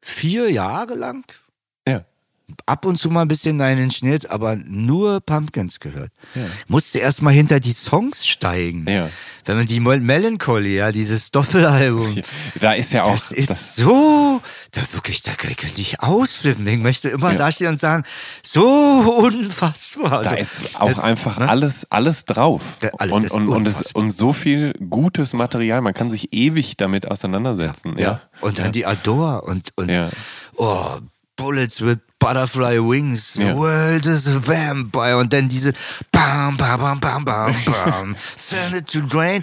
Vier Jahre lang? Ja. Ab und zu mal ein bisschen Nine Inch Nails, aber nur Pumpkins gehört. Ja. Musste erst mal hinter die Songs steigen. Ja. Wenn man die Mel- Melancholy, ja, dieses Doppelalbum. Da ist ja auch. Das ist so, da wirklich, da könnte ich ausflippen. Ich möchte immer Ja. dastehen und sagen, so unfassbar. da Also, ist auch das- einfach ne? alles, alles drauf. Ja, alles und, und, und, es, und so viel gutes Material. Man kann sich ewig damit auseinandersetzen. Ja. Ja. Und dann die Adore und, und oh, Bullets with Butterfly Wings, Ja. World is a Vampire und dann diese Bam, bam, bam, bam, bam, bam, Send it to drain.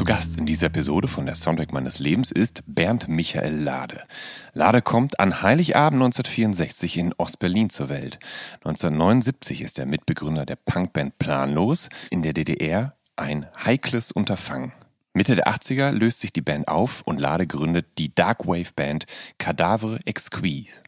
Zu Gast in dieser Episode von der Soundtrack meines Lebens ist Bernd Michael Lade. Lade kommt an Heiligabend 1964 in Ostberlin zur Welt. 1979 ist er Mitbegründer der Punkband Planlos, in der DDR ein heikles Unterfangen. Mitte der 80er löst sich die Band auf und Lade gründet die Darkwave-Band Cadavre Exquise.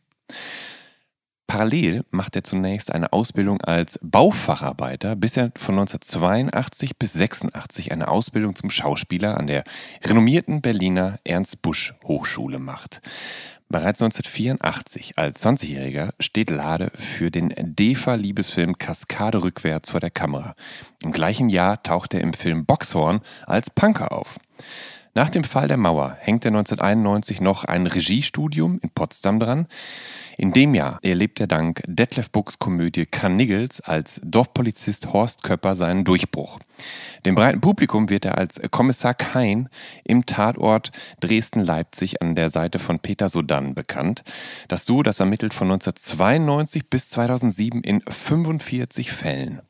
Parallel macht er zunächst eine Ausbildung als Baufacharbeiter, bis er von 1982 bis 86 eine Ausbildung zum Schauspieler an der renommierten Berliner Ernst Busch Hochschule macht. Bereits 1984 als 20-Jähriger steht Lade für den DEFA-Liebesfilm Kaskade rückwärts vor der Kamera. Im gleichen Jahr taucht er im Film Boxhorn als Punker auf. Nach dem Fall der Mauer hängt er 1991 noch ein Regiestudium in Potsdam dran. In dem Jahr erlebt er dank Detlef Bucks Komödie Carniggles als Dorfpolizist Horst Köpper seinen Durchbruch. Dem breiten Publikum wird er als Kommissar Kein im Tatort Dresden-Leipzig an der Seite von Peter Sodann bekannt. Das Duo, das ermittelt von 1992 bis 2007 in 45 Fällen.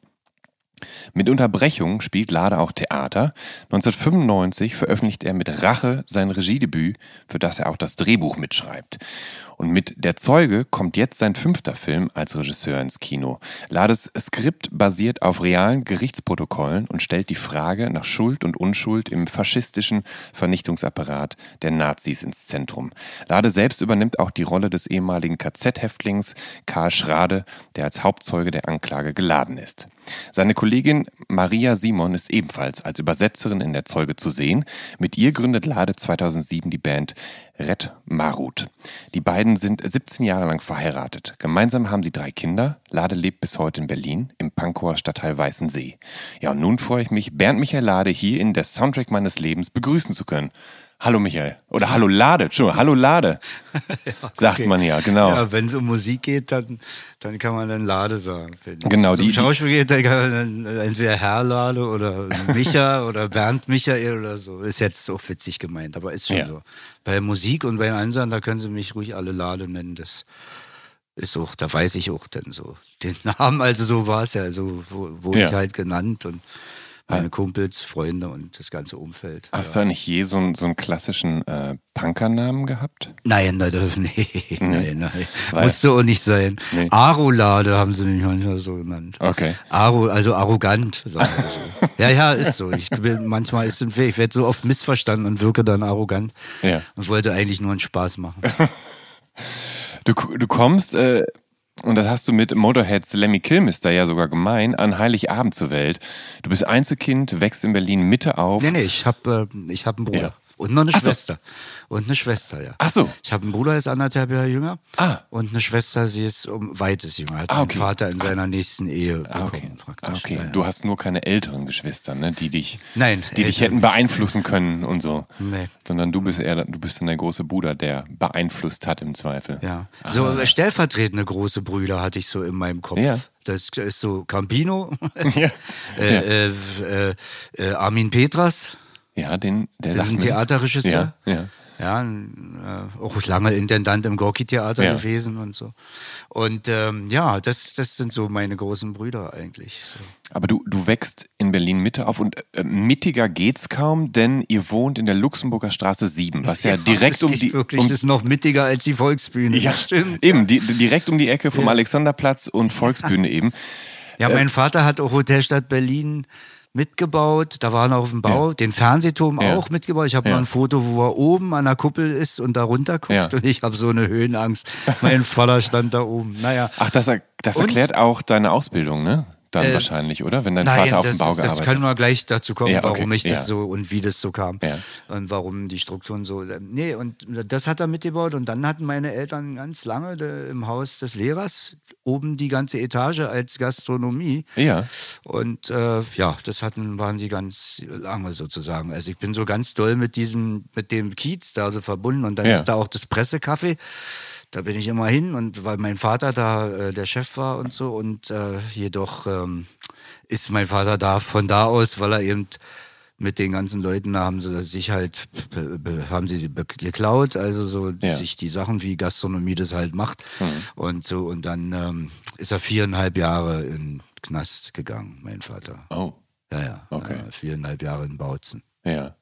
Mit Unterbrechungen spielt Lade auch Theater. 1995 veröffentlicht er mit Rache sein Regiedebüt, für das er auch das Drehbuch mitschreibt. Und mit Der Zeuge kommt jetzt sein fünfter Film als Regisseur ins Kino. Lades Skript basiert auf realen Gerichtsprotokollen und stellt die Frage nach Schuld und Unschuld im faschistischen Vernichtungsapparat der Nazis ins Zentrum. Lade selbst übernimmt auch die Rolle des ehemaligen KZ-Häftlings Karl Schrade, der als Hauptzeuge der Anklage geladen ist. Seine Kollegin Maria Simon ist ebenfalls als Übersetzerin in der Zeuge zu sehen. Mit ihr gründet Lade 2007 die Band Red Marut. Die beiden sind 17 Jahre lang verheiratet. Gemeinsam haben sie drei Kinder. Lade lebt bis heute in Berlin, im Pankower Stadtteil Weißensee. Ja, und nun freue ich mich, Bernd Michael Lade hier in der Soundtrack meines Lebens begrüßen zu können. Hallo Michael. Oder Hallo Lade. Entschuldigung, Hallo Lade. Sagt okay. man ja, genau. Ja, wenn es um Musik geht, dann, dann kann man dann Lade sagen. Genau, Wenn es um Schauspiel geht, dann kann man dann entweder Herr Lade oder Micha oder Bernd Michael oder so. Ist jetzt auch witzig gemeint, aber ist schon Ja. so. Bei Musik und bei den anderen, da können sie mich ruhig alle Lade nennen. Das ist auch, da weiß ich auch dann so den Namen. Also so war es ja, so wurde Ja. ich halt genannt und meine Kumpels, Freunde und das ganze Umfeld. Hast ja. du eigentlich je so, einen- so einen klassischen äh, Punkernamen gehabt? Nein, nein, nee, nein, nein. Weil- Musste auch nicht sein. Nee. Arolade haben sie mich manchmal so genannt. Okay. Aro, also arrogant, sagen wir so. ja, ja, ist so. Ich bin, manchmal ist es, ich werde so oft missverstanden und wirke dann arrogant. Ja. Und wollte eigentlich nur einen Spaß machen. Du, du kommst, äh, und das hast du mit Motorheads Lemmy Kilmister ja sogar gemein, an Heiligabend zur Welt. Du bist Einzelkind, wächst in Berlin Mitte auf. Nee, nee, ich habe äh, ich hab einen Bruder. Ja. Und noch eine Ach so. Schwester. Und eine Schwester, ja. Ach so. Ich habe einen Bruder, der ist anderthalb Jahre jünger. Ah. Und eine Schwester, sie ist um weites jünger. Hat Ah, okay. Vater in seiner nächsten Ehe Ah, okay. bekommen, praktisch. Okay. Ja, ja. Du hast nur keine älteren Geschwister, ne? die dich, Nein, die dich hätten beeinflussen können und so. Nee. Sondern du bist eher, du bist dann der große Bruder, der beeinflusst hat im Zweifel. Ja. So äh, stellvertretende große Brüder hatte ich so in meinem Kopf. Ja. Das ist so Campino, Ja. äh, äh, äh, äh, Armin Petras, Ja, den, der das ist ein Theaterregisseur. Ja, ja. Ja, ein, äh, auch lange Intendant im Gorki-Theater Ja. gewesen und so. Und ähm, ja, das, das sind so meine großen Brüder eigentlich. So. Aber du, du wächst in Berlin Mitte auf und äh, mittiger geht's kaum, denn ihr wohnt in der Luxemburger Straße 7, was ja, direkt das um die Wirklich, um, ist noch mittiger als die Volksbühne. ja, stimmt. eben die, direkt um die Ecke vom Alexanderplatz und Volksbühne eben. Ja, mein Vater hat auch Hotelstadt Berlin mitgebaut. Da war er auf dem Bau. Den Fernsehturm Ja. auch mitgebaut. Ich habe Ja. noch ein Foto, wo er oben an der Kuppel ist und da runter guckt. Ja. Und ich habe so eine Höhenangst. Mein Vater stand da oben. Naja. Ach, das, das Und? erklärt auch deine Ausbildung, ne? Dann Äh, wahrscheinlich, oder? Wenn dein Nein, Vater auf das, dem Bau ist, das gearbeitet können hat. wir gleich dazu kommen, Ja, okay, warum ich das ja. so und wie das so kam. Ja. Und warum die Strukturen so. Nee, und das hat er mitgebaut. Und dann hatten meine Eltern ganz lange de, im Haus des Lehrers oben die ganze Etage als Gastronomie. Ja. Und äh, ja, das hatten, waren die ganz lange sozusagen. Also ich bin so ganz doll mit diesem, mit dem Kiez da so verbunden. Und dann Ja. ist da auch das Pressecafé. Da bin ich immer hin und weil mein Vater da äh, der Chef war und so. Und äh, jedoch ähm, ist mein Vater da von da aus, weil er eben mit den ganzen Leuten da haben sie sich halt be, be, haben sie geklaut, also so Ja. sich die Sachen wie Gastronomie das halt macht und so und dann ähm, ist er viereinhalb Jahre in Knast gegangen, mein Vater. Oh, Ja, ja. Okay. ja viereinhalb Jahre in Bautzen. ja.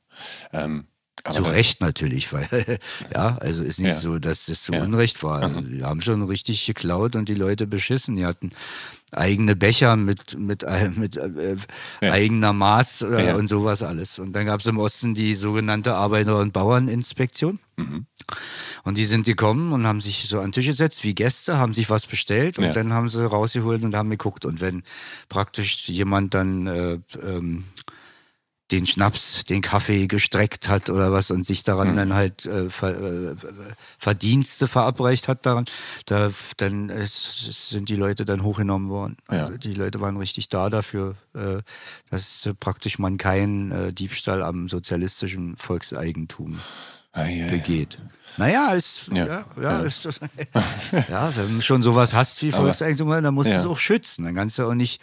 Ähm, aber Zu Recht natürlich, weil, ja, also ist nicht Ja. so, dass das zu Ja. Unrecht war. Also, die haben schon richtig geklaut und die Leute beschissen. Die hatten eigene Becher mit, mit, äh, mit äh, Ja. eigener Maß äh, und sowas alles. Und dann gab es im Osten die sogenannte Arbeiter- und Bauerninspektion. Mhm. Und die sind gekommen und haben sich so an den Tisch gesetzt wie Gäste, haben sich was bestellt und dann haben sie rausgeholt und haben geguckt. Und wenn praktisch jemand dann äh, ähm, den Schnaps, den Kaffee gestreckt hat oder was und sich Mhm. daran dann halt äh, ver, äh, Verdienste verabreicht hat daran, da, dann ist, sind die Leute dann hochgenommen worden. Ja. Also die Leute waren richtig da dafür, äh, dass praktisch man keinen äh, Diebstahl am sozialistischen Volkseigentum Ah, ja, ja. begeht. Naja, ist, Ja. ja, ja, Ist, ja, wenn du schon sowas hast wie Volkseigentum, dann musst du es auch schützen. Dann kannst du auch nicht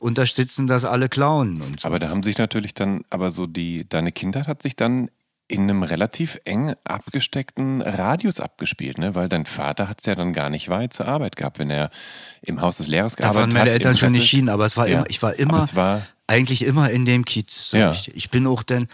unterstützen, dass alle klauen und so. Aber da haben sich natürlich dann, aber so die, deine Kindheit hat sich dann in einem relativ eng abgesteckten Radius abgespielt, ne? Weil dein Vater hat es ja dann gar nicht weit zur Arbeit gehabt, wenn er im Haus des Lehrers Da gearbeitet waren hat. meine Eltern im schon nicht schienen, aber es war Ja. immer, ich war immer, war- eigentlich immer in dem Kiez. sag Ja. Ich. ich bin auch dann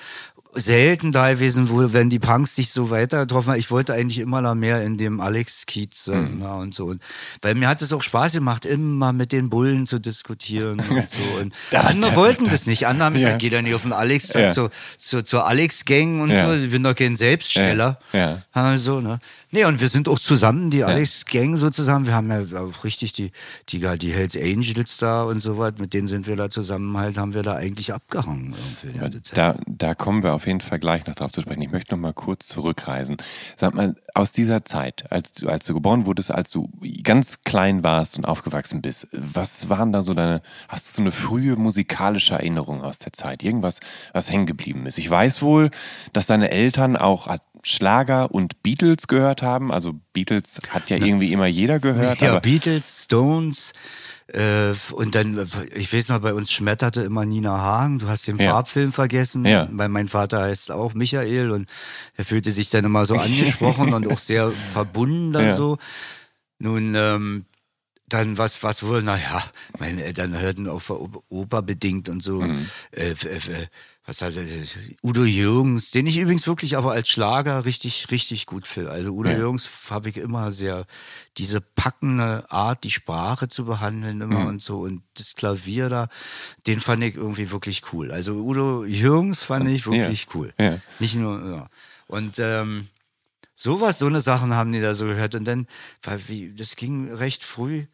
selten da gewesen, wo, wenn die Punks sich so weiter getroffen haben. Ich wollte eigentlich immer da mehr in dem Alex-Kiez sein Mhm. na, und so. Und, weil mir hat es auch Spaß gemacht, immer mit den Bullen zu diskutieren und so. Und andere wollten das nicht. Andere haben Ja. gesagt, geh doch nicht auf den Alex, Ja. so, zur, zur Alex-Gang und Ja. so. Ich bin doch kein Selbststeller. Ja. Also, ne? Nee, und wir sind auch zusammen, die Alex-Gang sozusagen. Wir haben ja auch richtig die, die, die Hells Angels da und so was, mit denen sind wir da zusammen halt, haben wir da eigentlich abgehangen. Da, da kommen wir auf jeden Fall gleich noch drauf zu sprechen. Ich möchte noch mal kurz zurückreisen. Sag mal, aus dieser Zeit, als du, als du geboren wurdest, als du ganz klein warst und aufgewachsen bist, was waren da so deine, hast du so eine frühe musikalische Erinnerung aus der Zeit? Irgendwas, was hängen geblieben ist? Ich weiß wohl, dass deine Eltern auch Schlager und Beatles gehört haben. Also Beatles hat ja irgendwie immer jeder gehört. Ja, Beatles, Stones. Äh, und dann, äh, ich weiß noch, bei uns schmetterte immer Nina Hagen. Du hast den Ja. Farbfilm vergessen, Ja. weil mein Vater heißt auch Michael und er fühlte sich dann immer so angesprochen und auch sehr verbunden da Ja. so. Nun, ähm, dann was, was wohl, naja, meine Eltern hörten auch Oper bedingt und so. Mhm. Äh, f- was heißt das? Udo Jürgens, den ich übrigens wirklich aber als Schlager richtig, richtig gut finde. Also Udo Ja. Jürgens habe ich immer sehr, diese packende Art, die Sprache zu behandeln immer Mhm. und so und das Klavier da, den fand ich irgendwie wirklich cool. Also Udo Jürgens fand ich wirklich cool. Ja. Nicht nur, ja. Und ähm, sowas, so eine Sachen haben die da so gehört. Und dann, weil wie, das ging recht früh.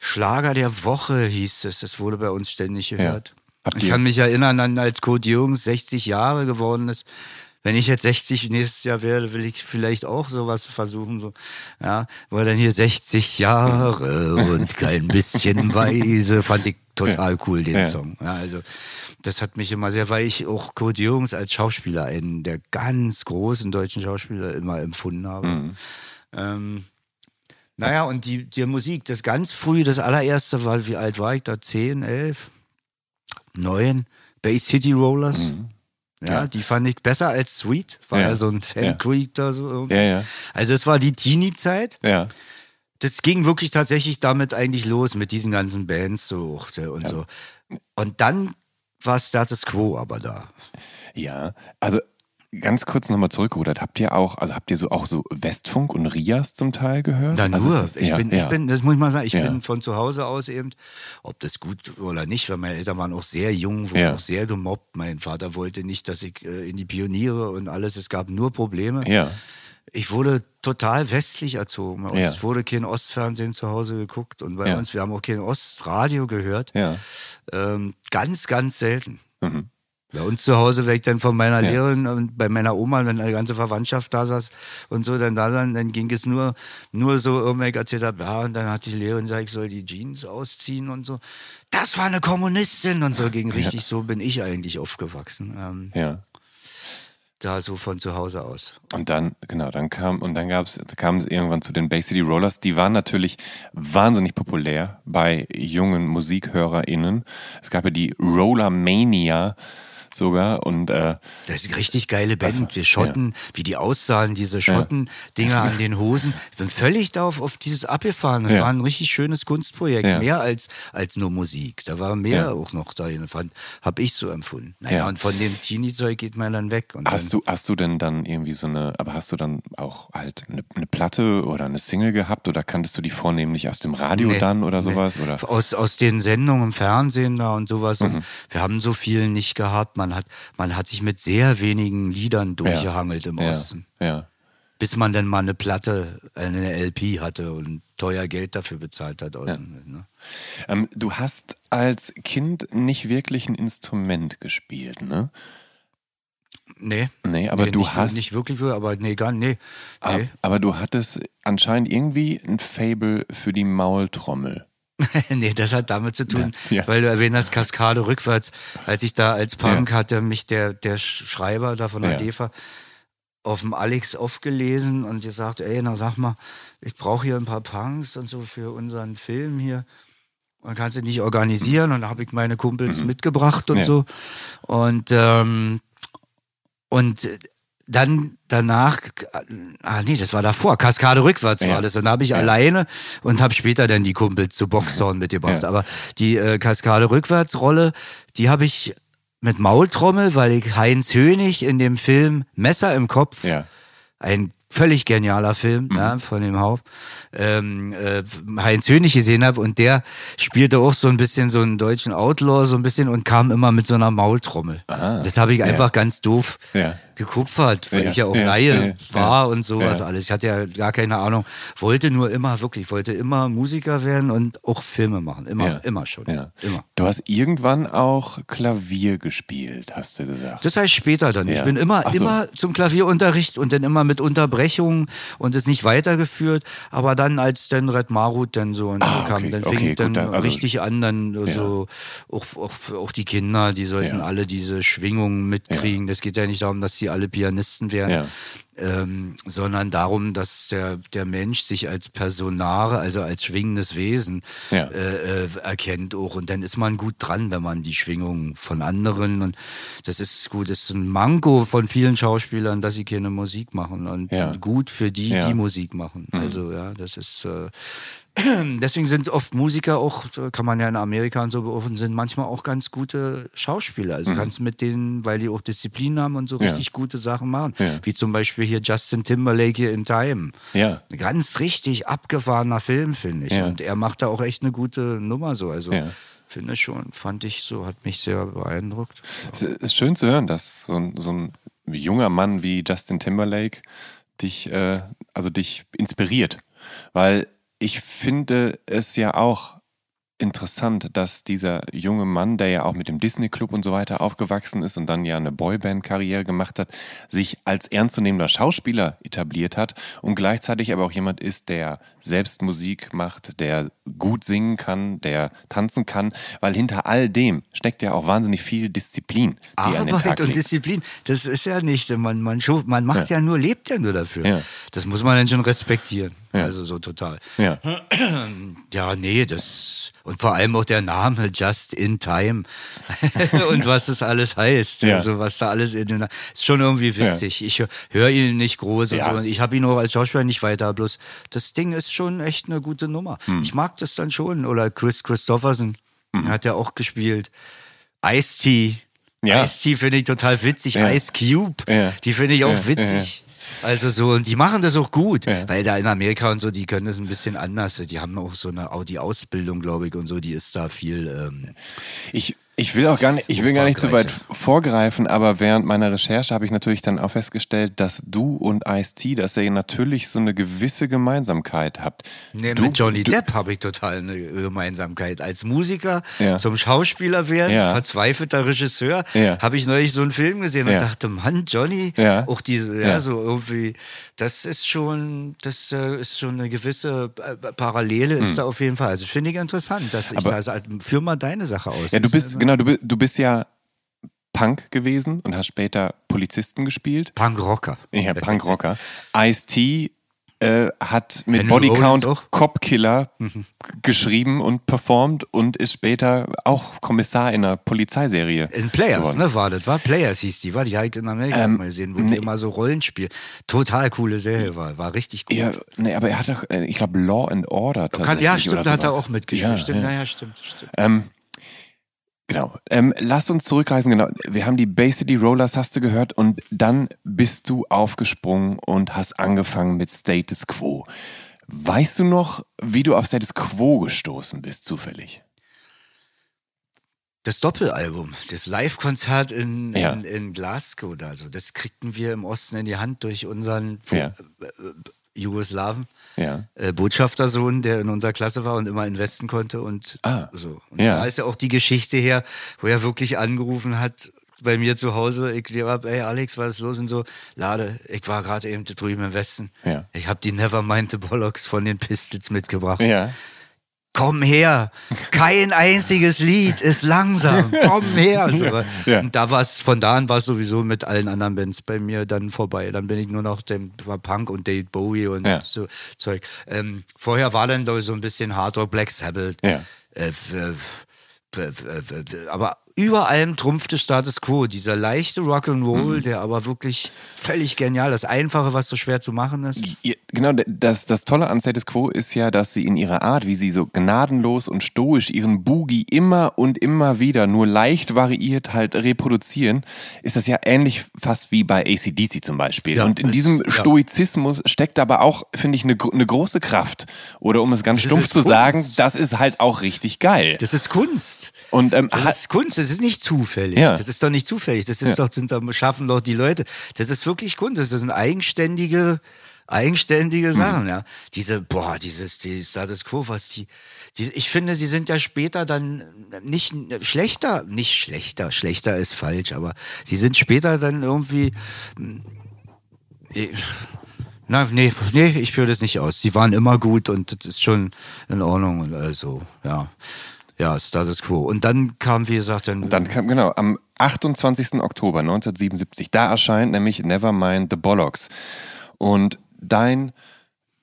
Schlager der Woche hieß es. Das wurde bei uns ständig gehört. Habt Ich kann mich erinnern, an, als Kurt Jürgens 60 Jahre geworden ist, wenn ich jetzt 60 nächstes Jahr werde, will ich vielleicht auch sowas versuchen, so, ja, weil dann hier 60 Jahre und kein bisschen weise, fand ich total cool, den Ja. Song. Ja, also, das hat mich immer sehr, weil ich auch Kurt Jürgens als Schauspieler, einen der ganz großen deutschen Schauspieler immer empfunden habe. Mhm. Ähm, naja, und die, die Musik, das ganz früh, das allererste war, wie alt war ich da? 10, 11, 9, Bay City Rollers. Ja, Ja. die fand ich besser als Sweet, war ja, Ja. so ein Fan Ja. Da so irgendwie. Ja, ja. Also es war die Teenie-Zeit. Ja. Das ging wirklich tatsächlich damit eigentlich los, mit diesen ganzen Bands so äh, und so. Und dann war Status Quo aber da. Ja, also ganz kurz nochmal zurückgerudert. Habt ihr auch, also habt ihr so auch so Westfunk und Rias zum Teil gehört? Na Also nur, das- ich, ja, bin, ja. ich bin, das muss ich mal sagen, ich Ja. bin von zu Hause aus eben, ob das gut oder nicht, weil meine Eltern waren auch sehr jung, wurden auch sehr gemobbt. Mein Vater wollte nicht, dass ich äh, in die Pioniere und alles, es gab nur Probleme. Ja. Ich wurde total westlich erzogen. Bei uns Ja. wurde kein Ostfernsehen zu Hause geguckt und bei Ja. uns, wir haben auch kein Ostradio gehört. Ja. Ähm, ganz, ganz selten. Mhm. Bei uns zu Hause, wenn ich dann von meiner Ja. Lehrerin und bei meiner Oma, wenn eine ganze Verwandtschaft da saß und so, dann da dann, dann ging es nur, nur so, irgendwann erzählt habe, ja, und dann hat die Lehrerin gesagt, ich soll die Jeans ausziehen und so. Das war eine Kommunistin und so ging richtig, so bin ich eigentlich aufgewachsen. Ähm, Ja. da so von zu Hause aus. Und dann, genau, dann kam, und dann gab's, kam es irgendwann zu den Bay City Rollers. Die waren natürlich wahnsinnig populär bei jungen MusikhörerInnen. Es gab ja die Roller Mania sogar und äh, Das ist eine richtig geile Band. Wir Schotten, wie die aussahen, diese Schotten-Dinger an den Hosen. Ich bin völlig darauf auf dieses abgefahren. Das Ja. war ein richtig schönes Kunstprojekt. Ja. Mehr als, als nur Musik. Da war mehr Ja. auch noch dahin. Habe ich so empfunden. Naja, Ja. und von dem Teenie-Zeug geht man dann weg. Hast dann, du, hast du denn dann irgendwie so eine, aber hast du dann auch halt eine, eine Platte oder eine Single gehabt oder kanntest du die vornehmlich aus dem Radio Nee, dann oder nee. sowas? Oder? Aus, aus den Sendungen im Fernsehen da und sowas. Mhm. Und wir haben so viel nicht gehabt. Man hat, man hat sich mit sehr wenigen Liedern durchgehangelt im Ja, Osten. ja. Bis man dann mal eine Platte, eine LP hatte und teuer Geld dafür bezahlt hat. Also, ne? Ähm, du hast als Kind nicht wirklich ein Instrument gespielt, ne? Nee. Nee, aber nee, du nicht, hast- Nicht wirklich, aber nee, gar nee. Ah, nee. Aber du hattest anscheinend irgendwie ein Fable für die Maultrommel. nee, das hat damit zu tun, Ja, ja. weil du erwähnt hast, Kaskade rückwärts. Als ich da als Punk hatte mich der, der Schreiber da von der Ja. DEFA auf dem Alex aufgelesen und gesagt, ey, na sag mal, ich brauche hier ein paar Punks und so für unseren Film hier. Und kannst du nicht organisieren? Und da habe ich meine Kumpels mitgebracht und Mhm. Ja. so. Und, ähm, und dann danach, ah nee, das war davor, Kaskade rückwärts Ja. war das. Dann habe ich alleine und habe später dann die Kumpels zu Boxhorn mitgebracht. Ja. Aber die äh, Kaskade rückwärts Rolle, die habe ich mit Maultrommel, weil ich Heinz Hönig in dem Film Messer im Kopf, Ja. ein völlig genialer Film Mhm. ja, von dem Haupt, ähm, äh, Heinz Hönig gesehen habe und der spielte auch so ein bisschen so einen deutschen Outlaw so ein bisschen und kam immer mit so einer Maultrommel. Das habe ich Ja. einfach ganz doof Ja. Gekupfert, weil Ja, ich ja auch ja, Laie ja, war und sowas alles. Ich hatte ja gar keine Ahnung, wollte nur immer wirklich, wollte immer Musiker werden und auch Filme machen, immer, immer schon, immer. Du hast irgendwann auch Klavier gespielt, hast du gesagt. Das heißt später dann. Ich bin immer, so. immer zum Klavierunterricht und dann immer mit Unterbrechungen und es nicht weitergeführt. Aber dann, als dann Red Marut dann so und Ah, kam, okay, dann fing okay, dann gut, da- also- richtig an, dann so, auch, auch, auch die Kinder, die sollten alle diese Schwingungen mitkriegen. Das geht ja nicht darum, dass sie alle Pianisten werden. Ja. Ähm, sondern darum, dass der, der Mensch sich als Personare, also als schwingendes Wesen Ja. äh, äh, erkennt auch. Und dann ist man gut dran, wenn man die Schwingungen von anderen und das ist gut, das ist ein Manko von vielen Schauspielern, dass sie keine Musik machen und Ja. gut für die, Ja. die Musik machen. Also ja, das ist äh, Deswegen sind oft Musiker auch, kann man ja in Amerika und so beobachten, sind manchmal auch ganz gute Schauspieler. Also ganz mit denen, weil die auch Disziplin haben und so Mhm. Richtig gute Sachen machen. Wie zum Beispiel hier Justin Timberlake hier in Time. Ja. Ein ganz richtig abgefahrener Film, finde ich. Ja. Und er macht da auch echt eine gute Nummer so. Also Ja. finde ich schon, fand ich so, hat mich sehr beeindruckt. Es ist schön zu hören, dass so ein, so ein junger Mann wie Justin Timberlake dich, äh, also dich inspiriert. Weil ich finde es ja auch interessant, dass dieser junge Mann, der ja auch mit dem Disney Club und so weiter aufgewachsen ist und dann ja eine Boyband-Karriere gemacht hat, sich als ernstzunehmender Schauspieler etabliert hat und gleichzeitig aber auch jemand ist, der selbst Musik macht, der gut singen kann, der tanzen kann, weil hinter all dem steckt ja auch wahnsinnig viel Disziplin. Arbeit und. Disziplin, das ist ja nicht, man, man, schu- man macht ja. nur, lebt ja nur dafür. Ja. Das muss man dann schon respektieren. Ja. Also so total. Ja. Ja, nee, das und vor allem auch der Name Just in Time und was das alles heißt, Ja. also was da alles in den ist schon irgendwie witzig. Ich höre ihn nicht groß und Ja. so und ich habe ihn auch als Schauspieler nicht weiter, bloß das Ding ist schon echt eine gute Nummer. Hm. Ich mag das dann schon oder Chris Christopherson hat ja auch gespielt. Ice-T. Ja. Ice-T finde ich total witzig. Ja. Ice Cube, Ja. die finde ich auch Ja, witzig. Also so, und die machen das auch gut, Ja. weil da in Amerika und so, die können das ein bisschen anders. Die haben auch so eine, auch die Ausbildung, glaube ich, und so, die ist da viel. Ähm, Ich, ich will auch gar nicht, ich will gar nicht zu weit vorgreifen, aber während meiner Recherche habe ich natürlich dann auch festgestellt, dass du und Ice-T, dass ihr natürlich so eine gewisse Gemeinsamkeit habt. nee, du, mit Johnny du, Depp habe ich total eine Gemeinsamkeit. Als Musiker Ja. zum Schauspieler werden, Ja. verzweifelter Regisseur, Ja. habe ich neulich so einen Film gesehen und dachte, Mann, Johnny, auch diese, ja, so irgendwie, das ist schon, das äh, ist schon eine gewisse äh, Parallele ist da auf jeden Fall. Also finde ich interessant, dass ich Hm. Aber- also, führ mal deine Sache aus. Ja, du bist, ist genau, du, du bist ja Punk gewesen und hast später Polizisten gespielt. Punkrocker. Ja, Punkrocker. Ice-T äh, hat mit Bodycount Rollins auch? Cop Killer g- geschrieben und performt und ist später auch Kommissar in einer Polizeiserie. In Players, geworden. ne, war das, war Players hieß die, war die halt in Amerika Ähm, mal gesehen, wo nee. die immer so Rollenspiel. Total coole Serie war, war richtig gut. Ja, nee, aber er hat doch, äh, ich glaube, Law and Order Kann, tatsächlich. ja, oder stimmt, da hat er auch mitgespielt. Ja, stimmt, ja. naja, stimmt, stimmt. Ähm, genau. Ähm, lass uns zurückreisen. Genau. Wir haben die Bay City Rollers, hast du gehört, und dann bist du aufgesprungen und hast angefangen mit Status Quo. Weißt du noch, wie du auf Status Quo gestoßen bist, zufällig? Das Doppelalbum, das Live-Konzert in, Ja. in, in Glasgow, da, also das kriegten wir im Osten in die Hand durch unseren Ja. Jugoslawen. Ja. Äh, Botschaftersohn, der in unserer Klasse war und immer investen konnte und Ah. so. Und Ja. da ist ja auch die Geschichte her, wo er wirklich angerufen hat bei mir zu Hause. Ich hab, ey Alex, was ist los und so. Lade, ich war gerade eben drüben im Westen. Ja. Ich habe die Nevermind the Bollocks von den Pistols mitgebracht. Ja. Komm her, kein einziges Lied ist langsam. Komm her. So. Ja. Und da war es, von da an war es sowieso mit allen anderen Bands bei mir dann vorbei. Dann bin ich nur noch dem war Punk und David Bowie und Ja. so Zeug. Ähm, vorher war dann so ein bisschen Hard Rock, Black Sabbath. Ja. Äh, aber über allem trumpfte Status Quo. Dieser leichte Rock'n'Roll, Mhm. der aber wirklich völlig genial. Das Einfache, was so schwer zu machen ist. Ja, Genau, das, das Tolle an Status Quo ist ja, dass sie in ihrer Art, wie sie so gnadenlos und stoisch ihren Boogie immer und immer wieder nur leicht variiert halt reproduzieren, ist das ja ähnlich fast wie bei ACDC zum Beispiel. Ja, und in es- diesem ja. Stoizismus steckt aber auch, finde ich, eine, eine große Kraft. Oder um es ganz Das stumpf zu Kunst. sagen, das ist halt auch richtig geil. Das ist Kunst. Und ähm, Das ist Kunst, das ist nicht zufällig. Ja. Das ist doch nicht zufällig. Das ist Ja. doch, sind doch, schaffen doch die Leute. Das ist wirklich Kunst. Das sind eigenständige, eigenständige Mhm. Sachen, ja. Diese, boah, dieses, die Status Quo, was die, die, ich finde, sie sind ja später dann nicht schlechter, nicht schlechter, schlechter ist falsch, aber sie sind später dann irgendwie, äh, na, nee, nee, ich führe das nicht aus. Sie waren immer gut und das ist schon in Ordnung und also, ja. Ja, Status Quo. Und dann kam, wie gesagt, dann, Dann kam, genau, am 28. Oktober 1977, da erscheint nämlich Nevermind the Bollocks. Und dein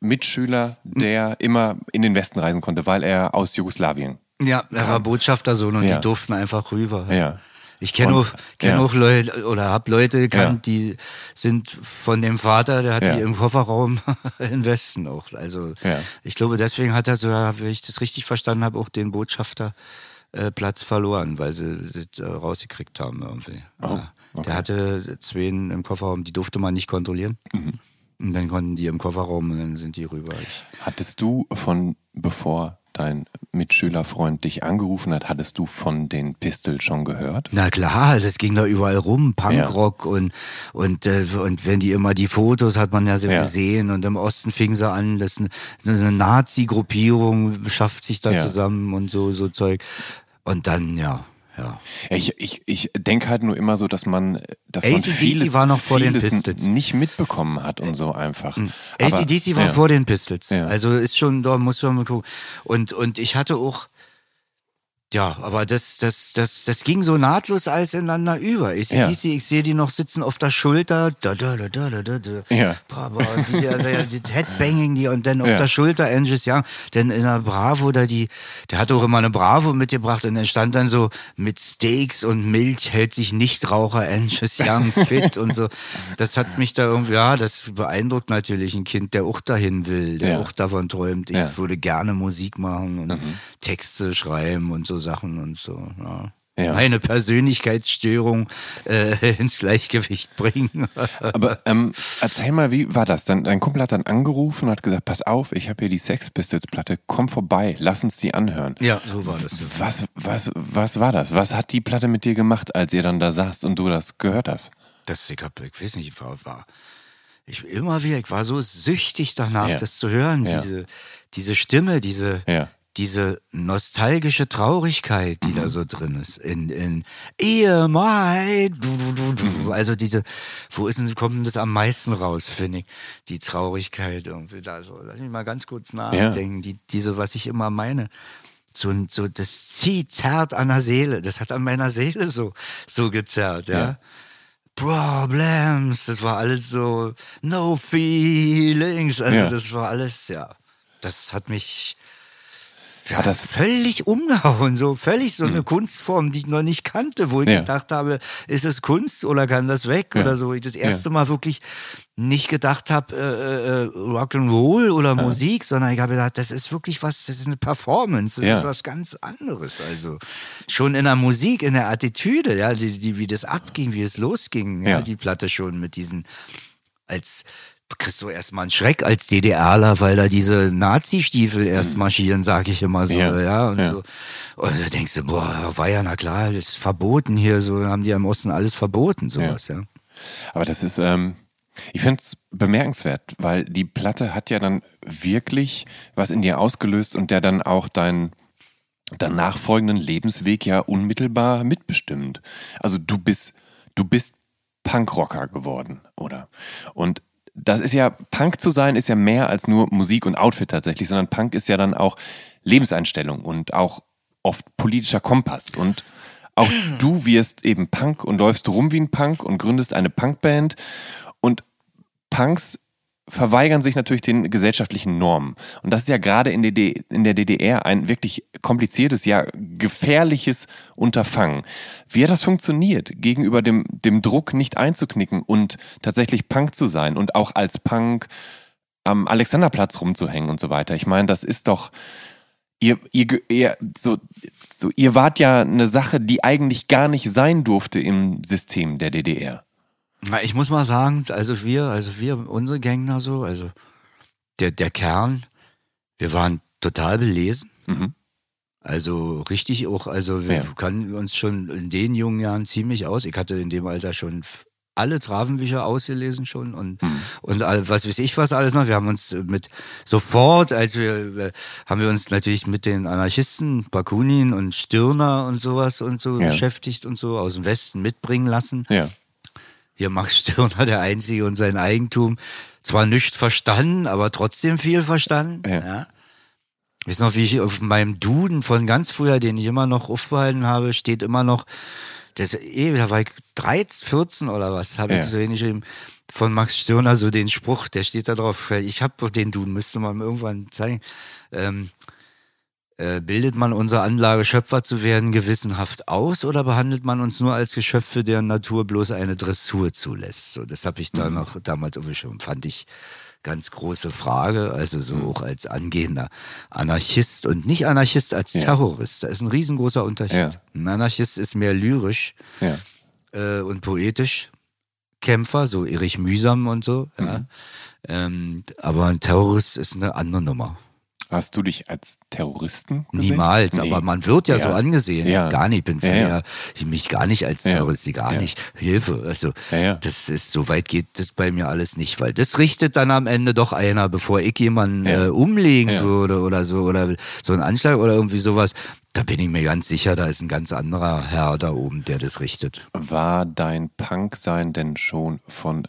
Mitschüler, der immer in den Westen reisen konnte, weil er aus Jugoslawien. ja, er war Botschaftersohn und Ja. die durften einfach rüber. Ja. Ich kenne auch, kenn ja. auch Leute oder habe Leute gekannt, Ja. die sind von dem Vater, der hat Ja. die im Kofferraum im Westen auch. Also ich glaube, deswegen hat er so, wenn ich das richtig verstanden habe, auch den Botschafter äh, Platz verloren, weil sie das äh, rausgekriegt haben irgendwie. Oh, ja. Der hatte zwei im Kofferraum, die durfte man nicht kontrollieren. Und dann konnten die im Kofferraum und dann sind die rüber. Ich, Hattest du von bevor dein Mitschülerfreund dich angerufen hat, hattest du von den Pistols schon gehört? Na klar, das ging da überall rum, Punkrock ja. und und äh, und wenn die immer die Fotos hat man ja so ja. gesehen und im Osten fing sie an, dass eine, eine Nazi-Gruppierung schafft sich da ja. zusammen und so so Zeug und dann ja ja. Ich, ich, ich denke halt nur immer so, dass man, dass man vieles, war noch vor den Pistols. nicht mitbekommen hat und so einfach. Mhm. ACDC war ja. vor den Pistols. Ja. Also ist schon, da muss man mal gucken. Und, und ich hatte auch, ja, aber das, das, das, das ging so nahtlos alles ineinander über. Ich, ja. ich, ich sehe die noch sitzen auf der Schulter, da, da, da, da, da, da, da. Ja. Bravo, die, der, die Headbanging, die und dann auf ja. der Schulter Angus Young. Denn in der Bravo, da die, der hat auch immer eine Bravo mitgebracht und dann stand dann so mit Steaks und Milch hält sich Nichtraucher Angus Young fit und so. Das hat mich da irgendwie, ja, das beeindruckt natürlich ein Kind, der auch dahin will, der ja. auch davon träumt. Ich würde gerne Musik machen und mhm. Texte schreiben und so Sachen und so. Ja. Ja. meine Persönlichkeitsstörung äh, ins Gleichgewicht bringen. Aber ähm, erzähl mal, wie war das? Dann, dein Kumpel hat dann angerufen und hat gesagt, pass auf, ich habe hier die Sex Pistols Platte, komm vorbei, lass uns die anhören. Ja, so war das. Was, was, was war das? Was hat die Platte mit dir gemacht, als ihr dann da saßt und du das gehört hast? Das, ich, hab, ich weiß nicht, war, war ich immer wieder, ich war so süchtig danach, ja. das zu hören, ja. diese, diese Stimme, diese, ja diese nostalgische Traurigkeit, die mhm. da so drin ist, in, in mhm. also diese, wo ist denn, kommt denn das am meisten raus, finde ich, die Traurigkeit irgendwie da so, lass mich mal ganz kurz nachdenken, ja. die, diese, was ich immer meine, so, so, das zieht, zerrt an der Seele, das hat an meiner Seele so, so gezerrt, ja. ja. Problems, das war alles so, no feelings, also ja. das war alles, ja, das hat mich, ja, das völlig umgehauen, so völlig so eine mhm. Kunstform, die ich noch nicht kannte, wo ich ja. gedacht habe, ist es Kunst oder kann das weg ja. oder so. Ich das erste. Mal wirklich nicht gedacht habe, äh, äh, Rock'n'Roll oder Musik, sondern ich habe gedacht, das ist wirklich was, das ist eine Performance, das ist was ganz anderes. Also schon in der Musik, in der Attitüde, ja, die, die, wie das abging, wie es losging, ja, die Platte schon mit diesen als kriegst du erstmal einen Schreck als DDRler, weil da diese Nazi-Stiefel erst mhm. marschieren, sag ich immer so, ja, ja und ja. so. Und da denkst du, boah, war ja, na klar, das ist verboten hier, so haben die im Osten alles verboten, sowas, ja. ja. Aber das ist, ähm, ich finde es bemerkenswert, weil die Platte hat ja dann wirklich was in dir ausgelöst und der dann auch deinen danach folgenden Lebensweg ja unmittelbar mitbestimmt. Also du bist, du bist Punkrocker geworden, oder? Und das ist ja, Punk zu sein, ist ja mehr als nur Musik und Outfit tatsächlich, sondern Punk ist ja dann auch Lebenseinstellung und auch oft politischer Kompass. Und auch du wirst eben Punk und läufst rum wie ein Punk und gründest eine Punkband. Und Punks verweigern sich natürlich den gesellschaftlichen Normen. Und das ist ja gerade in, in der DDR ein wirklich kompliziertes, ja gefährliches Unterfangen. Wie hat das funktioniert, gegenüber dem, dem Druck nicht einzuknicken und tatsächlich Punk zu sein und auch als Punk am Alexanderplatz rumzuhängen und so weiter? Ich meine, das ist doch, ihr, ihr, ihr, so, so, ihr wart ja eine Sache, die eigentlich gar nicht sein durfte im System der DDR. Na, ich muss mal sagen, also wir, also wir, unsere Gängner so, also der, der Kern, wir waren total belesen. Mhm. Also richtig auch, also wir ja. können uns schon in den jungen Jahren ziemlich aus. Ich hatte in dem Alter schon alle Travenbücher ausgelesen schon und, mhm. und was weiß ich was alles noch. Wir haben uns mit sofort, als wir, haben wir uns natürlich mit den Anarchisten, Bakunin und Stirner und sowas und so ja. beschäftigt und so aus dem Westen mitbringen lassen. Ja hier Max Stirner der Einzige und sein Eigentum. Zwar nicht verstanden, aber trotzdem viel verstanden. Ja. ja. Weiß noch, wie ich auf meinem Duden von ganz früher, den ich immer noch aufbehalten habe, steht immer noch, das, eh, da war ich 13, 14 oder was, habe ja. ich so ähnlich von Max Stirner so den Spruch, der steht da drauf. Ich habe doch den Duden, müsste man irgendwann zeigen. Ähm, äh, bildet man unsere Anlage, Schöpfer zu werden, gewissenhaft aus oder behandelt man uns nur als Geschöpfe, deren Natur bloß eine Dressur zulässt? So, das habe ich da mhm. noch damals schon, fand ich ganz große Frage, also so mhm. auch als angehender Anarchist und nicht Anarchist als. Terrorist. Da ist ein riesengroßer Unterschied. Ja. Ein Anarchist ist mehr lyrisch ja. äh, und poetisch. Kämpfer, so Erich Mühsam und so. Mhm. Ja. Ähm, aber ein Terrorist ist eine andere Nummer. Hast du dich als Terroristen gesehen? Niemals, Nee. aber man wird ja, Ja. so angesehen. Ja. Gar nicht, bin Ja, ja. ja, ich mich gar nicht als. Terrorist, gar nicht. Hilfe. Also das ist, so weit geht das bei mir alles nicht, weil das richtet dann am Ende doch einer, bevor ich jemanden äh, umlegen würde oder so, oder so ein Anschlag oder irgendwie sowas. Da bin ich mir ganz sicher, da ist ein ganz anderer Herr da oben, der das richtet. War dein Punksein denn schon von,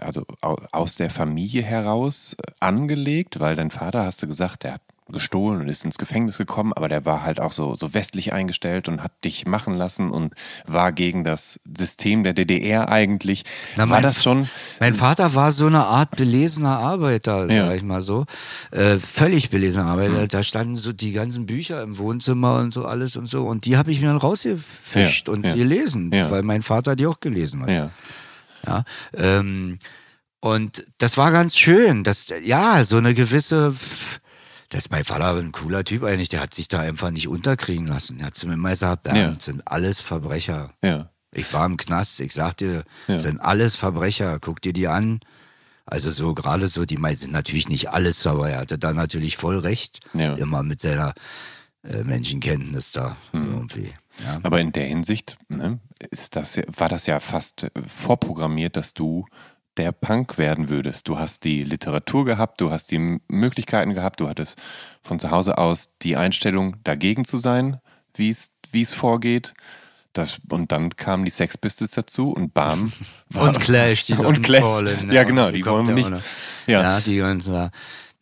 also au- aus der Familie heraus äh, angelegt? Weil dein Vater, hast du gesagt, der hat gestohlen und ist ins Gefängnis gekommen, aber der war halt auch so, so westlich eingestellt und hat dich machen lassen und war gegen das System der DDR eigentlich. Na, war mein- das schon? Mein Vater war so eine Art belesener Arbeiter, Ja. sag ich mal so. Äh, völlig belesener Arbeiter. Da standen so die ganzen Bücher im Wohnzimmer und so alles und so. Und die habe ich mir dann rausgefischt Ja, und ja. gelesen, Ja. weil mein Vater die auch gelesen hat. Ja. Ähm, und das war ganz schön. Das, ja, so eine gewisse. Das ist mein Vater ein cooler Typ eigentlich, der hat sich da einfach nicht unterkriegen lassen. Er hat zu mir immer gesagt, Bernd, Ja. sind alles Verbrecher. Ja. Ich war im Knast, ich sag dir, Ja. sind alles Verbrecher, guck dir die an. Also so gerade so, die meisten sind natürlich nicht alles, aber er hatte da natürlich voll recht. Ja. Immer mit seiner äh, Menschenkenntnis da Hm. irgendwie. Ja. Aber in der Hinsicht ne, ist das, war das ja fast äh, vorprogrammiert, dass du der Punk werden würdest. Du hast die Literatur gehabt, du hast die Möglichkeiten gehabt, du hattest von zu Hause aus die Einstellung, dagegen zu sein, wie es vorgeht. Das, und dann kamen die Sex Pistols dazu und bam. Und Clash, die und Clash. Calling, Ja, genau, die wollen wir nicht. Ja. Ja. die ganzen, ja.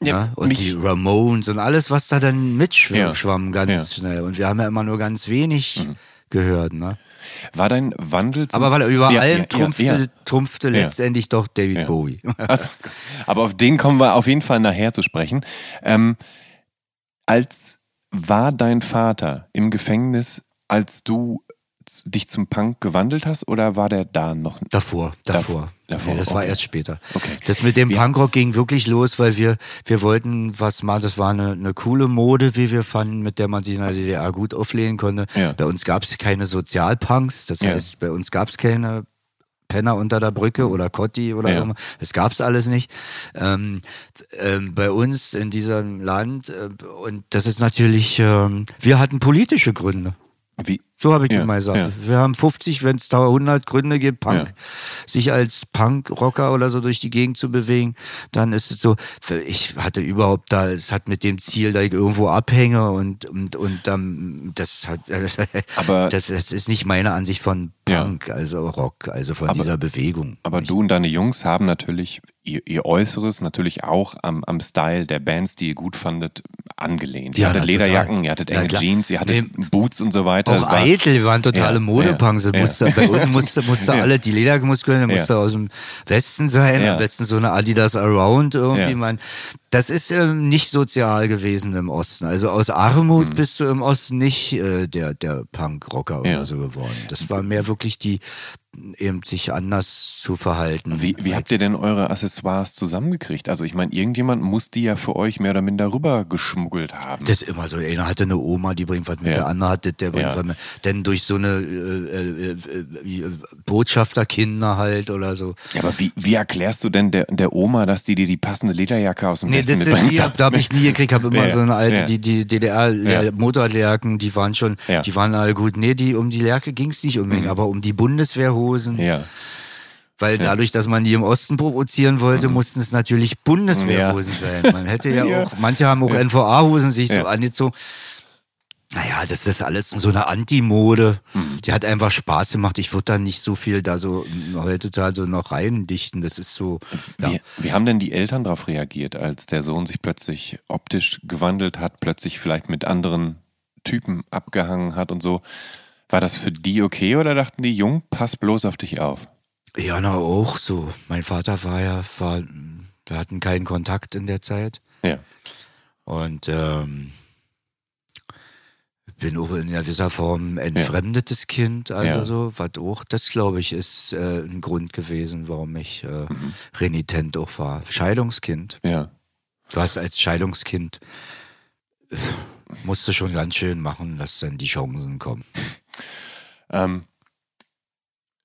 Ja, und mich- die Ramones und alles, was da dann mitschwamm Ja. ganz. Mhm. schnell. Und wir haben ja immer nur ganz wenig gehört. Ne? War dein Wandel zum, Aber weil er über Ja, allem ja, trumpfte, ja, trumpfte letztendlich doch David. Bowie. Also, aber auf den kommen wir auf jeden Fall nachher zu sprechen. Ähm, als war dein Vater im Gefängnis, als du dich zum Punk gewandelt hast, oder war der da noch? Davor, davor. davor, Nee, das war okay. erst später. Okay. Das mit dem Punkrock ging wirklich los, weil wir, wir wollten was machen. Das war eine, eine coole Mode, wie wir fanden, mit der man sich in der DDR gut auflehnen konnte. Ja. Bei uns gab es keine Sozialpunks, das Ja. heißt, bei uns gab es keine Penner unter der Brücke oder Kotti oder Ja. irgendwas. Das gab's alles nicht. Ähm, ähm, bei uns in diesem Land äh, und das ist natürlich, ähm, wir hatten politische Gründe. Wie? So habe ich Ja, dir mal gesagt. ja. Wir haben 50, wenn es da 100 Gründe gibt, Punk, Ja. sich als Punk-Rocker oder so durch die Gegend zu bewegen, dann ist es so, ich hatte überhaupt da, es hat mit dem Ziel, da ich irgendwo abhänge und, und, und dann, das hat, Aber- das, das ist nicht meine Ansicht von Ja. Punk, also Rock, also von Aber- dieser Bewegung. Aber du und deine Jungs haben natürlich ihr, ihr Äußeres natürlich auch am, am Style der Bands, die ihr gut fandet, angelehnt. Ihr Ja, hattet na, Lederjacken, total. ihr hattet Ja, enge klar. Jeans, ihr hattet Nee. Boots und so weiter. Auch war- eitel, wir waren totale Ja, Modepunks. ja, Ja, musste, Bei uns musste, musste Ja. alle, die Ledermuskeln, Ja. musste aus dem Westen sein, Ja. am besten so eine Adidas Around irgendwie. Ja. Man, das ist ähm, nicht sozial gewesen im Osten. Also aus Armut bist du im Osten nicht äh, der, der Punk-Rocker. Ja. oder so geworden. Das war mehr wirklich die, eben sich anders zu verhalten. Wie, wie habt ihr denn eure Accessoires zusammengekriegt? Also ich meine, irgendjemand muss die ja für euch mehr oder minder rüber geschmuggelt haben. Das ist immer so. Einer hatte eine Oma, die bringt was mit, Ja. der andere hatte, der bringt Ja. was mit. Denn durch so eine äh, äh, äh, äh, Botschafterkinder halt oder so. ja, aber wie, wie erklärst du denn der, der Oma, dass die dir die passende Lederjacke aus dem Nee, Westen das mitbringt? nie, da habe ich nie gekriegt, habe immer Ja, so eine alte, die, die DDR Ja. Motorlerken, die waren schon, die waren alle gut. Nee, die um die Lerke ging es nicht unbedingt, aber um die Bundeswehrhosen. Mhm. Ja. Weil dadurch, dass man die im Osten provozieren wollte, mussten es natürlich Bundeswehrhosen sein. Man hätte ja, Mhm. Ja. auch, manche haben auch NVA-Hosen sich Ja. so angezogen. Naja, das ist alles so eine Anti-Mode. Mhm. Die hat einfach Spaß gemacht. Ich würde da nicht so viel da so heutzutage so noch reindichten. Das ist so. Ja. Wie, wie haben denn die Eltern darauf reagiert, als der Sohn sich plötzlich optisch gewandelt hat, plötzlich vielleicht mit anderen Typen abgehangen hat und so? War das für die okay oder dachten die, Jung, pass bloß auf dich auf? Ja, na auch so. Mein Vater war ja, war, wir hatten keinen Kontakt in der Zeit. Ja. Und ähm, bin auch in gewisser Form entfremdetes Kind, also Ja. so, was auch, das glaube ich, ist äh, ein Grund gewesen, warum ich äh, Mhm. renitent auch war. Scheidungskind. Ja. Du hast als Scheidungskind äh, musst du schon ganz schön machen, dass dann die Chancen kommen. Ähm,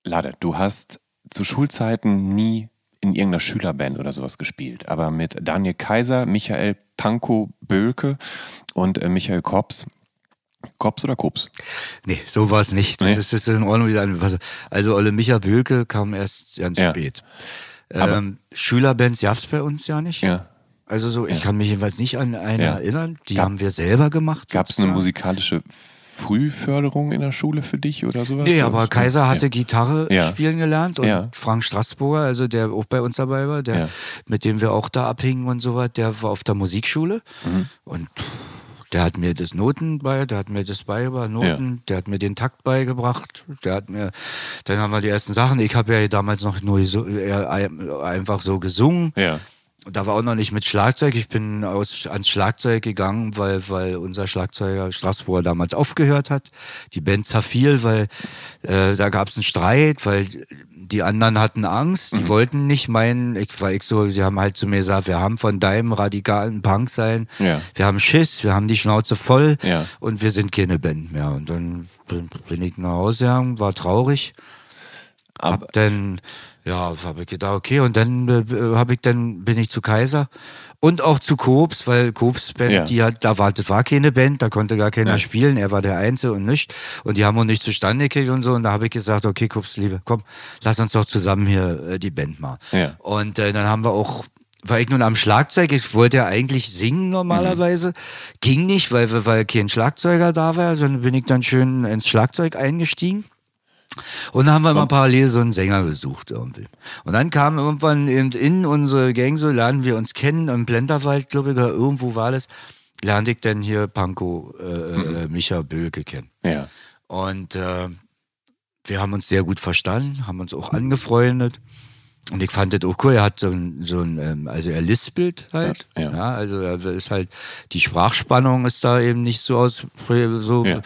Lade, du hast zu Schulzeiten nie in irgendeiner Schülerband oder sowas gespielt, aber mit Daniel Kaiser, Michael Pankow Bölke und äh, Michael Kops. Kops oder Kops? Nee, so war es nicht. Nee. Das ist in Ordnung wieder. Also Olle Micha Bölke kam erst ganz Ja. spät. Ähm, Schülerbands gab's bei uns ja nicht. Ja. Also so, ich kann mich jedenfalls nicht an eine Ja. erinnern. Die Gab- haben wir selber gemacht. Gab es eine musikalische Frühförderung in der Schule für dich oder sowas? Nee, aber Kaiser hatte Ja. Gitarre Ja. spielen gelernt und Ja. Frank Straßburger, also der auch bei uns dabei war, der, mit dem wir auch da abhingen und so was, der war auf der Musikschule Mhm. und der hat mir das Noten bei, der hat mir das beigebracht, Noten, der hat mir den Takt beigebracht, der hat mir, dann haben wir die ersten Sachen, ich habe ja damals noch nur so, einfach so gesungen. Da war auch noch nicht mit Schlagzeug. Ich bin aus, ans Schlagzeug gegangen, weil, weil unser Schlagzeuger Straßburger damals aufgehört hat. Die Band zerfiel, weil äh, da gab es einen Streit, weil die anderen hatten Angst. Mhm. Die wollten nicht meinen, ich war ich so, sie haben halt zu mir gesagt, wir haben von deinem radikalen Punk sein, Ja. wir haben Schiss, wir haben die Schnauze voll Ja. und wir sind keine Band mehr. Und dann bin, bin ich nach Hause gegangen, war traurig. Aber, Hab dann, ja, habe ich gedacht, okay, und dann äh, habe ich dann bin ich zu Kaiser und auch zu Kobs, weil Kobs Band, Ja. die hat, da war, das war keine Band, da konnte gar keiner Ja. spielen, er war der Einzige und nicht. Und die haben auch nicht zustande gekriegt und so. Und da habe ich gesagt, okay, Kobs, Liebe, komm, lass uns doch zusammen hier äh, die Band machen. Ja. Und äh, dann haben wir auch war ich nun am Schlagzeug, ich wollte ja eigentlich singen normalerweise, ging nicht, weil, wir- weil kein Schlagzeuger da war, sondern bin ich dann schön ins Schlagzeug eingestiegen. Und dann haben wir immer parallel so einen Sänger gesucht irgendwie. Und dann kam irgendwann eben in unsere Gang so, lernen wir uns kennen, im Blenderwald, glaube ich, oder irgendwo war das, lernte ich dann hier Panko äh, äh, Micha Böke kennen. ja. Und äh, wir haben uns sehr gut verstanden, haben uns auch angefreundet. Und ich fand das auch cool. Er hat so ein, so ein ähm, also er lispelt halt. Ja, Ja, ja. also er ist halt, die Sprachspannung ist da eben nicht so aus, so. Ja.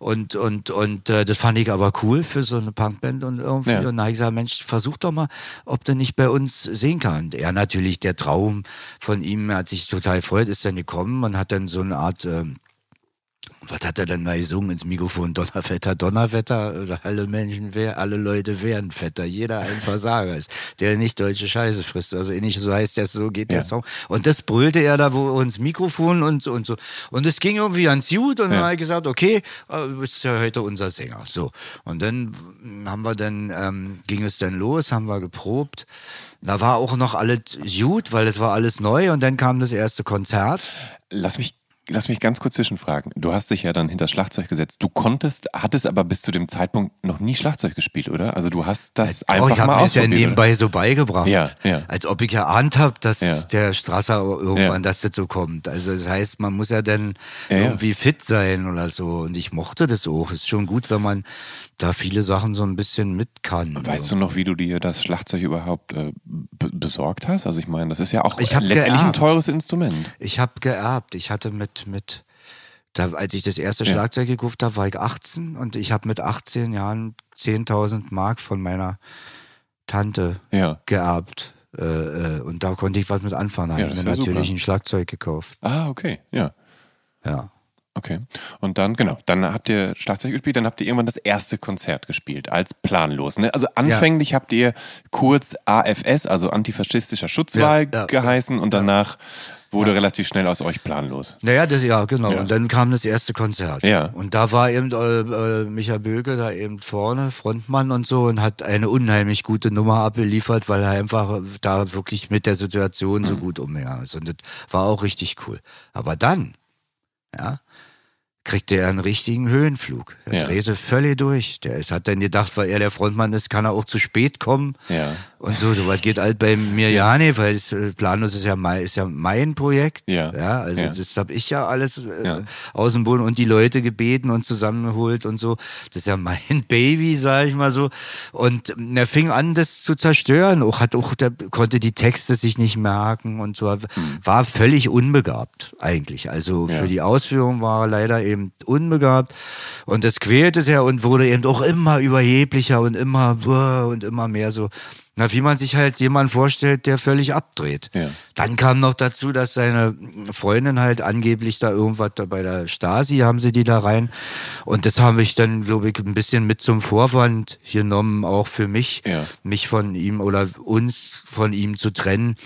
Und, und, und äh, das fand ich aber cool für so eine Punkband und irgendwie. Und dann habe ich gesagt, Mensch, versuch doch mal, ob du nicht bei uns singen kannst. Er natürlich, der Traum von ihm, er hat sich total gefreut, ist dann gekommen und hat dann so eine Art, ähm, was hat er denn da gesungen ins Mikrofon? Donnerwetter, Donnerwetter, alle Menschen, wer, alle Leute wären fetter. Jeder ein Versager ist, der nicht deutsche Scheiße frisst. Also ähnlich so heißt das, so geht der Ja. Song. Und das brüllte er da wo ins Mikrofon und so und so. Und es ging irgendwie ganz gut und dann Ja. habe ich gesagt, okay, äh, du bist ja heute unser Sänger. So. Und dann haben wir dann, ähm, ging es dann los, haben wir geprobt. Da war auch noch alles gut, weil es war alles neu und dann kam das erste Konzert. Lass mich, lass mich ganz kurz zwischenfragen. Du hast dich ja dann hinter das Schlagzeug gesetzt. Du konntest, hattest aber bis zu dem Zeitpunkt noch nie Schlagzeug gespielt, oder? Also du hast das Oh, einfach ich habe mal mir das ja ausprobiert. nebenbei so beigebracht. Ja, ja. Als ob ich geahnt habe, dass Ja. der Strasser irgendwann, Ja. das so kommt. Also das heißt, man muss ja dann Ja, ja. irgendwie fit sein oder so. Und ich mochte das auch. Ist schon gut, wenn man da viele Sachen so ein bisschen mit kann. Weißt du noch, wie du dir das Schlagzeug überhaupt äh, be- besorgt hast? Also ich meine, das ist ja auch letztendlich ein geerbt. teures Instrument. Ich habe geerbt. Ich hatte mit, mit da, als ich das erste Ja. Schlagzeug gekauft habe, war ich 18 und ich habe mit 18 Jahren 10.000 Mark von meiner Tante Ja. geerbt. Äh, äh, und da konnte ich was mit anfangen. Da Ja, habe ich mir natürlich super. ein Schlagzeug gekauft. Ah, okay. Ja. Ja. Okay. Und dann, genau, dann habt ihr Schlagzeug gespielt, dann habt ihr irgendwann das erste Konzert gespielt, als planlos. Ne? Also anfänglich habt ihr kurz AFS, also antifaschistischer Schutzwahl, Ja, ja, geheißen und danach wurde relativ schnell aus euch planlos. Naja, das, ja, genau. Ja. Und dann kam das erste Konzert. Ja. Und da war eben äh, äh, Micha Böge da eben vorne, Frontmann und so, und hat eine unheimlich gute Nummer abgeliefert, weil er einfach da wirklich mit der Situation Mhm. so gut umgegangen ist. Und das war auch richtig cool. Aber dann, ja, kriegte er einen richtigen Höhenflug. Er Ja. drehte völlig durch. Der ist, hat dann gedacht, weil er der Frontmann ist, kann er auch zu spät kommen. Ja. Und so, so weit geht halt bei mir ja nicht, weil es, äh, Planlos ist ja, mein, ist ja mein Projekt. Ja. ja also das habe ich ja alles äh, aus dem Boden und die Leute gebeten und zusammengeholt und so. Das ist ja mein Baby, sag ich mal so. Und ähm, er fing an, das zu zerstören. Auch hat auch, der konnte die Texte sich nicht merken und so. War völlig unbegabt eigentlich. Also für die Ausführung war er leider eben unbegabt. Und das quälte sehr und wurde eben auch immer überheblicher und immer und immer mehr so. Na, wie man sich halt jemanden vorstellt, der völlig abdreht. Ja. Dann kam noch dazu, dass seine Freundin halt angeblich da irgendwas da bei der Stasi haben sie die da rein. Und das habe ich dann, glaube ich, ein bisschen mit zum Vorwand genommen, auch für mich, Ja. mich von ihm oder uns von ihm zu trennen.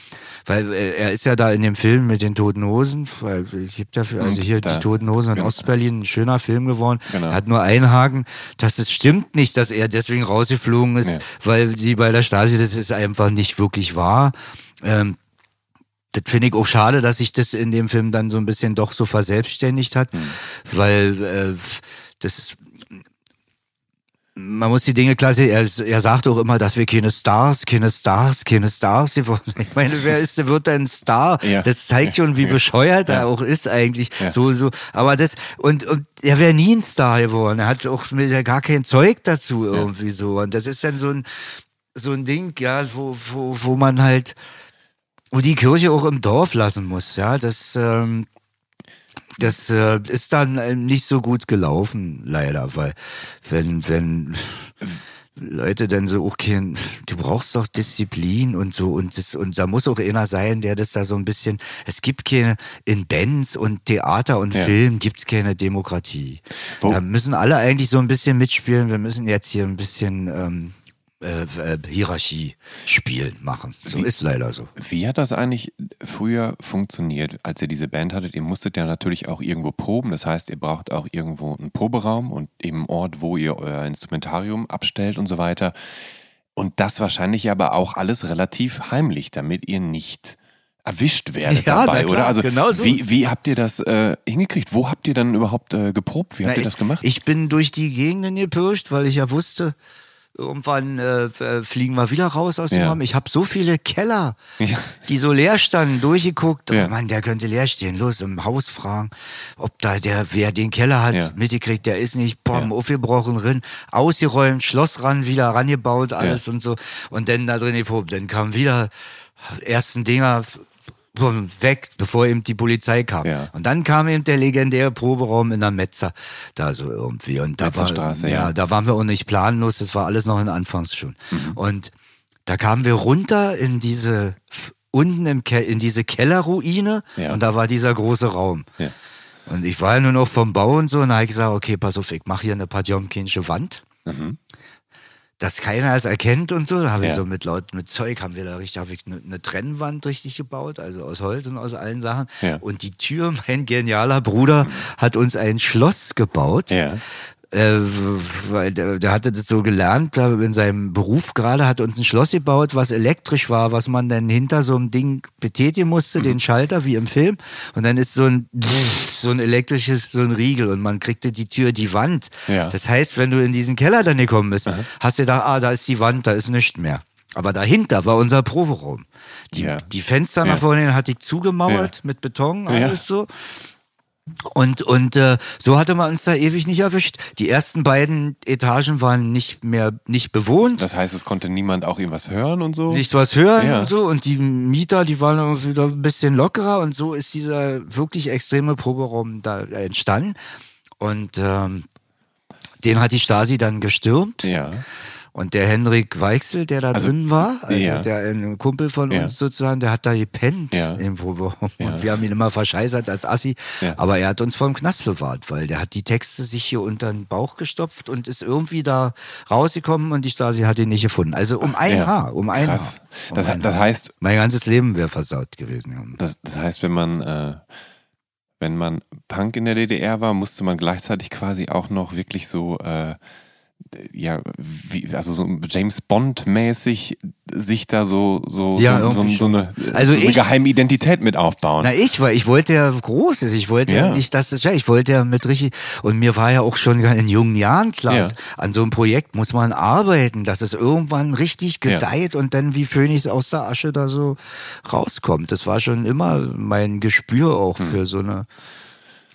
Weil äh, er ist ja da in dem Film mit den Toten Hosen, weil es gibt ja, für- also hier da- die Toten Hosen in genau. Ostberlin, ein schöner Film geworden. Genau. Er hat nur einen Haken, dass es stimmt nicht, dass er deswegen rausgeflogen ist, Ja. weil sie bei der Stasi, das ist einfach nicht wirklich wahr. Ähm, das finde ich auch schade, dass sich das in dem Film dann so ein bisschen doch so verselbstständigt hat, weil äh, das ist, man muss die Dinge klar sehen. Er, er sagt auch immer, dass wir keine Stars, keine Stars, keine Stars geworden. Ich meine, wer ist, der wird ein Star? Ja. Das zeigt schon, wie bescheuert er auch ist eigentlich. So, so. Aber das, und, und er wäre nie ein Star geworden. Er hat auch mit, gar kein Zeug dazu irgendwie so. Und das ist dann so ein, so ein Ding, ja, wo, wo, wo man halt, wo die Kirche auch im Dorf lassen muss, ja. Das, ähm, das äh, ist dann äh, nicht so gut gelaufen, leider, weil wenn, wenn Leute dann so, okay, du brauchst doch Disziplin und so und das, und da muss auch einer sein, der das da so ein bisschen, es gibt keine, in Bands und Theater und Ja. Film gibt's keine Demokratie. Wo- Da müssen alle eigentlich so ein bisschen mitspielen, wir müssen jetzt hier ein bisschen ähm, äh, äh, Hierarchie spielen machen. So ist leider so. Wie hat das eigentlich früher funktioniert, als ihr diese Band hattet? Ihr musstet ja natürlich auch irgendwo proben. Das heißt, ihr braucht auch irgendwo einen Proberaum und eben einen Ort, wo ihr euer Instrumentarium abstellt und so weiter. Und das wahrscheinlich aber auch alles relativ heimlich, damit ihr nicht erwischt werdet Ja, dabei, klar, oder? Also genau so. wie, wie habt ihr das äh, hingekriegt? Wo habt ihr dann überhaupt äh, geprobt? Wie habt Na, ihr das gemacht? Ich bin durch die Gegenden gepirscht, weil ich ja wusste, irgendwann äh, äh, fliegen wir wieder raus aus dem Ja. Raum. Ich habe so viele Keller, Ja. die so leer standen, durchgeguckt. Ja. Oh Mann, der könnte leer stehen. Los, im Haus fragen, ob da der, wer den Keller hat, Ja. mitgekriegt, der ist nicht, bom, Ja. aufgebrochen, rin, ausgeräumt, Schloss ran, wieder rangebaut, alles und so. Und dann da drin geprobt. Dann kam wieder ersten Dinger weg, bevor eben die Polizei kam. Ja. Und dann kam eben der legendäre Proberaum in der Metzer, da so irgendwie. Und da war, ja, ja. da waren wir auch nicht planlos, das war alles noch in Anfangsschuhen. Mhm. Und da kamen wir runter in diese, unten im Ke in diese Kellerruine Ja. und da war dieser große Raum. Ja. Und ich war ja nur noch vom Bau und so, und da habe ich gesagt, okay, pass auf, ich mache hier eine Padjomkinsche Wand. Dass keiner es erkennt und so. Da habe ich Ja. so mit laut, mit Zeug haben wir da richtig, habe ich eine, eine Trennwand richtig gebaut, also aus Holz und aus allen Sachen. Ja. Und die Tür, mein genialer Bruder, hat uns ein Schloss gebaut. Ja. Äh, weil der, der hatte das so gelernt, da in seinem Beruf gerade, hat uns ein Schloss gebaut, was elektrisch war, was man dann hinter so einem Ding betätigen musste, Mhm. den Schalter wie im Film. Und dann ist so ein, so ein elektrisches, so ein Riegel und man kriegte die Tür, die Wand. Ja. Das heißt, wenn du in diesen Keller dann gekommen bist, hast du gedacht, ah, da ist die Wand, da ist nichts mehr. Aber dahinter war unser Proberaum. Die, Ja. die Fenster Ja. nach vorne hin hatte ich zugemauert Ja. mit Beton, Ja. alles so. Und, und äh, so hatte man uns da ewig nicht erwischt. Die ersten beiden Etagen waren nicht mehr nicht bewohnt, Das heißt, es konnte niemand auch irgendwas hören und so? nicht was hören Ja. und so. Und die Mieter, die waren auch wieder ein bisschen lockerer und so ist dieser wirklich extreme Proberaum da entstanden. Und ähm, den hat die Stasi dann gestürmt. Ja. Und der Henrik Weichsel, der da Also, drin war, also ja. der ein Kumpel von Ja. uns sozusagen, der hat da gepennt Ja. im Proberaum. Und wir haben ihn immer verscheißert als Assi. Aber er hat uns vom Knast bewahrt, weil der hat die Texte sich hier unter den Bauch gestopft und ist irgendwie da rausgekommen und die Stasi hat ihn nicht gefunden. Also um ein Ja. Haar, um ein Krass. Haar. Um Das- ein das Haar. heißt- Mein ganzes Leben wäre versaut gewesen. Das, das heißt, wenn man, äh, wenn man Punk in der DDR war, musste man gleichzeitig quasi auch noch wirklich so, äh, ja, wie, also so James Bond-mäßig sich da so, so, Ja, so, so, so, eine, Also so eine ich- geheime Identität mit aufbauen. Na ich, weil ich wollte ja Großes, ich wollte ja, Ja. nicht, dass das, ja, ich wollte ja mit richtig, und mir war ja auch schon in jungen Jahren klar, Ja. an so einem Projekt muss man arbeiten, dass es irgendwann richtig gedeiht und dann wie Phönix aus der Asche da so rauskommt. Das war schon immer mein Gespür auch Hm. für so eine,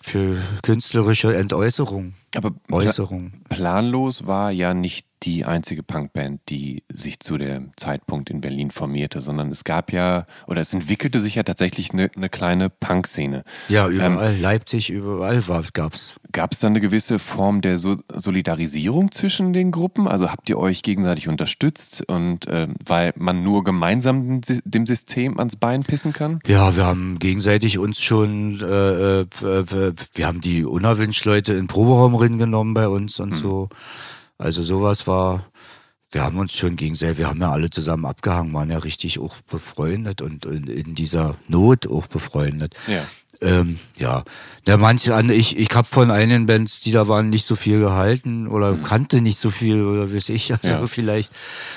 für künstlerische Entäußerung. Aber Äußerung. planlos war ja nicht die einzige Punkband, die sich zu dem Zeitpunkt in Berlin formierte, sondern es gab ja, oder es entwickelte sich ja tatsächlich eine, eine kleine Punkszene. Ja, überall, ähm, Leipzig, überall gab es. Gab es da eine gewisse Form der so Solidarisierung zwischen den Gruppen? Also habt ihr euch gegenseitig unterstützt und äh, weil man nur gemeinsam dem System ans Bein pissen kann? Ja, wir haben gegenseitig uns schon, äh, äh, wir haben die Unerwünscht-Leute in Proberaum genommen bei uns und hm. so. Also sowas war, wir haben uns schon gegenseitig, wir haben ja alle zusammen abgehangen, waren ja richtig auch befreundet und, in dieser Not auch befreundet. Ja. Ähm, ja, der manche an, ich, ich habe von einigen Bands, die da waren, nicht so viel gehalten oder mhm. kannte nicht so viel oder weiß ich, also ja. vielleicht.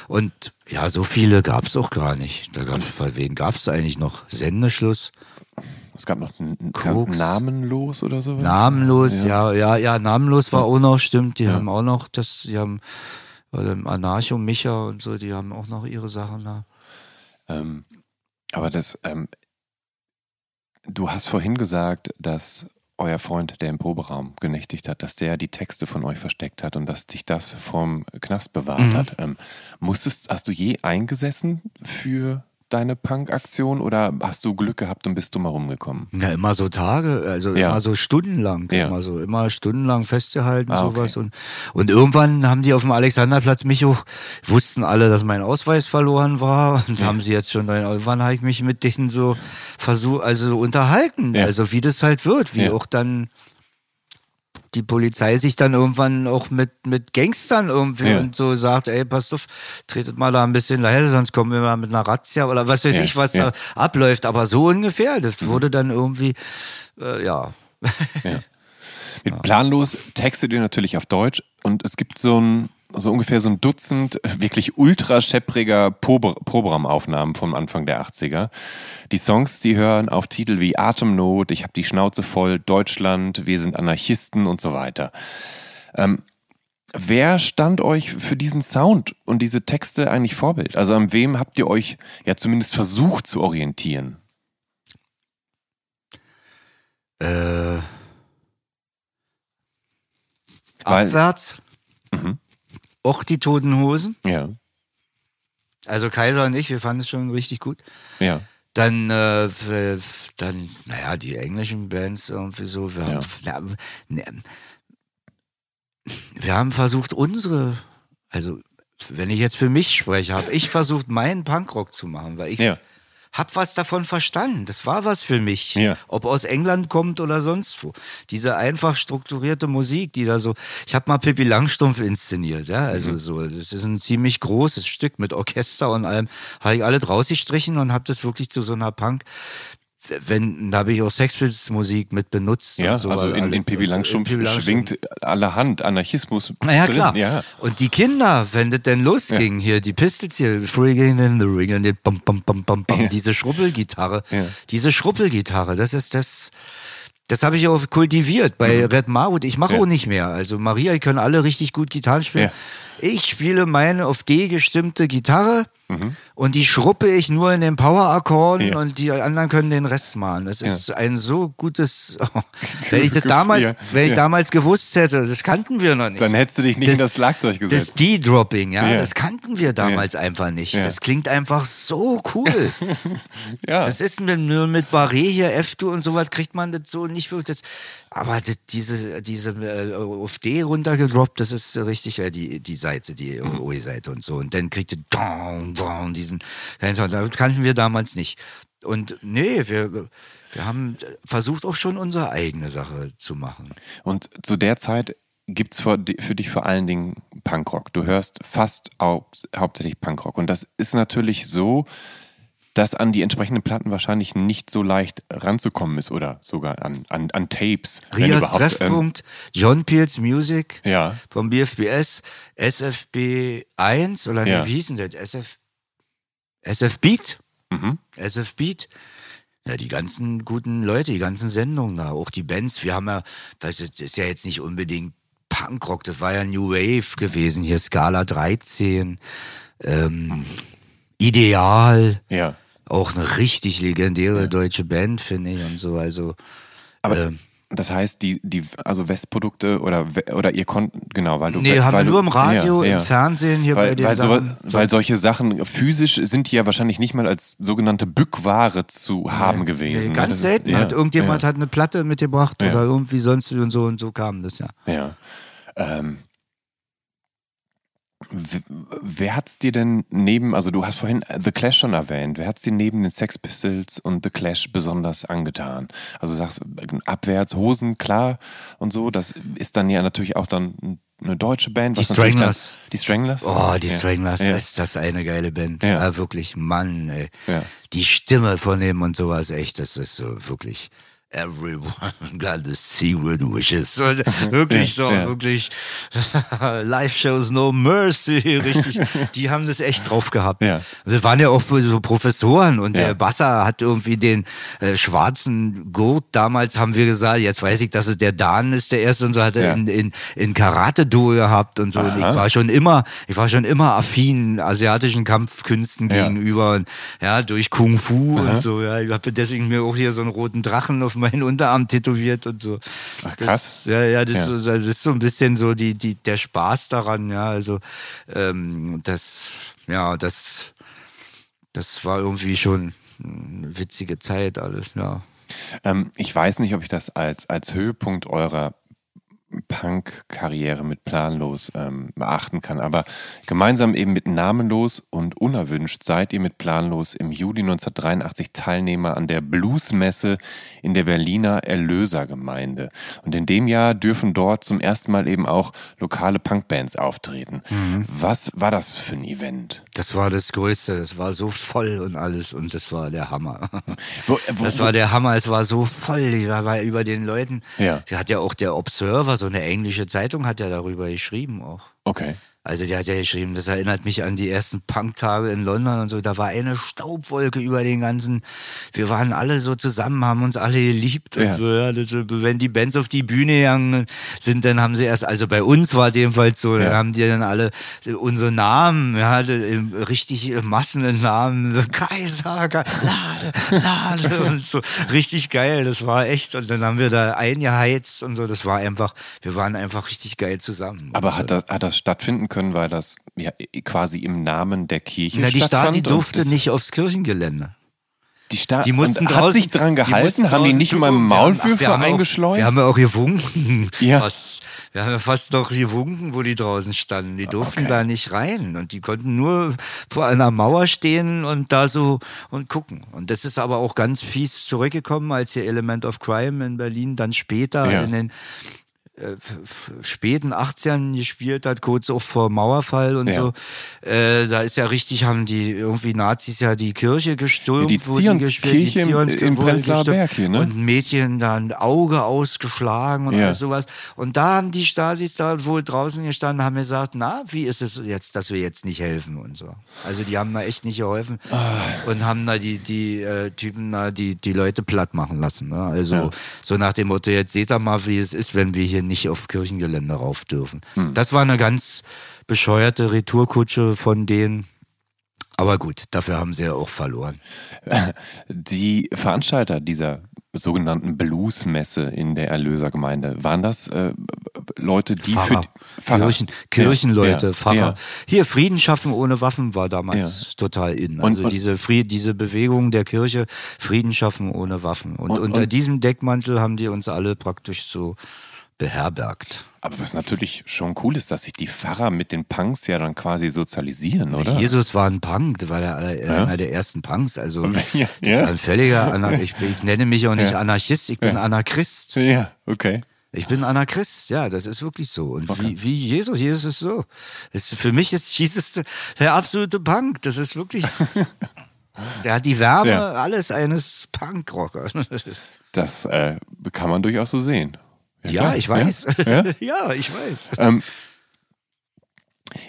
Und ja, so viele gab es auch gar nicht. Da gab's, wen gab es eigentlich noch? Sendeschluss. Es gab noch Koks. Namenlos oder so. Namenlos, ja. ja, ja, ja, Namenlos war auch noch, stimmt. Die ja. haben auch noch das, die haben Anarcho, Micha und so, die haben auch noch ihre Sachen da. Ähm, aber das, ähm, du hast vorhin gesagt, dass euer Freund, der im Proberaum genächtigt hat, dass der die Texte von euch versteckt hat und dass dich das vom Knast bewahrt mhm. hat. Ähm, musstest, hast du je eingesessen für deine Punk-Aktion oder hast du Glück gehabt und bist du mal rumgekommen? Ja, immer so Tage, also ja. immer so stundenlang, ja. immer so, immer stundenlang festgehalten, ah, sowas. Okay. Und, und irgendwann haben die auf dem Alexanderplatz mich auch, wussten alle, dass mein Ausweis verloren war und ja. haben sie jetzt schon, irgendwann habe ich mich mit denen so versucht, also unterhalten, also wie das halt wird, wie auch dann die Polizei sich dann irgendwann auch mit, mit Gangstern irgendwie ja. und so sagt, ey, passt auf, tretet mal da ein bisschen leise, sonst kommen wir mal mit einer Razzia oder was weiß ja, ich, was ja. da abläuft. Aber so ungefähr, das wurde dann irgendwie, äh, ja. ja. Mit planlos textet ihr natürlich auf Deutsch und es gibt so ein so ungefähr so ein Dutzend wirklich ultra scheppriger Proberaum-Aufnahmen vom Anfang der 80er. Die Songs, die hören auf Titel wie Atemnot, Ich hab die Schnauze voll, Deutschland, Wir sind Anarchisten und so weiter. Ähm, wer stand euch für diesen Sound und diese Texte eigentlich Vorbild? Also an wem habt ihr euch ja zumindest versucht zu orientieren? Äh, abwärts. Mhm. Auch die Toten Hosen. Ja. Also Kaiser und ich, wir fanden es schon richtig gut. Ja. Dann, äh, dann, naja, die englischen Bands irgendwie so. Wir haben, ja. na, ne, wir haben versucht, unsere, also wenn ich jetzt für mich spreche, habe ich versucht, meinen Punkrock zu machen, weil ich ja hab was davon verstanden. Das war was für mich. Ja. Ob aus England kommt oder sonst wo. Diese einfach strukturierte Musik, die da so. Ich habe mal Pippi Langstumpf inszeniert, ja. Also mhm. so, das ist ein ziemlich großes Stück mit Orchester und allem. Habe ich alle rausgestrichen und habe das wirklich zu so einer Punk wenn, da habe ich auch Sex Musik mit benutzt. Ja, so, also in, in Pippi Langstrumpf schwingt allerhand Anarchismus naja, drin. klar. Ja. Und die Kinder, wenn das denn losging, ja. hier, die Pistols hier, Friggin in the Ring, und die bam, bam, bam, bam, bam, ja. diese Schruppelgitarre, diese Schruppelgitarre, das ist das, das habe ich auch kultiviert bei mhm. Red Marwood. Ich mache auch nicht mehr. Also Maria, die können alle richtig gut Gitarren spielen. Ich spiele meine auf D gestimmte Gitarre Mhm. Und die schruppe ich nur in den Power-Akkorden ja. und die anderen können den Rest machen. Das ist ja. ein so gutes. wenn ich das damals, ja. wenn ich damals gewusst hätte, das kannten wir noch nicht. Dann hättest du dich nicht das, in das Schlagzeug gesetzt. Das D-Dropping, ja, das kannten wir damals einfach nicht. Das klingt einfach so cool. ja. Das ist mit, nur mit Barré hier, F-Dur und sowas kriegt man das so nicht wirklich. Das, aber diese, diese äh, auf D runtergedroppt, das ist richtig äh, die, die Seite, die mhm. OE-Seite und so. Und dann kriegt ihr diesen, das kannten wir damals nicht. Und nee, wir, wir haben versucht auch schon unsere eigene Sache zu machen. Und zu der Zeit gibt es für, für, dich vor allen Dingen Punkrock. Du hörst fast haupt, hauptsächlich Punkrock. Und das ist natürlich so, dass an die entsprechenden Platten wahrscheinlich nicht so leicht ranzukommen ist oder sogar an, an, an Tapes. Rias Treffpunkt, ähm, John Peels Music ja. vom BFBS, SFB 1 oder ja. wie hieß denn das? SF, SF Beat? Mhm. SF Beat. Ja, die ganzen guten Leute, die ganzen Sendungen da, auch die Bands. Wir haben ja, das ist ja jetzt nicht unbedingt Punkrock, das war ja New Wave gewesen, hier Scala 13, ähm, Ideal. Ja. Auch eine richtig legendäre ja. deutsche Band, finde ich und so. Also, aber, ähm, Das heißt, die, die, also Westprodukte oder, oder ihr konnt, genau, weil du. Nee, weil haben wir du, nur im Radio, ja, ja. im Fernsehen, hier bei Weil, den weil, so, Sachen. weil solche Sachen physisch sind die ja wahrscheinlich nicht mal als sogenannte Bückware zu haben gewesen. Nee, ne? ganz ist- selten. ja, hat irgendjemand hat eine Platte mitgebracht oder irgendwie sonst und so und so kam das ja. Ja. Ähm, wer hat's dir denn neben, also du hast vorhin The Clash schon erwähnt, wer hat's dir neben den Sex Pistols und The Clash besonders angetan? Also du sagst abwärts, Hosen, klar und so, das ist dann ja natürlich auch dann eine deutsche Band. Die Stranglers. Dann, die Stranglers? Oh, die ja. Stranglers, Ja. ist das eine geile Band. Ja. Ja, wirklich, Mann, ey. Die Stimme von dem und sowas, echt, das ist so wirklich. Everyone got the secret wishes. Wirklich so, ja. wirklich. Life shows no mercy, richtig. Die haben das echt drauf gehabt. Ja. Das waren ja auch so Professoren und Ja. der Basser hat irgendwie den äh, schwarzen Gurt. Damals haben wir gesagt, jetzt weiß ich, dass es der Dan ist, der erste und so hat er in, in, in Karate-Do gehabt und so. Und ich Aha. war schon immer, ich war schon immer affin asiatischen Kampfkünsten gegenüber und ja, durch Kung Fu und so. Ja, ich habe deswegen mir auch hier so einen roten Drachen auf meinen Unterarm tätowiert und so. Ach, Das, krass. ja, ja, das, Ja. Ist so, das ist so ein bisschen so die, die, der Spaß daran, ja. Also ähm, das, ja, das, das war irgendwie schon eine witzige Zeit alles, ja. Ähm, ich weiß nicht, ob ich das als, als Höhepunkt eurer Punk-Karriere mit Planlos ähm, beachten kann, aber gemeinsam eben mit Namenlos und Unerwünscht seid ihr mit Planlos im Juli 1983 Teilnehmer an der Bluesmesse in der Berliner Erlösergemeinde. Und in dem Jahr dürfen dort zum ersten Mal eben auch lokale Punkbands auftreten. Was war das für ein Event? Das war das Größte, das war so voll und alles und das war der Hammer. Wo- wo- Das war der Hammer, es war so voll, ich war war über den Leuten. Ja. Die hat ja auch der Observer, so eine englische Zeitung, hat ja darüber geschrieben auch. Okay. Also der hat ja geschrieben, das erinnert mich an die ersten Punktage in London und so. Da war eine Staubwolke über den ganzen. Wir waren alle so zusammen, haben uns alle geliebt und Ja. so. Ja, das, wenn die Bands auf die Bühne gegangen sind, dann haben sie erst, also bei uns war es jedenfalls so, Ja. dann haben die dann alle unsere Namen, ja, im- richtig massenden Namen, Kaiser, Ka- Lade, Lade und so. Richtig geil, das war echt. Und dann haben wir da eingeheizt und so. Das war einfach, wir waren einfach richtig geil zusammen. Aber hat das, hat das stattfinden können, weil das ja quasi im Namen der Kirche Na, die? Stasi durfte nicht aufs Kirchengelände. Die, Sta Die mussten hat sich dran die gehalten? mussten Haben die nicht mal zugucken. Wir haben- ach, Maulwürfe wir haben auch- eingeschleust? Wir haben ja auch gewunken. Ja. Fast. Wir haben ja fast doch gewunken, wo die draußen standen. Die durften Okay. da nicht rein. Und die konnten nur vor einer Mauer stehen und da so und gucken. Und das ist aber auch ganz fies zurückgekommen, als hier Element of Crime in Berlin dann später Ja. in den späten 80ern gespielt hat, kurz auch vor Mauerfall und Ja. so. Äh, da ist ja richtig, haben die irgendwie Nazis ja die Kirche gestürmt, Ja, die wo Zionskirche gespielt- im- im Prenzlauer. Berg hier, ne? Und Mädchen da ein Auge ausgeschlagen und Ja. alles sowas. Und da haben die Stasis da wohl draußen gestanden, haben gesagt, na, wie ist es jetzt, dass wir jetzt nicht helfen und so. Also die haben da echt nicht geholfen Ah. und haben da die, die äh, Typen da, die, die Leute platt machen lassen. Ne? Also so nach dem Motto, jetzt seht ihr mal, wie es ist, wenn wir hier nicht auf Kirchengelände rauf dürfen. Hm. Das war eine ganz bescheuerte Retourkutsche von denen. Aber gut, dafür haben sie ja auch verloren. Die Veranstalter dieser sogenannten Bluesmesse in der Erlösergemeinde, waren das äh, Leute, die Pfarrer, für Pfarrer. Kirchen, Kirchenleute, ja, Pfarrer. Ja. Hier Frieden schaffen ohne Waffen war damals total in. Und- Also und- diese, Fried, diese Bewegung der Kirche, Frieden schaffen ohne Waffen. Und, Und- unter und- diesem Deckmantel haben die uns alle praktisch so beherbergt. Aber was natürlich schon cool ist, dass sich die Pfarrer mit den Punks ja dann quasi sozialisieren, oder? Jesus war ein Punk, war der, aller- einer der ersten Punks. Also Ja, ja. ein völliger Anar ich, ich nenne mich auch nicht Ja. Anarchist, ich bin Anarchrist. Ja, okay. Ich bin Anarchrist, ja, das ist wirklich so. Und wie, wie Jesus, Jesus ist so. Es, für mich ist Jesus der absolute Punk. Das ist wirklich. der hat die Wärme, Ja. alles eines Punkrockers. Das äh, kann man durchaus so sehen. Ja, ich weiß. Ja? Ja, ich weiß. Ähm,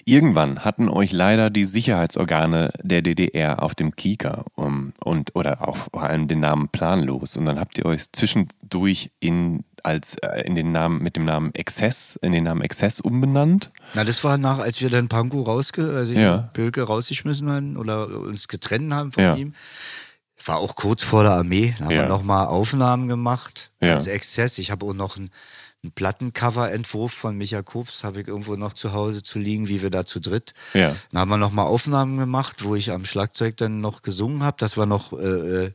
irgendwann hatten euch leider die Sicherheitsorgane der DDR auf dem Kieker um, und oder auch vor allem den Namen planlos und dann habt ihr euch zwischendurch in als äh, in den Namen mit dem Namen Exzess in den Namen Exzess umbenannt. Na, das war nach, als wir dann Pankow rausge, also Ja. Bölke rausgeschmissen haben oder uns getrennt haben von Ja. ihm. War auch kurz vor der Armee. Da haben Ja. wir nochmal Aufnahmen gemacht Ja. als Exzess. Ich habe auch noch einen, einen Plattencover-Entwurf von Micha Kops, habe ich irgendwo noch zu Hause zu liegen, wie wir da zu dritt. Ja. Dann haben wir nochmal Aufnahmen gemacht, wo ich am Schlagzeug dann noch gesungen habe, dass wir noch äh, äh,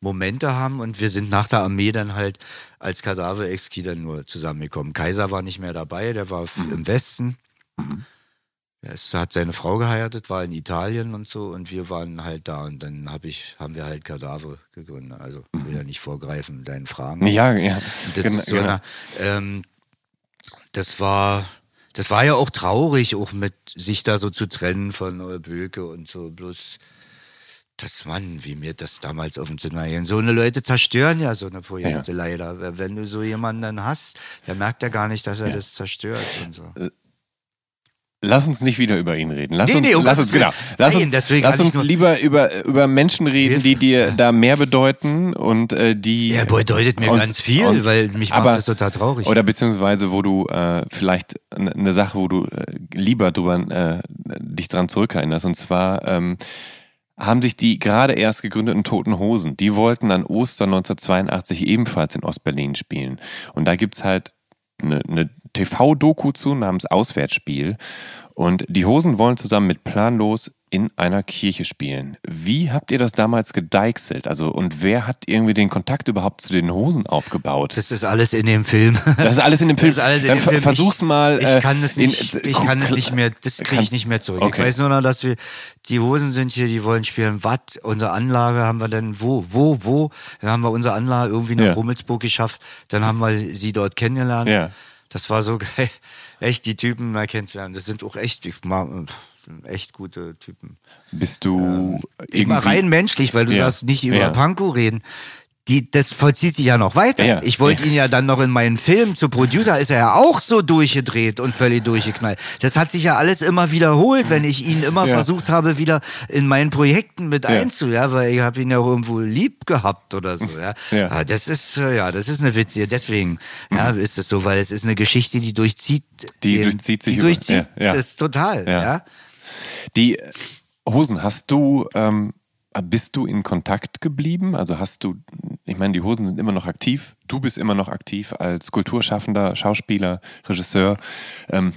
Momente haben und wir sind nach der Armee dann halt als Kadaver Exki dann nur zusammengekommen. Kaiser war nicht mehr dabei, der war f- im Westen. Er ist, hat seine Frau geheiratet, war in Italien und so und wir waren halt da und dann hab ich, haben wir halt Kadaver gegründet. Also will ja nicht vorgreifen deinen Fragen. Ja, ja. Das Genau, so genau. eine, ähm, das war, das war ja auch traurig, auch mit sich da so zu trennen von Neue Böke und so. Bloß das Mann, wie mir das damals auf dem Zimmer ging. So eine Leute zerstören ja so eine Projekte leider. Wenn du so jemanden dann hast, der merkt ja gar nicht, dass er das zerstört und so. Lass uns nicht wieder über ihn reden. Lass Nee, uns, nee, um lass uns, genau. Lass Nein, uns, lass uns lieber über, über Menschen reden, die dir da mehr bedeuten und äh, die. Er bedeutet mir und- ganz viel, und- weil mich aber- macht das total traurig. Oder beziehungsweise, wo du äh, vielleicht eine Sache, wo du äh, lieber drüber äh, dich dran zurückerinnerst. Und zwar ähm, haben sich die gerade erst gegründeten Toten Hosen, die wollten an Ostern 1982 ebenfalls in Ostberlin spielen. Und da gibt's halt eine, eine TV-Doku zu namens Auswärtsspiel. Und die Hosen wollen zusammen mit Planlos in einer Kirche spielen. Wie habt ihr das damals gedeichselt? Also, und wer hat irgendwie den Kontakt überhaupt zu den Hosen aufgebaut? das ist alles in dem Film. Das ist alles in dem Film. Das ist alles in Dann dem Film. versuch's ich, mal. Ich äh, kann es nicht, äh, ich kann es nicht mehr, das kriege ich nicht mehr zurück. Okay. Ich weiß nur noch, dass wir, die Hosen sind hier, die wollen spielen. Watt, unsere Anlage haben wir dann, wo, wo, wo? Dann haben wir unsere Anlage irgendwie nach Ja. Rummelsburg geschafft. Dann haben wir sie dort kennengelernt. Ja. Das war so geil. Echt, die Typen mal kennenzulernen. Das sind auch echt, ich mag, echt gute Typen. Bist du mal irgendwie- rein menschlich, weil du Ja. sagst, nicht über Ja. Pankow reden. Die, das vollzieht sich ja noch weiter. Ja, ja. Ich wollte Ja. ihn ja dann noch in meinen Film zu Producer, ist er ja auch so durchgedreht und völlig durchgeknallt. Das hat sich ja alles immer wiederholt, wenn ich ihn immer versucht habe, wieder in meinen Projekten mit einzu, ja, weil ich habe ihn ja auch irgendwo lieb gehabt oder so, ja. Aber das ist, äh, ja, das ist eine witzige, deswegen, ja, ist es so, weil es ist eine Geschichte, die durchzieht, Mhm. Die durchzieht sich die über- durchzieht das total, ja. Die Hosen, hast du, ähm, bist du in Kontakt geblieben? Also hast du, ich meine, die Hosen sind immer noch aktiv. Du bist immer noch aktiv als Kulturschaffender, Schauspieler, Regisseur. Ähm,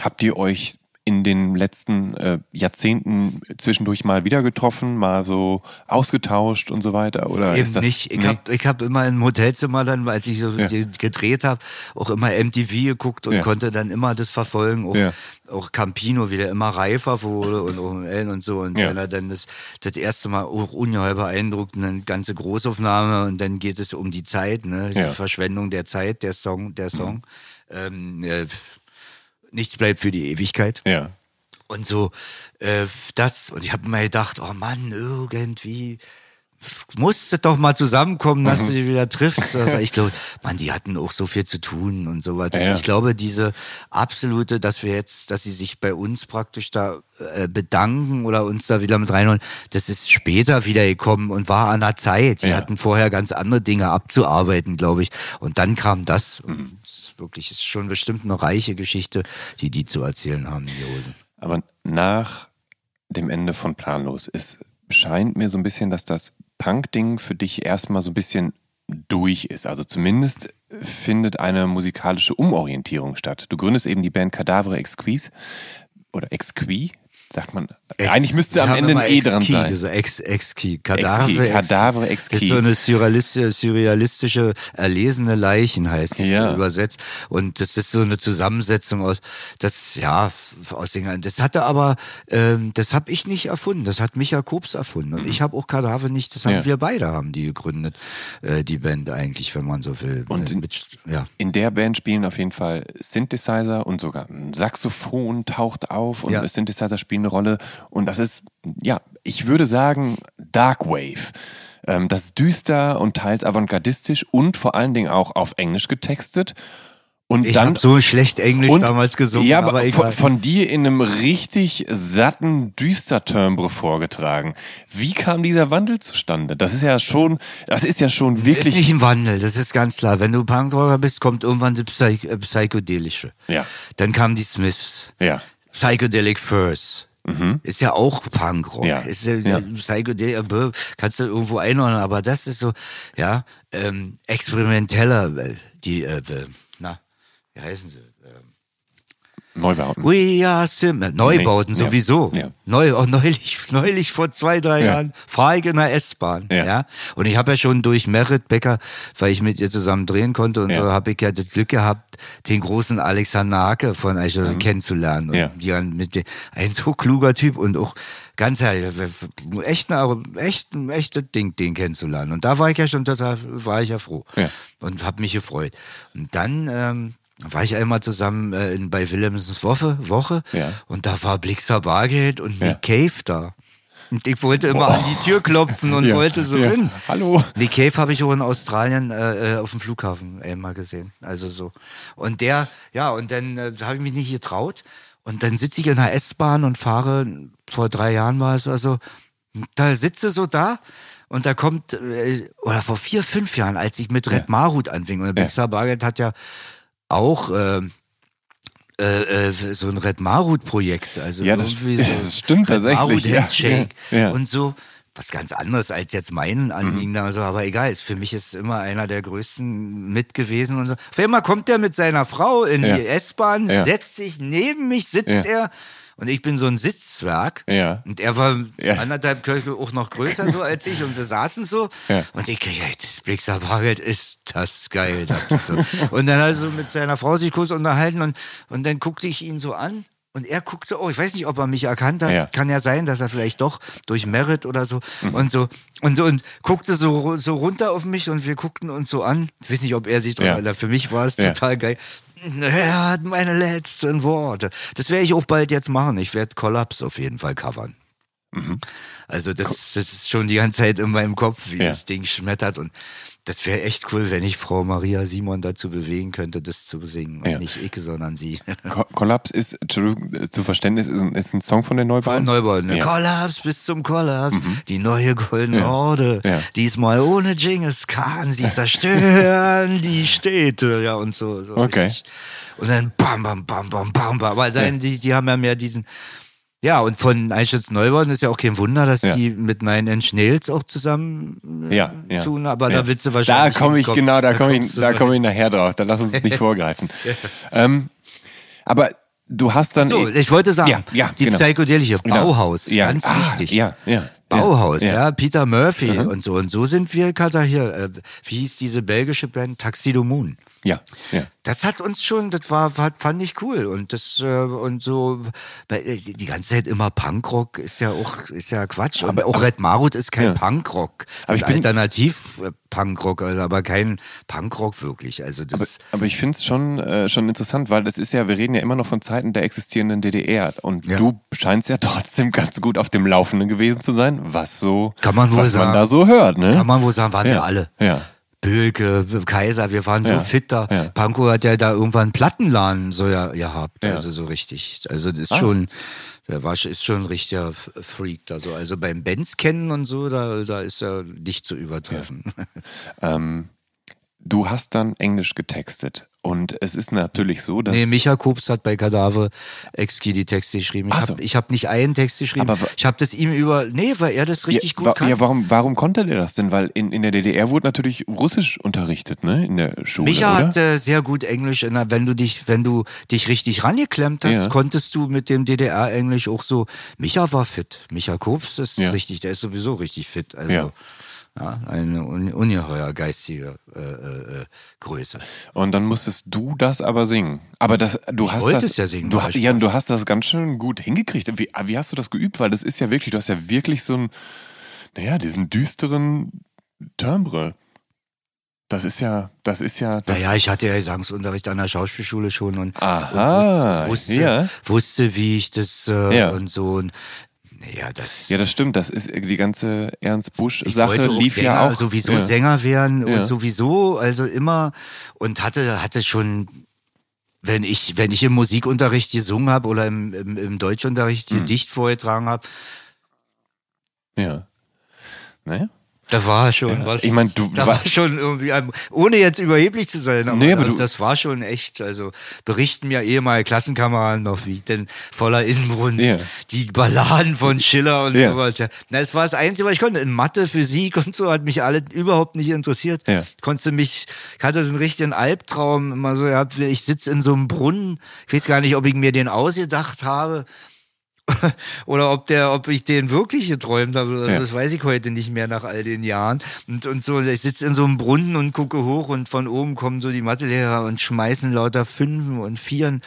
habt ihr euch in den letzten äh, Jahrzehnten zwischendurch mal wieder getroffen, mal so ausgetauscht und so weiter? Oder Eben das, nicht. Ich nee? habe hab immer im Hotelzimmer dann, als ich so Ja. gedreht habe, auch immer MTV geguckt und Ja. konnte dann immer das verfolgen. Auch, Ja. auch Campino, wie der immer reifer wurde und OML und so. Und wenn er dann das, das erste Mal auch ungeheuer beeindruckt, eine ganze Großaufnahme und dann geht es um die Zeit, ne? die. Verschwendung der Zeit, der Song, der Song. Ähm, äh, nichts bleibt für die Ewigkeit. Ja. Und so, äh, das, und ich habe mir gedacht, oh Mann, irgendwie musst du doch mal zusammenkommen, dass du dich wieder triffst. Also ich glaube, man, die hatten auch so viel zu tun und so weiter. Ja, ja. Ich glaube, diese absolute, dass wir jetzt, dass sie sich bei uns praktisch da äh, bedanken oder uns da wieder mit reinholen, das ist später wieder gekommen und war an der Zeit. Die Ja. hatten vorher ganz andere Dinge abzuarbeiten, glaube ich. Und dann kam das. Mhm. Wirklich, ist schon bestimmt eine reiche Geschichte, die die zu erzählen haben, die Hosen. Aber nach dem Ende von Planlos, es scheint mir so ein bisschen, dass das Punk-Ding für dich erstmal so ein bisschen durch ist. Also zumindest findet eine musikalische Umorientierung statt. Du gründest eben die Band Cadavre Exquis oder Exquis, sagt man. Ex- Eigentlich müsste am Ende ein E dran sein. diese Ex, Ex-Key. Ex-Key, Kadaver, Kadaver Das Ex-Key. ist so eine surrealistische, surrealistische erlesene Leichen heißt es Ja. übersetzt. Und das ist so eine Zusammensetzung aus, das, ja, aus den, das hatte aber, ähm, das habe ich nicht erfunden. Das hat Micha Kops erfunden. Und ich habe auch Kadaver nicht, das haben Mhm. Ja. wir beide haben die gegründet, äh, die Band eigentlich, wenn man so will. Und Äh, in- mit, ja. In der Band spielen auf jeden Fall Synthesizer und sogar ein Saxophon taucht auf und. Synthesizer spielen eine Rolle. Und das ist, ja, ich würde sagen, Dark Wave. Ähm, das ist düster und teils avantgardistisch und vor allen Dingen auch auf Englisch getextet. Und Ich dann habe so schlecht Englisch und, damals gesungen, ja, aber von, von dir in einem richtig satten Düstertimbre vorgetragen. Wie kam dieser Wandel zustande? Das ist ja schon, das ist ja schon ist wirklich. nicht ein Wandel, das ist ganz klar. Wenn du Punkrocker bist, kommt irgendwann die Psych äh, psychedelische. Ja. Dann kamen die Smiths. Ja. Psychedelic First. Ist ja auch Punkrock. Ja. Ist ja, Ja. Psychedelia, bäh, kannst du irgendwo einordnen, aber das ist so, ja, ähm, experimenteller, äh, die, äh, äh, na, wie heißen sie? Neubauten. We are Sim. Neubauten Nee, sowieso. Ja. Neu, auch neulich, neulich vor zwei, drei Ja. Jahren fahre ich in der S-Bahn. Ja. Ja. Und ich habe ja schon durch Merit Becker, weil ich mit ihr zusammen drehen konnte und so, habe ich ja das Glück gehabt, den großen Alexander Hake von Eichel kennenzulernen. Und Mhm. Die dann mit dem, ein so kluger Typ und auch ganz ehrlich, echt, eine, echt ein echtes Ding, den kennenzulernen. Und da war ich ja schon total, war ich ja froh. Und habe mich gefreut. Und dann, ähm, war ich einmal zusammen äh, in, bei Wilhelmsens Woche, Woche Ja. und da war Blixer Bargeld und Ja. Nick Cave da. Und ich wollte immer an die Tür klopfen und Ja, wollte so ja. hin. Hallo. Nick Cave habe ich auch in Australien äh, äh, auf dem Flughafen einmal gesehen. Also so. Und der, ja, und dann äh, habe ich mich nicht getraut. Und dann sitze ich in der S-Bahn und fahre, vor drei Jahren war es also, da sitze so da und da kommt, äh, oder vor vier, fünf Jahren, als ich mit Red Marut anfing. Und der Blixer Bargeld hat ja auch ähm, äh, äh, so ein Red Marut-Projekt. Also Ja, das- irgendwie so das stimmt Red tatsächlich, Marut ja. Handshake Ja, ja. und so. Was ganz anderes als jetzt meinen Anliegen da so, aber egal, ist für mich ist immer einer der größten mit gewesen und so. Auf einmal kommt der mit seiner Frau in Ja. die S-Bahn, setzt sich neben mich, sitzt er und ich bin so ein Sitzzwerg. Ja. Und er war Ja. anderthalb Köche auch noch größer so als ich und wir saßen so. Ja. Und ich, ja, das Blixer Bargeld ist das geil. dachte ich so. und dann hat er so mit seiner Frau sich kurz unterhalten und, und dann guckte ich ihn so an. Und er guckte, oh, ich weiß nicht, ob er mich erkannt hat. Ja. Kann ja sein, dass er vielleicht doch durch Merit oder so und so und, und guckte so, so runter auf mich und wir guckten uns so an. Ich weiß nicht, ob er sich dran Ja. Für mich war es Ja. total geil. Er hat meine letzten Worte. Das werde ich auch bald jetzt machen. Ich werde Collapse auf jeden Fall covern. Also das, das ist schon die ganze Zeit in meinem Kopf, wie Ja. das Ding schmettert und das wäre echt cool, wenn ich Frau Maria Simon dazu bewegen könnte, das zu singen. Und Ja. nicht ich, sondern sie. Ko Kollaps ist, zu Verständnis, ist ein, ist ein Song von den Von Neubauten? Neubau, ne? Ja. Kollaps bis zum Kollaps, die neue goldene Ja. Horde. Ja. Diesmal ohne Genghis Khan, sie zerstören die Städte, ja und so. so Okay. richtig. Und dann bam, bam, bam, bam, bam, bam. Weil sein, die, die haben ja mehr diesen. Ja, und von Einschütz Neubauten ist ja auch kein Wunder, dass Ja. die mit Nine Inch Nails auch zusammen äh, Ja, ja. tun, aber da willst du wahrscheinlich. Da komme ich, komm- genau, da komme ich, da komme ich nachher drauf. Da lass uns nicht vorgreifen. ähm, aber du hast dann. So, eh- ich wollte sagen, Ja, ja, die genau. psychedelische Genau. Bauhaus, Ja. ganz Ah, wichtig. Ja, ja. Bauhaus, ja, ja. Peter Murphy und so. Und so sind wir, Katha, hier, äh, wie hieß diese belgische Band? Taxido Moon. Ja, ja. Das hat uns schon, das war, fand ich cool. Und das, äh, und so, äh, die ganze Zeit immer Punkrock ist ja auch, ist ja Quatsch. Und auch Red Marut ist kein Ja. Punkrock. Aber ich ist bin- Alternativ-Punkrock, also, aber kein Punkrock wirklich. Also das, Aber, aber ich finde es schon, äh, schon interessant, weil das ist ja, wir reden ja immer noch von Zeiten der existierenden DDR. Und Ja. du scheinst ja trotzdem ganz gut auf dem Laufenden gewesen zu sein, was so, Kann man wohl was man sagen. da so hört, ne? kann man wohl sagen, waren ja. wir alle. Ja. Böke, Kaiser, wir waren so Ja, fit da. ja. Pankow hat ja da irgendwann einen Plattenladen so ja gehabt, Ja. also so richtig. Also das ist Ah. schon, der war ist schon ein richtiger Freak da so. Also beim Benz kennen und so, da, da ist er nicht zu übertreffen. Ähm, du hast dann Englisch getextet. Und es ist natürlich so, dass. nee, Micha Kops hat bei Kadaver Exki die Texte geschrieben. Ich so. habe hab nicht einen Text geschrieben. Aber ich habe das ihm über, nee, weil er das richtig ja, gut wa- kann. Ja, warum, warum konnte der das denn? Weil in, in der DDR wurde natürlich Russisch unterrichtet, ne? In der Schule. Micha oder? hat äh, sehr gut Englisch, der, wenn du dich, wenn du dich richtig rangeklemmt hast, Ja. konntest du mit dem DDR-Englisch auch so. Micha war fit. Micha Kops ist Ja. richtig, der ist sowieso richtig fit. Also Ja. ja, eine un ungeheuer geistige äh, äh, äh, Größe. Und dann musstest du das aber singen. Aber das, du hast wollte das, ja singen, Du, hast, ich- ja, du hast das ganz schön gut hingekriegt. Wie, wie hast du das geübt? Weil das ist ja wirklich, du hast ja wirklich so ein, naja, diesen düsteren Timbre. Das ist ja, das ist ja, das, Naja, ich hatte ja Gesangsunterricht an der Schauspielschule schon und, Aha, und wusste, ja. wusste, wusste, wie ich das äh, Ja. und so. Und, naja, das. ja, das stimmt. Das ist die ganze Ernst Ich Busch-Sache lief Sänger, ja auch. sowieso ja. Sänger werden Ja. und sowieso, also immer und hatte hatte schon wenn ich wenn ich im Musikunterricht gesungen habe oder im, im, im Deutschunterricht Mhm. Gedicht vorgetragen habe, Ja. Naja. Da war schon was. Ich mein, du- da wa- war schon irgendwie, ohne jetzt überheblich zu sein, aber, Nee, aber das, war schon echt. Also berichten mir ehemalige Klassenkameraden noch, wie denn voller Inbrunst Ja. die Balladen von Schiller und Ja. so weiter. Na, es war das Einzige, was ich konnte. In Mathe, Physik und so hat mich alle überhaupt nicht interessiert. Ja. Konntest mich, ich hatte so einen richtigen Albtraum, immer so, ja, ich sitze in so einem Brunnen, ich weiß gar nicht, ob ich mir den ausgedacht habe. Oder ob der, ob ich den wirklich geträumt habe, Ja. das weiß ich heute nicht mehr nach all den Jahren. Und, und so, ich sitze in so einem Brunnen und gucke hoch und von oben kommen so die Mathelehrer und schmeißen lauter Fünfen und Vieren.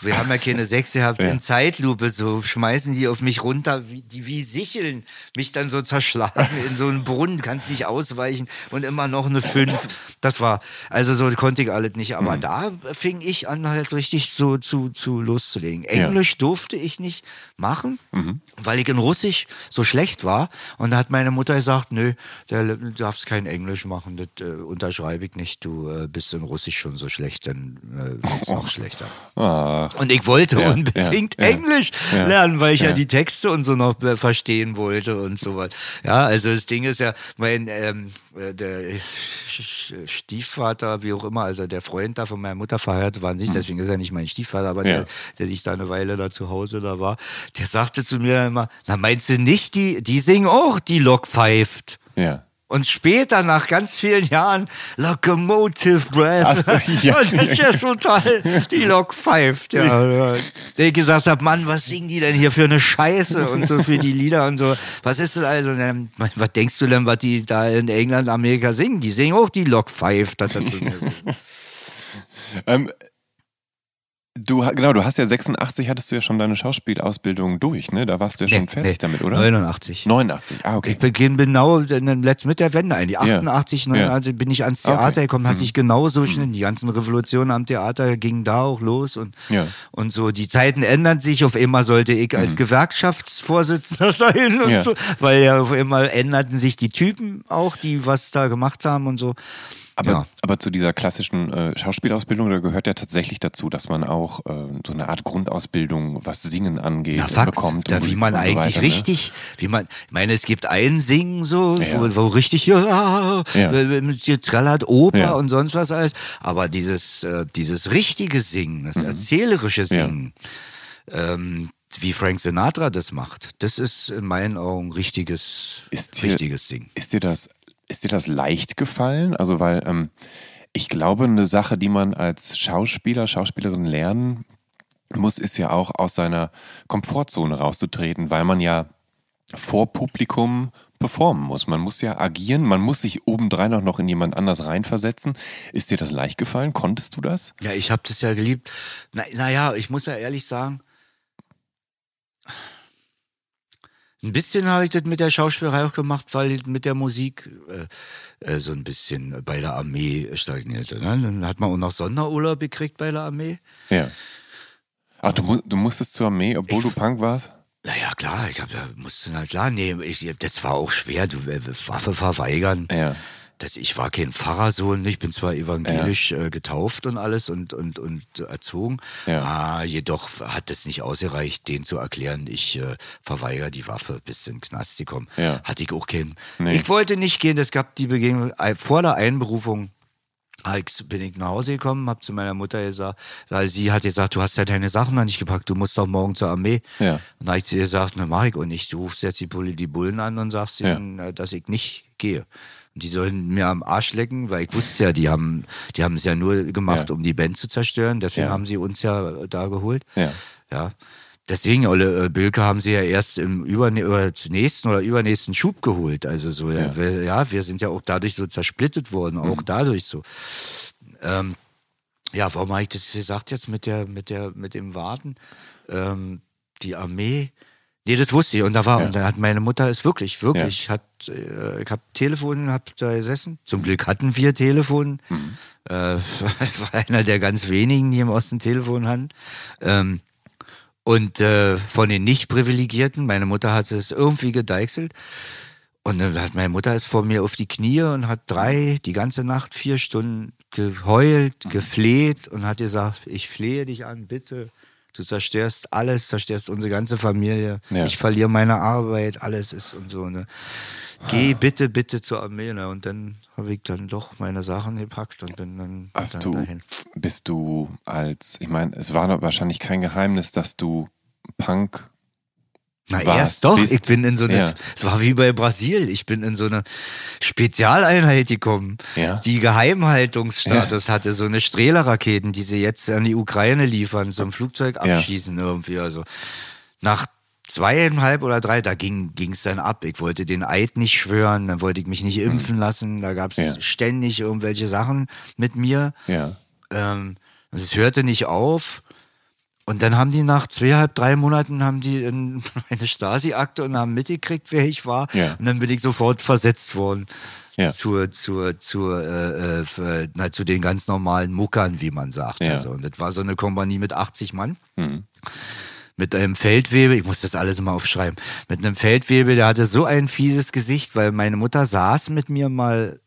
Wir haben ja keine Sechs gehabt, Ja. in Zeitlupe, so schmeißen die auf mich runter, wie, die wie Sicheln, mich dann so zerschlagen in so einen Brunnen, kannst nicht ausweichen und immer noch eine Fünf. Das war, also so konnte ich alles nicht. Mhm. Aber da fing ich an, halt richtig so zu, zu loszulegen. Englisch durfte ich nicht machen, Mhm. weil ich in Russisch so schlecht war. Und da hat meine Mutter gesagt, nö, du darfst kein Englisch machen, das äh, unterschreibe ich nicht. Du äh, bist in Russisch schon so schlecht, dann äh, wird's noch schlechter. Ah, Und ich wollte Ja, unbedingt ja. Englisch Ja, lernen, weil ich ja. die Texte und so noch verstehen wollte und so was. Ja, also das Ding ist ja, mein ähm, äh, der Stiefvater, wie auch immer, also der Freund da von meiner Mutter verheiratet war nicht, deswegen ist er nicht mein Stiefvater, aber Hm. Der, der sich da eine Weile da zu Hause da war, der sagte zu mir immer, na meinst du nicht, die, die singen auch, die Lok pfeift. ja. Und später, nach ganz vielen Jahren, Locomotive Breath. So, ja. und das ist total, die Lok pfeift. Ja. Der ich gesagt habe, Mann, was singen die denn hier für eine Scheiße und so für die Lieder und so. Was ist das also? Dann, Was denkst du denn, was die da in England, Amerika singen? Die singen auch die Lok pfeift, hat er zu mir gesagt. Ähm, du, genau, du hast ja 86, hattest du ja schon deine Schauspielausbildung durch, ne? Da warst du ja schon Nee, fertig nee. damit, oder? 89. 89, ah, okay. Ich beginn genau mit der Wende eigentlich. Ja. 88, Ja. 89 bin ich ans Theater Okay. Mhm. gekommen, hat sich genauso schnell, die ganzen Revolutionen am Theater gingen da auch los und, Ja. und so. Die Zeiten ändern sich, auf einmal sollte ich als Gewerkschaftsvorsitzender sein und Mhm. Ja. so, weil ja auf einmal änderten sich die Typen auch, die was da gemacht haben und so. Aber, ja. aber zu dieser klassischen äh, Schauspielausbildung, da gehört ja tatsächlich dazu, dass man auch äh, so eine Art Grundausbildung, was Singen angeht, Na, Fakt, bekommt. da, wie man so eigentlich weiter, ne? richtig, wie man, ich meine, es gibt ein Singen so, Ja. wo, wo richtig, ja, Ja. äh, mit dir trällert Oper Ja. und sonst was alles, aber dieses, äh, dieses richtige Singen, das Mhm. erzählerische Singen, ähm, wie Frank Sinatra das macht, das ist in meinen Augen richtiges, Ist hier- richtiges Singen. Ist dir das, ist dir das leicht gefallen? Also, weil ähm, ich glaube, eine Sache, die man als Schauspieler, Schauspielerin lernen muss, ist ja auch aus seiner Komfortzone rauszutreten, weil man ja vor Publikum performen muss. Man muss ja agieren, man muss sich obendrein auch noch in jemand anders reinversetzen. Ist dir das leicht gefallen? Konntest du das? Ja, ich habe das ja geliebt. Na, naja, ich muss ja ehrlich sagen, ein bisschen habe ich das mit der Schauspielerei auch gemacht, weil ich mit der Musik äh, äh, so ein bisschen bei der Armee stagnierte. Ne? Dann hat man auch noch Sonderurlaub gekriegt bei der Armee. Ja. Ach, du, du musstest zur Armee, obwohl du Punk warst? Naja, klar, ich hab, ja, musste na klar, nee, ich, das war auch schwer, du äh, Waffe verweigern. Ja. Das, ich war kein Pfarrersohn, ich bin zwar evangelisch äh, getauft und alles und, und, und erzogen, Ja. ah, jedoch hat es nicht ausgereicht, den zu erklären, ich äh, verweigere die Waffe, bis in den Knast zu kommen. Ja. Hatte ich auch keinen. Nee. Ich wollte nicht gehen, es gab die Begegnung äh, vor der Einberufung. ah, ich- Bin ich nach Hause gekommen, hab zu meiner Mutter gesagt, weil sie hat gesagt, du hast ja deine Sachen noch nicht gepackt, du musst doch morgen zur Armee. Ja. Und da hab ich zu ihr gesagt, ne, mach ich und nicht. Du rufst jetzt die, Bullen an und sagst Ja. ihnen, äh, dass ich nicht gehe. Und die sollen mir am Arsch lecken, weil ich wusste ja, die haben, die haben es ja nur gemacht, Ja. um die Band zu zerstören. Deswegen Ja. haben sie uns ja da geholt. Ja. Ja. Deswegen, Olle äh, Bülke haben sie ja erst im überne oder nächsten oder übernächsten Schub geholt. Also so, ja. Ja. Wir, ja, wir sind ja auch dadurch so zersplittet worden, auch Mhm. dadurch so. Ähm, ja, warum habe ich das gesagt jetzt mit der, mit der, mit dem Warten? Ähm, die Armee. Nee, das wusste ich. Und da war, Ja. und da hat meine Mutter es wirklich, wirklich, hat, äh, ich habe Telefon, hab da gesessen. Zum Glück hatten wir Telefon. Mhm. Äh, war einer der ganz wenigen, die im Osten Telefon hatten. Ähm, und äh, von den Nicht-Privilegierten, meine Mutter hat es irgendwie gedeichselt. Und dann hat meine Mutter ist vor mir auf die Knie und hat drei, die ganze Nacht, vier Stunden geheult, gefleht und hat gesagt, ich flehe dich an, bitte. Du zerstörst alles, zerstörst unsere ganze Familie. Ja. Ich verliere meine Arbeit, alles ist und so. Ne? geh bitte, bitte zur Armee. Ne? Und dann habe ich dann doch meine Sachen gepackt und bin dann, Hast dann du, dahin. bist du als, ich meine, es war doch wahrscheinlich kein Geheimnis, dass du Punk Na warst, erst doch, bist. ich bin in so eine, Ja. es war wie bei Brasil, ich bin in so eine Spezialeinheit gekommen, Ja. die Geheimhaltungsstatus hatte, so eine Strehler-Raketen, die sie jetzt an die Ukraine liefern, so ein Flugzeug Ja. abschießen irgendwie, also nach zweieinhalb oder drei, da ging es dann ab. Ich wollte den Eid nicht schwören, dann wollte ich mich nicht impfen lassen, da gab es. Ja. ständig irgendwelche Sachen mit mir. Ja. Ähm, und es hörte nicht auf. Und dann haben die nach zweieinhalb, drei Monaten haben die in eine Stasi-Akte und haben mitgekriegt, wer ich war. Ja. Und dann bin ich sofort versetzt worden. Ja. Zur, zur, zur, äh, äh, für- na, zu den ganz normalen Muckern, wie man sagt. Ja. Also, und das war so eine Kompanie mit 80 Mann. Mhm. Mit einem Feldwebel, ich muss das alles immer aufschreiben, mit einem Feldwebel, der hatte so ein fieses Gesicht, weil meine Mutter saß mit mir mal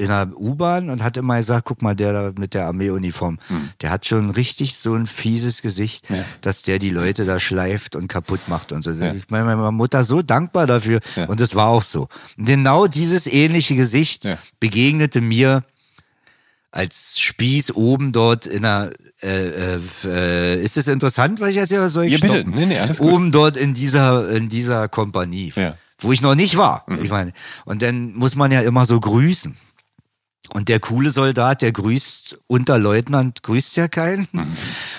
in der U-Bahn und hat immer gesagt, guck mal, der da mit der Armeeuniform, der hat schon richtig so ein fieses Gesicht. Ja. dass der die Leute da schleift und kaputt macht und so. Ich bin meiner Mutter so dankbar dafür Ja. und es war auch so. Und genau dieses ähnliche Gesicht Ja. begegnete mir als Spieß oben dort in der äh, äh, äh, ist es interessant, weil ich jetzt ja soll ich Ja, bitte. stoppen? Nee, nee, alles gut. Oben dort in dieser in dieser Kompanie, Ja. Mhm. wo ich noch nicht war. Ich meine, und dann muss man ja immer so grüßen. Und der coole Soldat, der grüßt unter Leutnant, grüßt ja keinen. Mhm.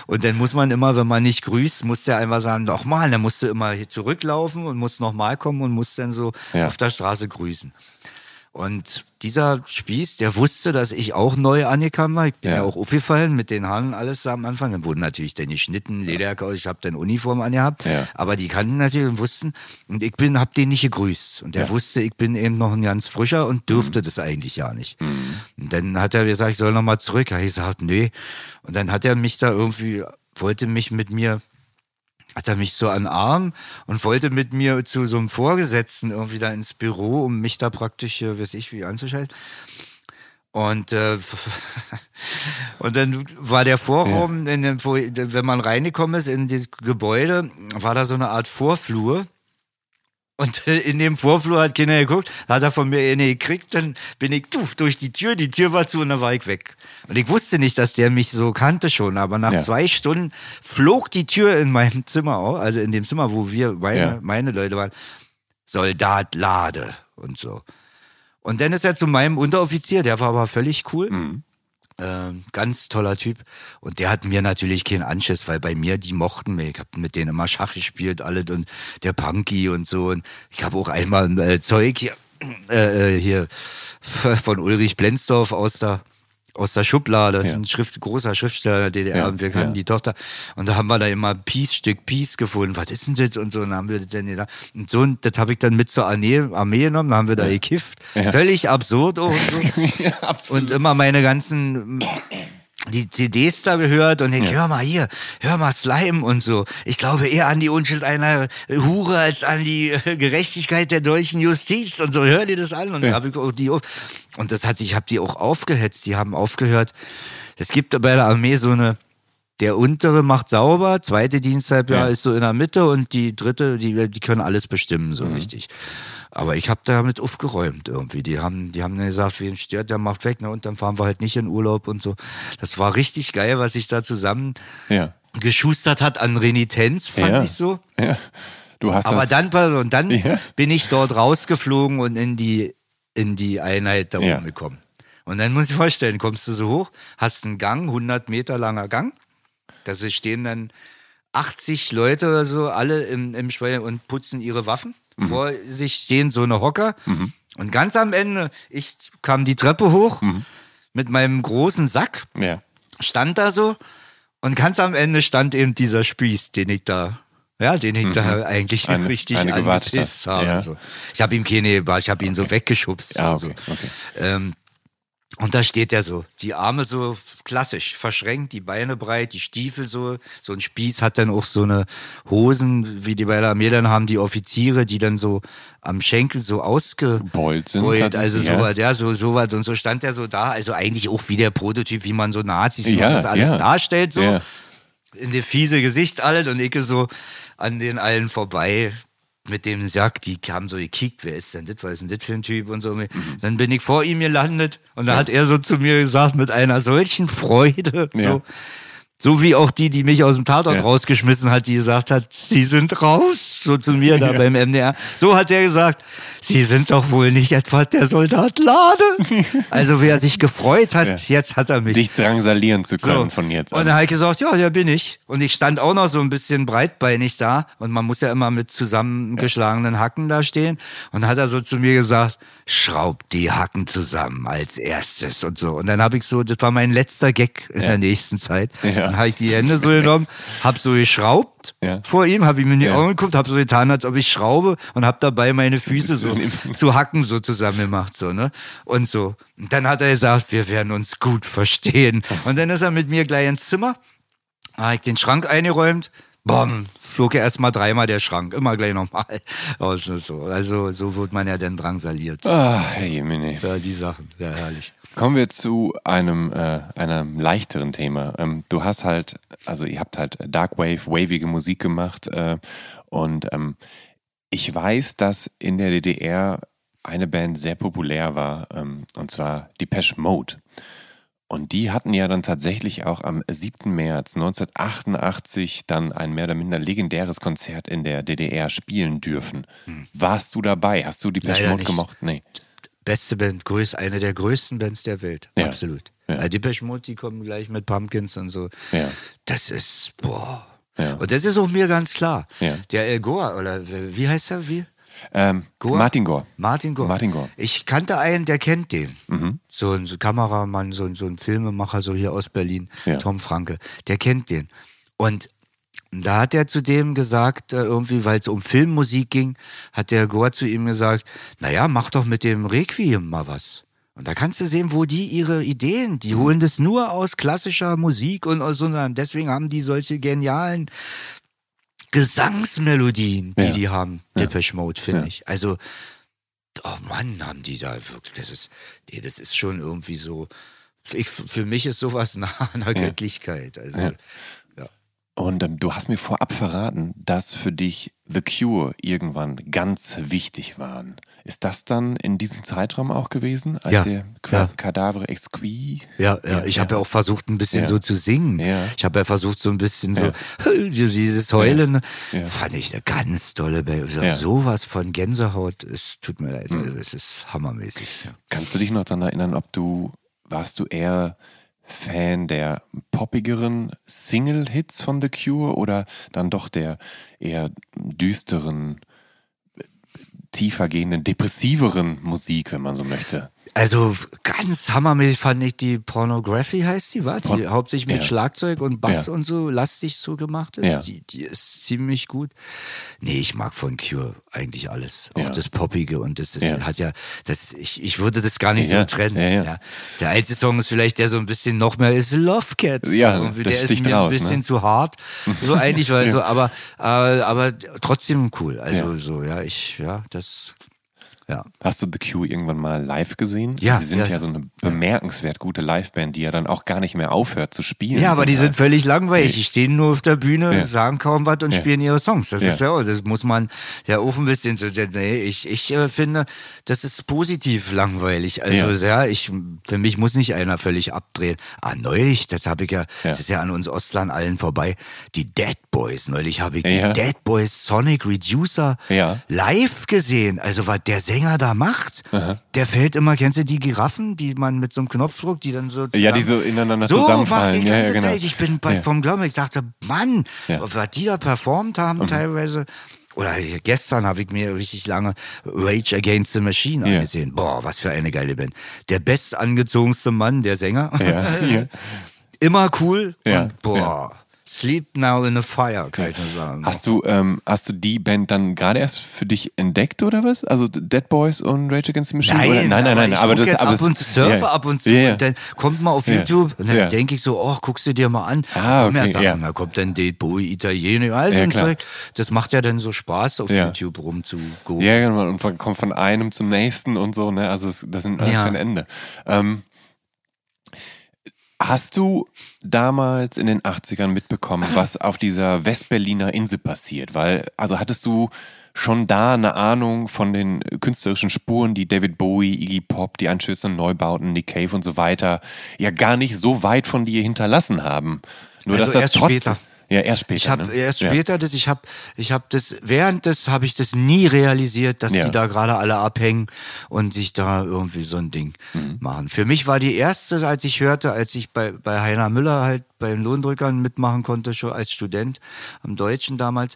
Und dann muss man immer, wenn man nicht grüßt, muss der einfach sagen, nochmal. Dann musst du immer hier zurücklaufen und musst nochmal kommen und musst dann so Ja. auf der Straße grüßen. Und dieser Spieß, der wusste, dass ich auch neu angekommen war. Ich bin ja, Ja. auch aufgefallen mit den Haaren alles am Anfang. Dann wurden natürlich dann geschnitten, Lederjacke, aus, ich habe dann Uniform angehabt. Ja. Aber die kannten natürlich und wussten. Und ich bin, hab den nicht gegrüßt. Und der Ja. wusste, ich bin eben noch ein ganz frischer und dürfte Mhm. das eigentlich ja nicht. Und dann hat er gesagt, ich soll noch mal zurück. Habe ich gesagt, nee. Und dann hat er mich da irgendwie, wollte mich mit mir hat er mich so an den Arm und wollte mit mir zu so einem Vorgesetzten irgendwie da ins Büro, um mich da praktisch, äh, weiß ich, wie anzuschalten. Und, äh, und dann war der Vorraum, in dem, wenn man reingekommen ist in das Gebäude, war da so eine Art Vorflur. Und in dem Vorflur hat keiner geguckt, hat er von mir eine gekriegt, dann bin ich tuff, durch die Tür, die Tür war zu und dann war ich weg. Und ich wusste nicht, dass der mich so kannte schon, aber nach Ja. zwei Stunden flog die Tür in meinem Zimmer auf, also in dem Zimmer, wo wir, meine, Ja. meine Leute waren, Soldat Lade und so. Und dann ist er zu meinem Unteroffizier, der war aber völlig cool. Mhm. Ähm, ganz toller Typ. Und der hat mir natürlich keinen Anschiss, weil bei mir, die mochten mich. Ich habe mit denen immer Schach gespielt, alles und der Punky und so. Und ich habe auch einmal äh, Zeug hier, äh, äh, hier von Ulrich Blenzdorf aus der aus der Schublade, Ja. ein Schrift, großer Schriftsteller der DDR Ja, und wir kannten ja. die Tochter und da haben wir da immer Peace, Stück Peace gefunden. Was ist denn das? Und so, und dann haben wir das dann gedacht. Und so, und das habe ich dann mit zur Armee, Armee genommen, da haben wir da gekifft. Völlig absurd auch und so. Und immer meine ganzen die CDs da gehört und ich, hör mal hier, hör mal Slime und so. Ich glaube eher an die Unschuld einer Hure als an die äh, Gerechtigkeit der deutschen Justiz und so. Hör dir das an und Ja. hab ich auch die und das hat ich habe die auch aufgehetzt. Die haben aufgehört. Es gibt bei der Armee so eine der untere macht sauber, zweite Diensthalbjahr Ja. ist so in der Mitte und die dritte, die, die können alles bestimmen, Mhm. so richtig. Aber ich habe damit aufgeräumt irgendwie. Die haben, die haben dann gesagt, wen stört, der macht weg, ne? Und dann fahren wir halt nicht in Urlaub und so. Das war richtig geil, was sich da zusammen Ja. geschustert hat an Renitenz, fand ja. ich so. Ja. Du hast Aber das, dann, und dann Ja. bin ich dort rausgeflogen und in die, in die Einheit da oben gekommen. Und dann muss ich vorstellen, kommst du so hoch, hast einen Gang, 100 Meter langer Gang. Da stehen dann 80 Leute oder so, alle im, im Schweier und putzen ihre Waffen. Mhm. Vor sich stehen so eine Hocker. Und ganz am Ende, ich kam die Treppe hoch Mhm. mit meinem großen Sack ja. stand da so und ganz am Ende stand eben dieser Spieß, den ich da, ja, den ich da eigentlich Mhm. Eine- richtig eine angepisst habe. Ja. So. Ich habe ihm keine, ich habe ihn so weggeschubst. Ja, okay, so. okay. Ähm, und da steht er so, die Arme so klassisch verschränkt, die Beine breit, die Stiefel so. So ein Spieß hat dann auch so eine Hosen, wie die bei der Armee dann haben, die Offiziere, die dann so am Schenkel so ausgebeult, Beult sind also tatsächlich, so ja. was, ja, so, so was. Und so stand er so da, also eigentlich auch wie der Prototyp, wie man so Nazis, wie Ja, man das alles ja. darstellt, so. In der fiese Gesicht alles und ich so an den allen vorbei. Mit dem Sack, die kamen so gekickt, wer ist denn das, was ist denn das für ein Typ und so. Dann bin ich vor ihm gelandet und dann hat er so zu mir gesagt, mit einer solchen Freude, Ja. so, so wie auch die, die mich aus dem Tatort Ja. rausgeschmissen hat, die gesagt hat, sie sind raus, so zu mir da beim MDR. So hat er gesagt, sie sind doch wohl nicht etwa der Soldat Lade. also wer sich gefreut hat, Ja. jetzt hat er mich. Dich drangsalieren zu können So. von jetzt Und an. dann habe ich gesagt, ja, der bin ich. Und ich stand auch noch so ein bisschen breitbeinig da. Und man muss ja immer mit zusammengeschlagenen Hacken da stehen. Und dann hat er so zu mir gesagt, schraub die Hacken zusammen als erstes und so. Und dann habe ich so, das war mein letzter Gag in der nächsten Zeit. Ja. Dann habe ich die Hände so genommen, hab so geschraubt Ja. vor ihm, habe ihm in die. Augen geguckt, habe so getan, als ob ich schraube und habe dabei meine Füße so zu Hacken so zusammen gemacht, so, ne? Und so. Und dann hat er gesagt, wir werden uns gut verstehen. Und dann ist er mit mir gleich ins Zimmer, habe ich den Schrank eingeräumt, Bom, flog ja erstmal dreimal der Schrank, immer gleich nochmal und so. Also so wird man ja dann drangsaliert. Ah, hey, Mini. Ja, die Sachen, ja herrlich. Kommen wir zu einem, äh, einem leichteren Thema. Ähm, du hast halt, also ihr habt halt Darkwave, wavige Musik gemacht äh, und ähm, ich weiß, dass in der DDR eine Band sehr populär war, ähm, und zwar Depeche Mode. Und die hatten ja dann tatsächlich auch am 7. März 1988 dann ein mehr oder minder legendäres Konzert in der DDR spielen dürfen. Warst du dabei? Hast du Leider Mode nicht. gemocht? Nee. Beste Band, größ, eine der größten Bands der Welt. Ja. Absolut. Ja. Ja. Depeche Mode, die kommen gleich mit Pumpkins und so. Ja. Das ist, boah. Ja. Und das ist auch mir ganz klar. Ja. Der El Gore, oder wie heißt er? Wie? Ähm, Gore? Martin Gore. Martin Gore. Martin Gore. Ich kannte einen, der kennt den. Mhm. So ein Kameramann, so, ein- so ein Filmemacher, so hier aus Berlin, Ja. Tom Franke. Der kennt den. Und da hat er zu dem gesagt, äh, irgendwie, weil es um Filmmusik ging, hat der Gore zu ihm gesagt, naja, mach doch mit dem Requiem mal was. Und da kannst du sehen, wo die ihre Ideen, die holen das nur aus klassischer Musik und aus so einer, deswegen haben die solche genialen Gesangsmelodien, die Ja. die haben, Depeche Mode, finde Ja. ich. Also, oh Mann, haben die da wirklich, das ist, das ist schon irgendwie so, ich, für mich ist sowas nah an der Göttlichkeit. Also, Ja. ja. Und ähm, du hast mir vorab verraten, dass für dich The Cure irgendwann ganz wichtig waren. Ist das dann in diesem Zeitraum auch gewesen, als Ja, ihr ja. Cadavre Exquis? Ja, ja, ich habe ja auch versucht, ein bisschen Ja. so zu singen. Ja. Ich habe ja versucht, so ein bisschen so Ja. dieses Heulen. Ja. Fand ich eine ganz tolle Band. So, Ja. Sowas von Gänsehaut, es tut mir leid, Mhm. also, es ist hammermäßig. Ja. Kannst du dich noch daran erinnern, ob du, warst du eher Fan der poppigeren Single-Hits von The Cure oder dann doch der eher düsteren, tiefer gehenden, depressiveren Musik, wenn man so möchte? Also ganz hammermäßig fand ich die Pornography heißt die, war die Porn- hauptsächlich mit Ja. Schlagzeug und Bass Ja. und so lastig so gemacht ist. Ja. Die, die ist ziemlich gut. Nee, ich mag von Cure eigentlich alles. Auch das Poppige und das, das Ja. hat ja, das, ich, ich würde das gar nicht so trennen. ja, ja. Der alte Song ist vielleicht der so ein bisschen noch mehr ist Love Cats. Ja, Irgendwie, der ist mir raus, ein bisschen ne? zu hart. So eigentlich, weil so, aber, äh, aber trotzdem cool. Also so, ja, ich, ja, das, ja. Hast du The Cure irgendwann mal live gesehen? Ja, Sie sind ja, ja, so eine bemerkenswert gute Liveband, die ja dann auch gar nicht mehr aufhört zu spielen. Ja, aber die sind völlig langweilig. Die stehen nur auf der Bühne, Ja. sagen kaum was und spielen ihre Songs. Das ist ja, auch- das muss man ja auch ein bisschen, nee, ich, ich äh, finde, das ist positiv langweilig. Also, Ja. ich, für mich muss nicht einer völlig abdrehen. Ah, neulich, das habe ich ja, das ist ja an uns Ostlern allen vorbei, die Dead Boys. Neulich habe ich die Dead Boys Sonic Reducer live gesehen. Also, was der Sänger da macht, der fällt immer, kennst du die Giraffen, die man mit so einem Knopfdruck, die dann so Ja, die so ineinander so zusammenfallen. macht die Ja, ja, ganze genau. Zeit. Ich bin bei, Ja. vom Glauben, ich dachte, Mann, Ja. Mhm. was die da performt haben teilweise. Oder gestern habe ich mir richtig lange Rage Against the Machine Ja. angesehen. Boah, was für eine geile Band. Der bestangezogenste Mann, der Sänger. Ja, ja. Immer cool. Ja, Und boah, Sleep Now in a Fire, kann ich nur sagen. Hast du, ähm, hast du die Band dann gerade erst für dich entdeckt oder was? Also Dead Boys und Rage Against the Machine? Nein, oder? nein, nein, nein. Aber das, aber ab das- und zu surfe ja. ab und zu ja. und dann kommt mal auf Ja. YouTube und dann denke ich so, oh, guckst du dir mal an. Ah, okay, Sachen, ja. Da kommt dann Date Bowie, Italiener, alles Ja, und klar. Zeug. Das macht ja dann so Spaß, auf. YouTube rumzugucken. Ja, genau. Und kommt von einem zum nächsten und so, ne? Also es, das sind alles kein Ende. Ähm, Hast du damals in den 80ern mitbekommen, was auf dieser Westberliner Insel passiert? Weil, also hattest du schon da eine Ahnung von den künstlerischen Spuren, die David Bowie, Iggy Pop, die einstürzenden Neubauten, Nick Cave und so weiter ja gar nicht so weit von dir hinterlassen haben. Nur Also dass das trotzdem, später. Ja, erst später. Ich habe ne? erst Ja. später das, ich habe, ich habe das während des habe ich das nie realisiert, dass Ja. die da gerade alle abhängen und sich da irgendwie so ein Ding Mhm. machen. Für mich war die erste, als ich hörte, als ich bei bei Heiner Müller halt bei den Lohndrückern mitmachen konnte, schon als Student am Deutschen damals.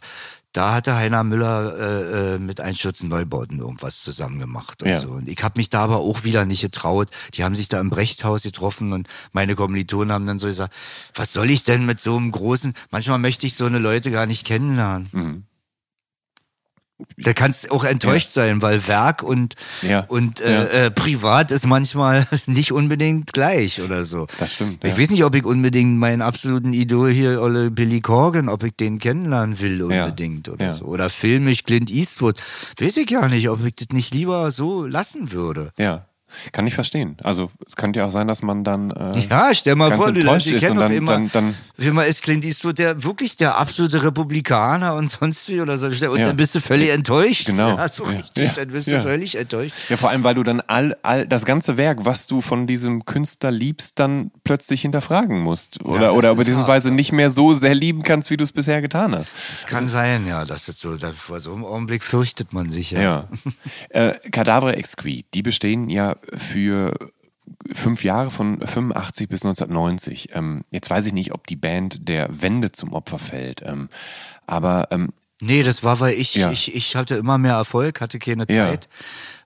Da hatte Heiner Müller äh, äh, mit Einstürzen Neubauten irgendwas zusammen gemacht und Ja. so. Und ich habe mich da aber auch wieder nicht getraut. Die haben sich da im Brechthaus getroffen und meine Kommilitonen haben dann so gesagt, was soll ich denn mit so einem großen, manchmal möchte ich so eine Leute gar nicht kennenlernen. Mhm. Da kannst auch enttäuscht sein, weil Werk und, Ja. und äh, Ja. äh, privat ist manchmal nicht unbedingt gleich oder so. Das stimmt, Ich ja. weiß nicht, ob ich unbedingt meinen absoluten Idol hier, Olle Billy Corgan, ob ich den kennenlernen will Ja. unbedingt oder Ja. so. Oder filmisch Clint Eastwood. Weiß ich ja nicht, ob ich das nicht lieber so lassen würde. Ja, kann ich verstehen. Also es könnte ja auch sein, dass man dann äh, Ja, stell mal vor, die Leute kennen dann, immer, dann, dann wie immer ist Clint Eastwood der wirklich der absolute Republikaner und sonst wie oder so. Und Ja. dann bist du völlig enttäuscht. Genau. Ja, so Ja. richtig, Ja. dann bist du völlig enttäuscht. Ja, vor allem, weil du dann all, all das ganze Werk, was du von diesem Künstler liebst, dann plötzlich hinterfragen musst. Oder, oder ist beziehungsweise nicht mehr so sehr lieben kannst, wie du es bisher getan hast. Das kann sein, ja. Das ist so, vor so einem Augenblick fürchtet man sich ja. Ja. äh, Cadavre Exquis, die bestehen ja für fünf Jahre von 85 bis 1990. Ähm, jetzt weiß ich nicht, ob die Band der Wende zum Opfer fällt. Ähm, aber ähm, Nee, das war, weil ich, Ja. ich, ich hatte immer mehr Erfolg, hatte keine Ja.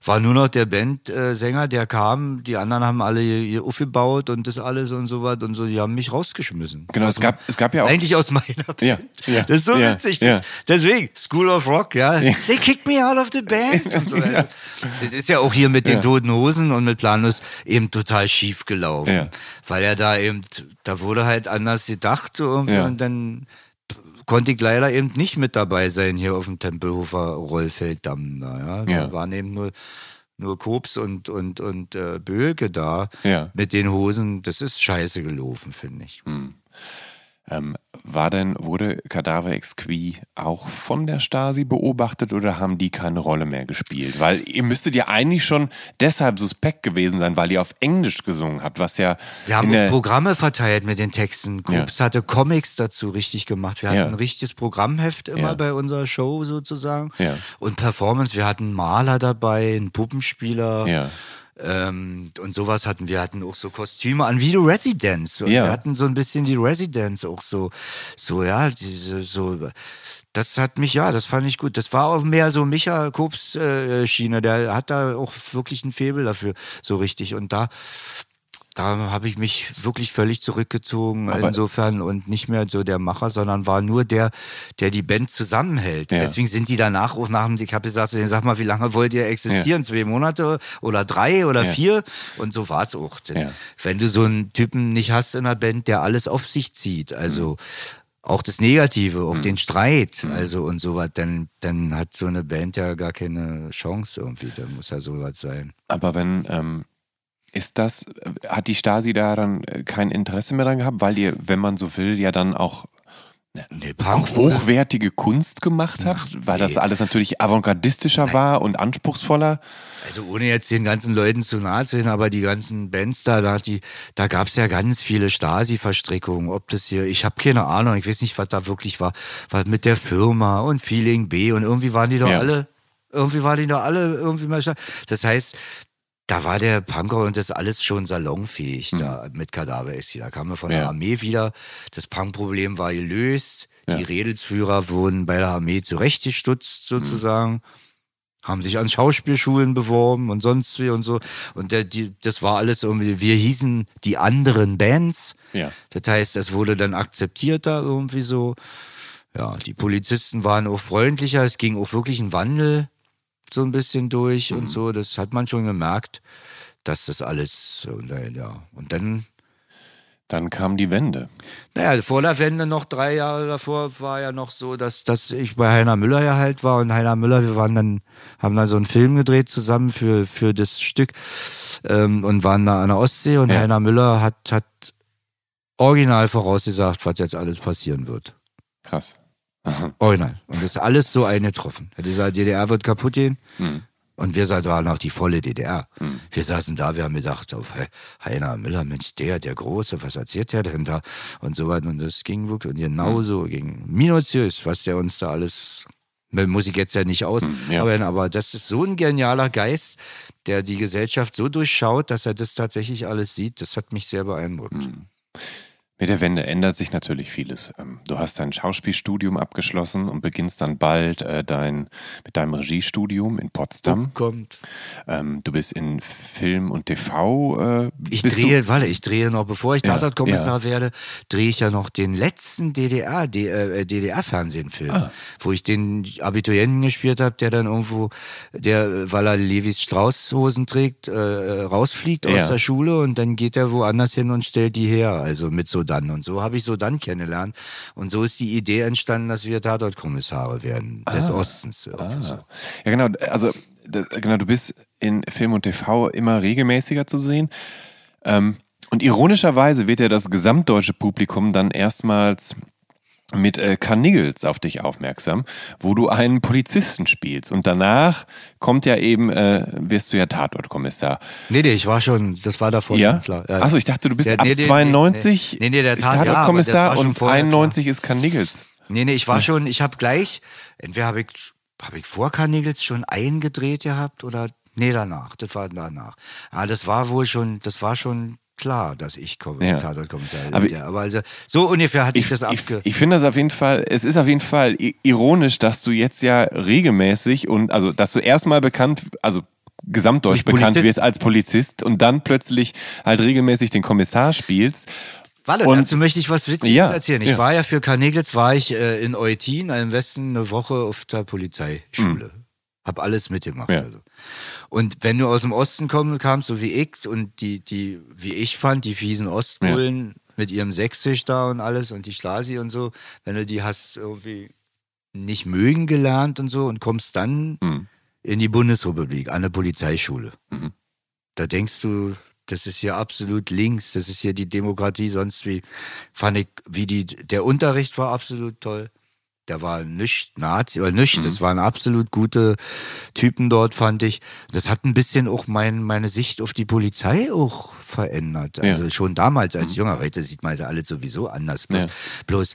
War nur noch der Bandsänger, der kam, die anderen haben alle hier aufgebaut und das alles und so was und so, die haben mich rausgeschmissen. genau, es gab, es gab ja auch. Eigentlich aus meiner Band. Ja, ja, das ist so ja, witzig. ja. Deswegen, School of Rock, ja. They kicked me out of the band. Und so. Das ist ja auch hier mit den. Toten Hosen und mit Planus eben total schief gelaufen. Ja. Weil er da eben, da wurde halt anders gedacht so irgendwie und dann konnte ich leider eben nicht mit dabei sein hier auf dem Tempelhofer Rollfelddamm. Da, ja. Da Ja. waren eben nur, nur Kops und, und, und äh, Böke da Ja. mit den Hosen. Das ist scheiße gelaufen, finde ich. Ähm, war denn, wurde Cadaver Exquis auch von der Stasi beobachtet oder haben die keine Rolle mehr gespielt? Weil ihr müsstet ja eigentlich schon deshalb suspekt gewesen sein, weil ihr auf Englisch gesungen habt, was ja. Wir haben auch Programme verteilt mit den Texten. Krups hatte Comics dazu richtig gemacht. Wir hatten Ja. ein richtiges Programmheft immer Ja. bei unserer Show sozusagen. Ja. Und Performance, wir hatten einen Maler dabei, einen Puppenspieler. Ähm, und sowas hatten wir, hatten auch so Kostüme an wie die Residents. Und Ja. Wir hatten so ein bisschen die Residents auch so, so, ja, diese, so, das hat mich, ja, das fand ich gut. Das war auch mehr so Micha Kops äh, Schiene, der hat da auch wirklich ein Faible dafür, so richtig. Und da, da habe ich mich wirklich völlig zurückgezogen Aber- insofern und nicht mehr so der Macher, sondern war nur der, der die Band zusammenhält. Ja. Deswegen sind die danach auch nach dem, ich habe gesagt, sag mal, wie lange wollt ihr existieren? Zwei Monate oder drei oder Ja. vier? Und so war es auch. Denn Ja. Wenn du so einen Typen nicht hast in der Band, der alles auf sich zieht, also Mhm. auch das Negative, auch den Streit, also und sowas, dann, dann hat so eine Band ja gar keine Chance irgendwie. Dann muss ja sowas sein. Aber wenn, ähm, ist das, hat die Stasi da dann äh, kein Interesse mehr dran gehabt, weil ihr, wenn man so will, ja dann auch Nee, auch hochwertige Kunst gemacht habt, weil das nee. alles natürlich avantgardistischer war und anspruchsvoller. Also ohne jetzt den ganzen Leuten zu nahe zu sehen, aber die ganzen Bands da, da, die, da gab es ja ganz viele Stasi-Verstrickungen. Ob das hier, ich habe keine Ahnung, ich weiß nicht, was da wirklich war. Was mit der Firma und Feeling B und irgendwie waren die doch Ja. alle, irgendwie waren die doch alle irgendwie mal. Das heißt, da war der Punker und das alles schon salonfähig da mit Kadaver ist Da kamen wir von der Ja. Armee wieder. Das Punkproblem war gelöst. Die Ja. Redelsführer wurden bei der Armee zurechtgestutzt sozusagen haben sich an Schauspielschulen beworben und sonst wie und so. Und der, die, das war alles irgendwie, wir hießen die anderen Bands. Ja. Das heißt, es wurde dann akzeptiert da irgendwie so. Ja, die Polizisten waren auch freundlicher, es ging auch wirklich ein Wandel so ein bisschen durch und so. Das hat man schon gemerkt, dass das alles, und, ja. Und dann Dann kam die Wende. naja, vor der Wende noch drei Jahre davor war ja noch so, dass, dass ich bei Heiner Müller ja halt war und Heiner Müller, wir waren dann, haben dann so einen Film gedreht zusammen für, für das Stück ähm, und waren da an der Ostsee und Ja. Heiner Müller hat, hat original vorausgesagt, was jetzt alles passieren wird. Krass. Original. Und das ist alles so eingetroffen. Dieser DDR wird kaputt gehen. Und wir saßen- waren auch die volle DDR. Wir saßen da, wir haben gedacht, auf He- Heiner Müller, Mensch, der, der Große, was erzählt der denn da? Und so weiter. Und das ging wirklich, und genauso ging minutiös, was der uns da alles, muss ich jetzt ja nicht aus, ja. aber, aber das ist so ein genialer Geist, der die Gesellschaft so durchschaut, dass er das tatsächlich alles sieht. Das hat mich sehr beeindruckt. Mit der Wende ändert sich natürlich vieles. Ähm, Du hast dein Schauspielstudium abgeschlossen und beginnst dann bald äh, dein, mit deinem Regiestudium in Potsdam. Kommt. Ähm, du bist in Film und TV. Äh, Ich drehe, warte, ich drehe noch, bevor ich Ja, Tatortkommissar werde, drehe ich ja noch den letzten DDR, D- äh, DDR-Fernsehfilm, Ah. wo ich den Abiturienten gespielt habe, der dann irgendwo, der, weil er Levis Straußhosen trägt, äh, rausfliegt Ja. aus der Schule und dann geht er woanders hin und stellt die her, also mit Sodan. Und so habe ich Sodan kennengelernt. Und so ist die Idee entstanden, dass wir Tatortkommissare werden, des Ostens. irgendwie so. Ah. Ja, genau. Also, da- genau, du bist in Film und TV immer regelmäßiger zu sehen. Ähm, und ironischerweise wird ja das gesamtdeutsche Publikum dann erstmals mit äh, Carniggles auf dich aufmerksam, wo du einen Polizisten spielst. Und danach kommt ja eben, äh, wirst du ja Tatortkommissar. Nee, nee, ich war schon, das war davor Ja? schon klar. Ja. Achso, ich dachte, du bist Der- ab nee, nee, nee, 92 nee, nee, der Tat- ja, Tatortkommissar schon und vorher 91 ist Carniggles. Nee, nee, ich war schon, ich habe gleich, entweder habe ich, hab ich vor Carnegels schon eingedreht gehabt oder, nee, danach, das war danach. Ah, das war wohl schon, das war schon klar, dass ich komme, Ja. Tatortkommissar Aber- ja, aber also, so ungefähr hatte ich, das ich, abge... ich finde das auf jeden Fall, es ist auf jeden Fall ironisch, dass du jetzt ja regelmäßig und also, dass du erstmal bekannt, also gesamtdeutsch bekannt Polizist. wirst als Polizist und dann plötzlich halt regelmäßig den Kommissar spielst. Warte, und- dazu möchte ich was Witziges Ja, erzählen. Ich ja. war ja für Carnegels, war ich äh, in Eutin, im Westen, eine Woche auf der Polizeischule. Hab alles mitgemacht. Mhm. Ja. Also. Und wenn du aus dem Osten komm, kamst, so wie ich, und die, die, wie ich fand, die fiesen Ostbullen mit ihrem Sächsisch da und alles und die Stasi und so, wenn du die hast irgendwie nicht mögen gelernt und so und kommst dann Mhm. in die Bundesrepublik, an eine Polizeischule. Da denkst du, das ist hier absolut links, das ist hier die Demokratie, sonst wie, fand ich, wie die, der Unterricht war absolut toll. Der war nicht Nazi, oder nicht, das waren absolut gute Typen dort, fand ich. Das hat ein bisschen auch mein, meine Sicht auf die Polizei auch verändert. Also Ja. schon damals als Junger, heute sieht man ja alles sowieso anders. Bloß, Ja. bloß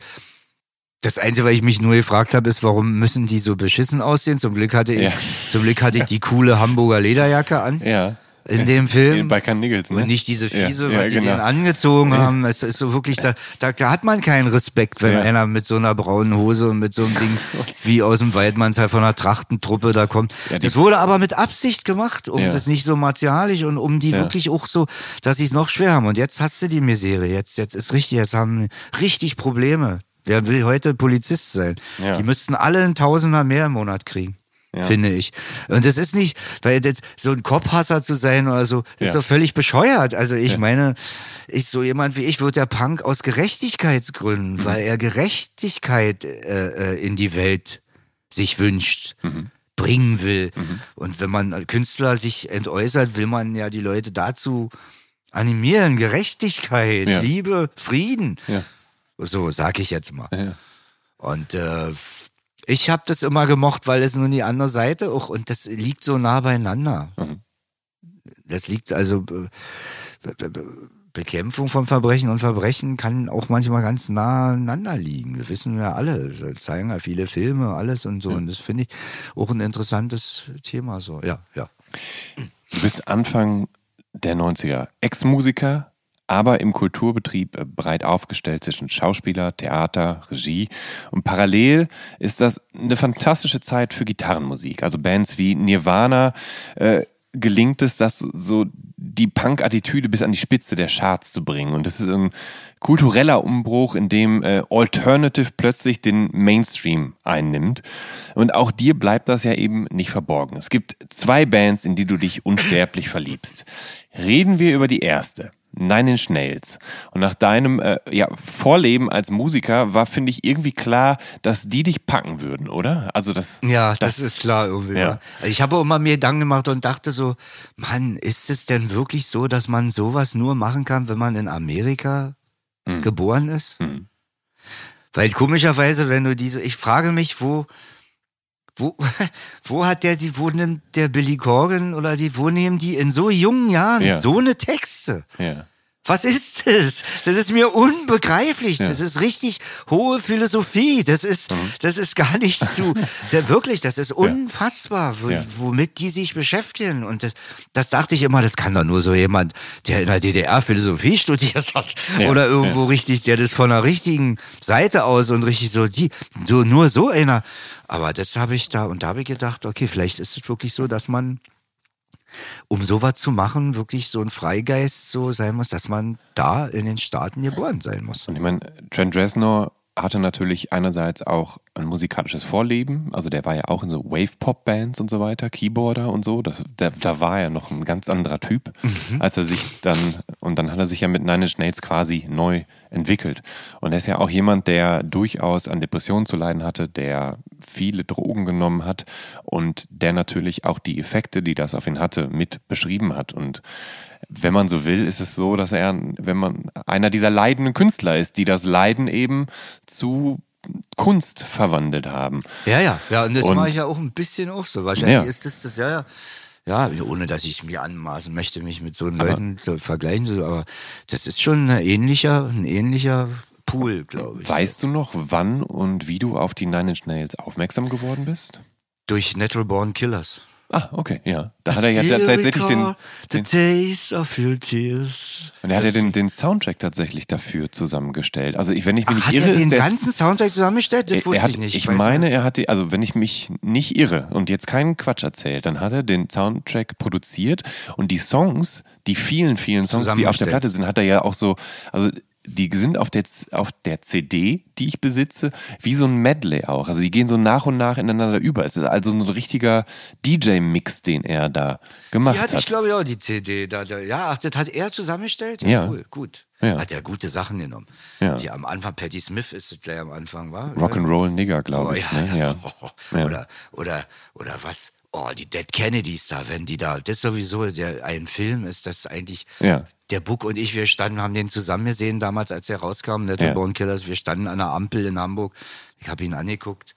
das Einzige, was ich mich nur gefragt habe, ist, warum müssen die so beschissen aussehen? Zum Glück hatte ich, Ja. zum Glück hatte ich die coole Hamburger Lederjacke an Ja. In dem Film. Bei Carniggles, ne? Und nicht diese fiese, ja, was die genau. den angezogen haben. Es ist so wirklich, da, da, da hat man keinen Respekt, wenn Ja. einer mit so einer braunen Hose und mit so einem Ding wie aus dem Waldmannsheil von einer Trachtentruppe da kommt. Ja, das wurde aber mit Absicht gemacht, um Ja. das nicht so martialisch und um die Ja. wirklich auch so, dass sie es noch schwer haben. Und jetzt hast du die Misere. Jetzt, jetzt ist richtig, jetzt haben richtig Probleme. Wer will heute Polizist sein? Ja. Die müssten alle einen Tausender mehr im Monat kriegen. Ja. Finde ich. Und das ist nicht, weil jetzt so ein Kopfhasser zu sein oder so, das Ja. ist doch völlig bescheuert. Also ich Ja. meine, ich so jemand wie ich wird der Punk aus Gerechtigkeitsgründen, Mhm. weil er Gerechtigkeit äh, äh, in die Welt sich wünscht. Mhm. bringen will. Und wenn man Künstler sich entäußert, will man ja die Leute dazu animieren. Gerechtigkeit, Ja. Liebe, Frieden. Ja. So sag ich jetzt mal. Ja. Und äh, ich habe das immer gemocht, weil es nun die andere Seite auch und das liegt so nah beieinander. Mhm. Das liegt also Be Be Be Bekämpfung von Verbrechen und Verbrechen kann auch manchmal ganz nah aneinander liegen. Das wissen wir alle. Das zeigen ja viele Filme, alles und so. Und das finde ich auch ein interessantes Thema. So, ja, ja. Du bist Anfang der 90er Ex-Musiker, aber im Kulturbetrieb äh, breit aufgestellt zwischen Schauspieler, Theater, Regie. Und parallel ist das eine fantastische Zeit für Gitarrenmusik. Also Bands wie Nirvana äh, gelingt es, das so die Punk-Attitüde bis an die Spitze der Charts zu bringen. Und das ist ein kultureller Umbruch, in dem äh, Alternative plötzlich den Mainstream einnimmt. Und auch dir bleibt das ja eben nicht verborgen. Es gibt zwei Bands, in die du dich unsterblich verliebst. Reden wir über die erste. Nine Inch Nails. Und nach deinem äh, ja, Vorleben als Musiker war, finde ich, irgendwie klar, dass die dich packen würden, oder? Also das. Ja, das, ist klar irgendwie. Ja. Ja. Also ich habe auch immer mir Gedanken gemacht und dachte so, Mann, ist es denn wirklich so, dass man sowas nur machen kann, wenn man in Amerika geboren ist. Weil komischerweise, wenn du diese, ich frage mich, wo, wo, wo hat der die, wo nimmt der Billy Corgan oder die, wo nehmen die in so jungen Jahren Ja. so eine Texte? Ja. Was ist das? Das ist mir unbegreiflich. Ja. Das ist richtig hohe Philosophie. Das ist, Mhm. das ist gar nicht zu, der, wirklich, das ist unfassbar, Ja. womit die sich beschäftigen. Und das, das dachte ich immer, das kann doch nur so jemand, der in der DDR Philosophie studiert hat. Ja, Oder irgendwo richtig, der das von der richtigen Seite aus und richtig so, die, so, nur so einer. Aber das habe ich da, und da habe ich gedacht, okay, vielleicht ist es wirklich so, dass man um sowas zu machen, wirklich so ein Freigeist so sein muss, dass man da in den Staaten geboren sein muss. Und ich meine, Trent Reznor hatte natürlich einerseits auch ein musikalisches Vorleben, also der war ja auch in so Wave-Pop-Bands und so weiter, Keyboarder und so, das, da, da war er noch ein ganz anderer Typ, als er sich dann, und dann hat er sich ja mit Nine Inch Nails quasi neu entwickelt. Und er ist ja auch jemand, der durchaus an Depressionen zu leiden hatte, der viele Drogen genommen hat und der natürlich auch die Effekte, die das auf ihn hatte, mit beschrieben hat. Und wenn man so will, ist es so, dass er, wenn man einer dieser leidenden Künstler ist, die das Leiden eben zu Kunst verwandelt haben. Ja, ja, ja, und das mache ich ja auch ein bisschen auch so. Wahrscheinlich Ja. ist das das, ja, ja. Ja, ohne dass ich mir anmaßen möchte, mich mit so Leuten zu vergleichen, so, aber das ist schon ein ähnlicher, ein ähnlicher Pool, glaube ich. Weißt du noch, wann und wie du auf die Nine Inch Nails aufmerksam geworden bist? Durch Natural Born Killers. Ah, okay, ja. Da hat er ja tatsächlich den, The den, taste of your tears. und er hat ja den, den Soundtrack tatsächlich dafür zusammengestellt. Also ich, wenn ich mich Ach, nicht hat irre, er den ganzen Soundtrack zusammengestellt? Das Er- wusste er hat, ich nicht. Ich weiß meine, er hat die, also wenn ich mich nicht irre und jetzt keinen Quatsch erzählt, dann hat er den Soundtrack produziert und die Songs, die vielen, vielen Songs, die auf der. Platte sind, hat er ja auch so, also die sind auf der, auf der CD, die ich besitze, wie so ein Medley auch. Also die gehen so nach und nach ineinander über. Es ist also ein richtiger DJ-Mix, den er da gemacht Die hatte hat. ich, glaube ich, auch, die CD. Da, da, ja, ach, das hat er zusammengestellt? Ja. Cool, gut. Ja. Hat er gute Sachen genommen. Ja. Die am Anfang, Patti Smith ist es gleich am Anfang, war? Rock'n'Roll Nigger, Oh, glaube ich. ja, ne? ja. ja. Ja. Oder, oder, oder was? Oh, die Dead Kennedys da, wenn die da, das sowieso, der, ein Film ist das eigentlich, Ja. der Buck und ich, wir standen, haben den zusammen gesehen damals, als er rauskam, Natural Ja. Born Killers, wir standen an der Ampel in Hamburg, ich habe ihn angeguckt,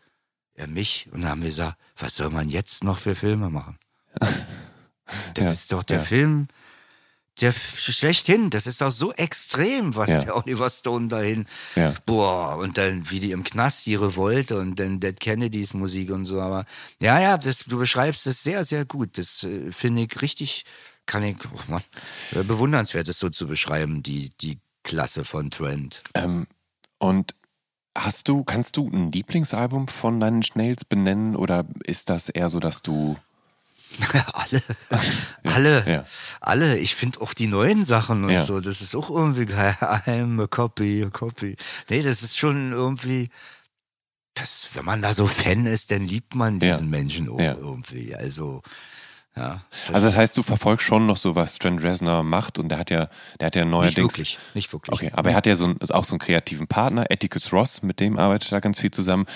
er mich, und dann haben wir gesagt, was soll man jetzt noch für Filme machen? Das Ja, ist doch der ja. Film, der schlechthin, das ist doch so extrem, was Ja. der Oliver Stone dahin. Ja. Boah, und dann wie die im Knast die Revolte und dann Dead Kennedys Musik und so. Aber ja, ja, das, du beschreibst es sehr, sehr gut. Das äh, finde ich richtig, kann ich, oh Mann, äh, bewundernswert, das so zu beschreiben, die, die Klasse von Trent. Ähm, und hast du, kannst du ein Lieblingsalbum von Nine Inch Nails benennen oder ist das eher so, dass du alle, alle, ja. alle. Ich finde auch die neuen Sachen und Ja. so, das ist auch irgendwie geil. I'm a copy, a copy. Nee, das ist schon irgendwie, das, wenn man da so Fan ist, dann liebt man Ja. diesen Menschen auch Ja. irgendwie. Also, ja. Das Also das heißt, du verfolgst schon noch so, was Trent Reznor macht und der hat ja, der hat ja neuerdings... nicht wirklich, nicht wirklich. Okay, aber er hat ja so einen, auch so einen kreativen Partner, Atticus Ross, mit dem arbeitet er ganz viel zusammen.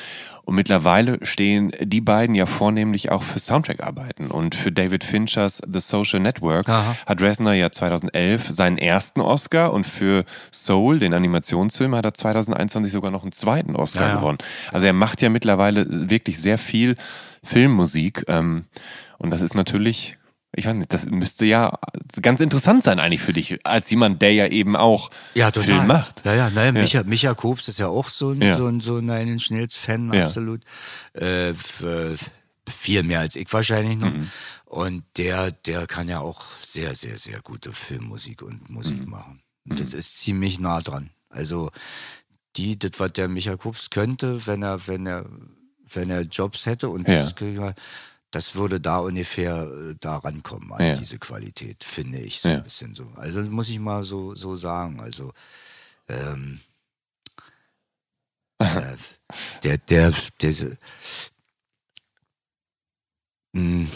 Und mittlerweile stehen die beiden ja vornehmlich auch für Soundtrack-Arbeiten. Und für David Finchers The Social Network Aha. hat Reznor ja 2011 seinen ersten Oscar und für Soul, den Animationsfilm, hat er 2021 sogar noch einen zweiten Oscar Ja, ja. gewonnen. Also er macht ja mittlerweile wirklich sehr viel Filmmusik. Ähm, und das ist natürlich, ich weiß nicht, das müsste ja ganz interessant sein eigentlich für dich, als jemand, der ja eben auch ja, total. Film macht. Ja, ja, naja, Micha, Micha Kobs ist ja auch so ein, Ja. so ein, so ein Nine Inch Nails Fan, Ja. absolut. Äh, viel mehr als ich wahrscheinlich noch. Mhm. Und der, der kann ja auch sehr, sehr, sehr gute Filmmusik und Musik Mhm. machen. Und das ist ziemlich nah dran. Also die, das, was der Micha Kobs könnte, wenn er, wenn er, wenn er Jobs hätte und Ja. Das, würde da ungefähr äh, da rankommen an Ja. diese Qualität, finde ich so Ja. ein bisschen so. Also muss ich mal so, so sagen. Also ähm, äh, der, der, der, mh,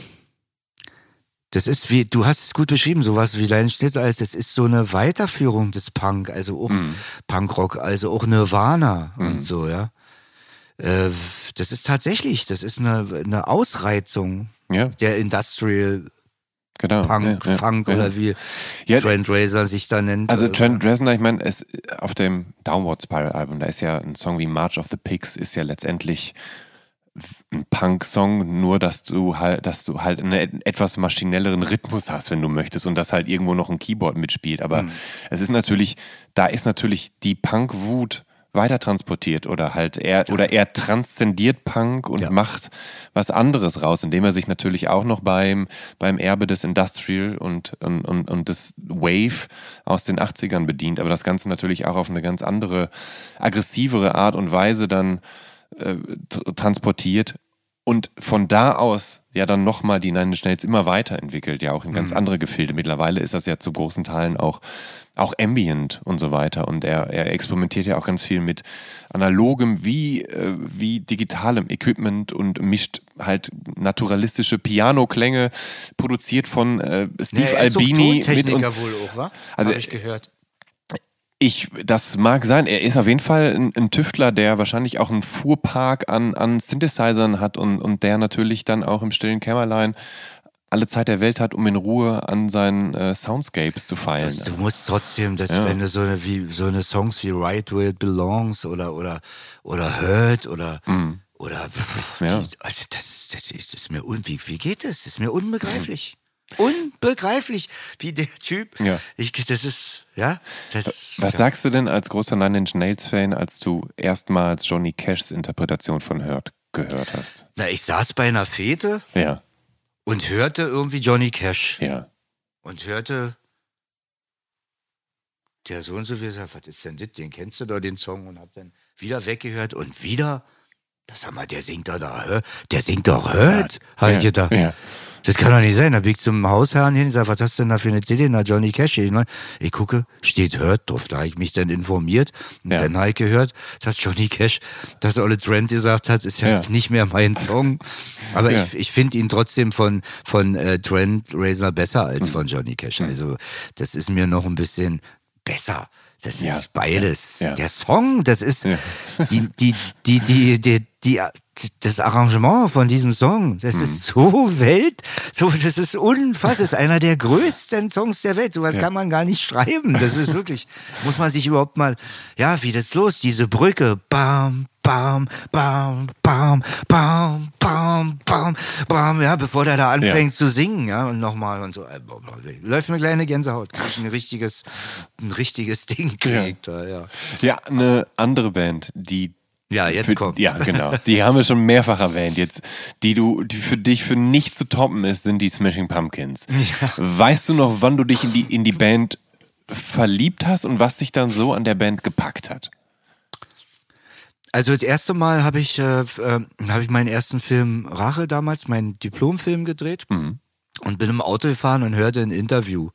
das ist wie, du hast es gut beschrieben, sowas wie dein Schnitt als, das ist so eine Weiterführung des Punk, also auch Mhm. Punkrock, also auch Nirvana und so, ja. Äh, das ist tatsächlich, das ist eine, eine Ausreizung Ja. der Industrial Genau. Punk, ja, ja, Funk oder wie Trent Razor sich da nennt. Also Äh, Trent Reznor, ich meine, es auf dem Downward Spiral Album, da ist ja ein Song wie March of the Pigs ist ja letztendlich ein Punk-Song, nur dass du halt, dass du halt einen etwas maschinelleren Rhythmus hast, wenn du möchtest, und dass halt irgendwo noch ein Keyboard mitspielt. Aber Mhm. es ist natürlich, da ist natürlich die Punk-Wut weiter transportiert oder halt er oder er transzendiert Punk und Ja. macht was anderes raus, indem er sich natürlich auch noch beim, beim Erbe des Industrial und, und, und, und des Wave aus den 80ern bedient, aber das Ganze natürlich auch auf eine ganz andere, aggressivere Art und Weise dann äh, tr- transportiert und von da aus ja dann nochmal die Nine Inch Nails immer weiterentwickelt, ja auch in ganz andere Gefilde. Mittlerweile ist das ja zu großen Teilen auch, auch Ambient und so weiter. Und er, er experimentiert ja auch ganz viel mit analogem wie, äh, wie digitalem Equipment und mischt halt naturalistische Piano-Klänge, produziert von äh, Steve ja, er ist Albini mit und wohl auch, wa? Also, Habe ich gehört. Ich, das mag sein. Er ist auf jeden Fall ein, ein Tüftler, der wahrscheinlich auch einen Fuhrpark an, an Synthesizern hat und, und der natürlich dann auch im stillen Kämmerlein alle Zeit der Welt hat, um in Ruhe an seinen äh, Soundscapes zu feilen. Du musst trotzdem, dass wenn du so eine, wie, so eine Songs wie Right Where It Belongs oder, oder, oder Hurt oder, oder, pff, Mhm. Ja. die, also das, das, ist, das ist mir un, wie, wie geht das? Das ist mir unbegreiflich. Unbegreiflich, wie der Typ. Ja. Ich, das ist, ja, das. Was ja. sagst du denn als großer Nine Inch Nails-Fan, als du erstmals Johnny Cashs Interpretation von Hurt gehört hast? Na, ich saß bei einer Fete Ja, und hörte irgendwie Johnny Cash ja. und hörte der so und so wie gesagt, was ist denn das? Den kennst du doch den Song und hab dann wieder weggehört und wieder. Das sag mal, der singt doch da, der singt doch hört, ja, ich gedacht. ja. Das kann doch nicht sein. Da bin ich zum Hausherrn hin, sag, was hast du denn da für eine CD? Na, Johnny Cash. Ich, mein, ich gucke, steht hört drauf. Da habe ich mich dann informiert und Ja. dann habe ich gehört, dass Johnny Cash, dass Olle Trent gesagt hat, ist ja, Ja. nicht mehr mein Song. Aber Ja. ich, ich finde ihn trotzdem von, von äh, Trent Reznor besser als von Johnny Cash. Also das ist mir noch ein bisschen besser. Das Ja. ist beides. Ja. Der Song, das ist Ja. die, die, die, die, die, die, das Arrangement von diesem Song, das Mhm. ist so Welt, so, das ist unfassbar, das ist einer der größten Songs der Welt. Sowas kann man gar nicht schreiben. Das ist wirklich, muss man sich überhaupt mal, ja, wie das los, diese Brücke, bam, bam, bam, bam, bam, bam, bam, bam, ja, bevor der da anfängt zu singen, ja, und nochmal und so. Läuft mir kleine Gänsehaut, ein richtiges, ein richtiges Ding kriegt, ja. ja. Ja, eine andere Band, die Ja, jetzt für, kommt. Ja, genau. Die haben wir schon mehrfach erwähnt. Jetzt, die du, die für dich für nicht zu toppen ist, sind die Smashing Pumpkins. Weißt du noch, wann du dich in die, in die Band verliebt hast und was dich dann so an der Band gepackt hat? Also das erste Mal habe ich, äh, äh, hab ich meinen ersten Film Rache damals, meinen Diplomfilm gedreht und bin im Auto gefahren und hörte ein Interview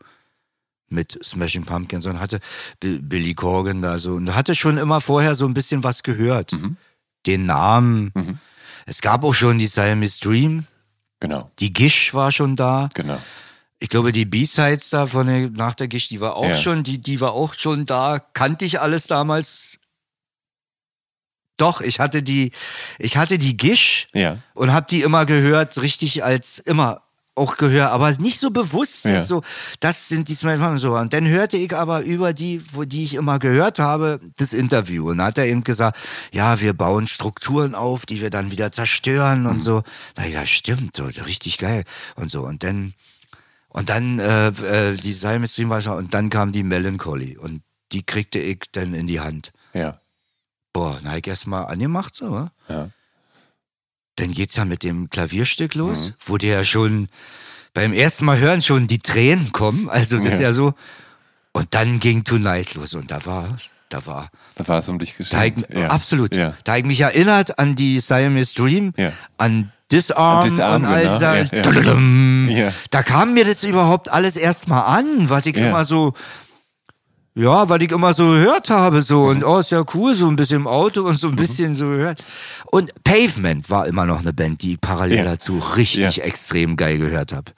mit Smashing Pumpkins und hatte Bi- Billy Corgan da so und hatte schon immer vorher so ein bisschen was gehört. Den Namen. Es gab auch schon die Siamese Dream. Genau, Die Gish war schon da. genau. Ich glaube, die B-Sides da von der, nach der Gish, die war auch Ja. schon, die, die war auch schon da. Kannte ich alles damals. Doch, ich hatte die, ich hatte die Gish Ja. und habe die immer gehört, richtig als immer auch gehört, aber nicht so bewusst. Ja. So, das sind die Pumpkins so. Und dann hörte ich aber über die, wo die ich immer gehört habe, das Interview. Und da hat er eben gesagt, ja, wir bauen Strukturen auf, die wir dann wieder zerstören Mhm. und so. Na ja, stimmt, so, richtig geil und so. Und dann und dann äh, äh, die Dream war schon- und dann kam die Melancholy und die kriegte ich dann in die Hand. Ja. Boah, na ich erst mal angemacht so, wa? Ja. Dann geht's ja mit dem Klavierstück los, Mhm. wo dir ja schon beim ersten Mal hören schon die Tränen kommen. Also das ist Ja. ja so. Und dann ging Tonight los und da war, da war, Da war es um dich da geschehen. Ja. absolut. Ja. Da hab ich mich erinnert an die Siamese Dream, Ja. an Disarm, An Disarm, und all genau. da, Ja, ja. Ja. da kam mir das überhaupt alles erstmal an, was ich Ja. immer so, ja, weil ich immer so gehört habe, so, Mhm. und oh, ist ja cool, so ein bisschen im Auto und so ein bisschen so gehört. Und Pavement war immer noch eine Band, die parallel Ja. dazu richtig Ja. extrem geil gehört habe.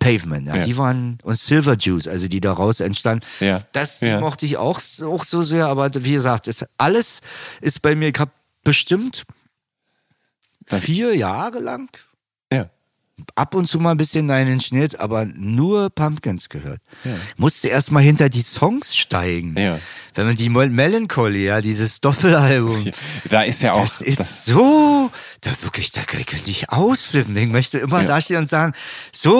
Pavement, ja, Ja. die waren, und Silver Juice, also die daraus entstanden, Ja. das mochte ich auch, auch so sehr, aber wie gesagt, es, alles ist bei mir, ich habe bestimmt Das- vier Jahre lang. Ab und zu mal ein bisschen Nine Inch Nails, aber nur Pumpkins gehört. Musste erst mal hinter die Songs steigen. Ja. Wenn man die Mel- Melancholy, ja, dieses Doppelalbum. Da ist ja auch. Das ist so, da wirklich, da könnte ich ausflippen. Ich möchte immer Ja. dastehen und sagen, so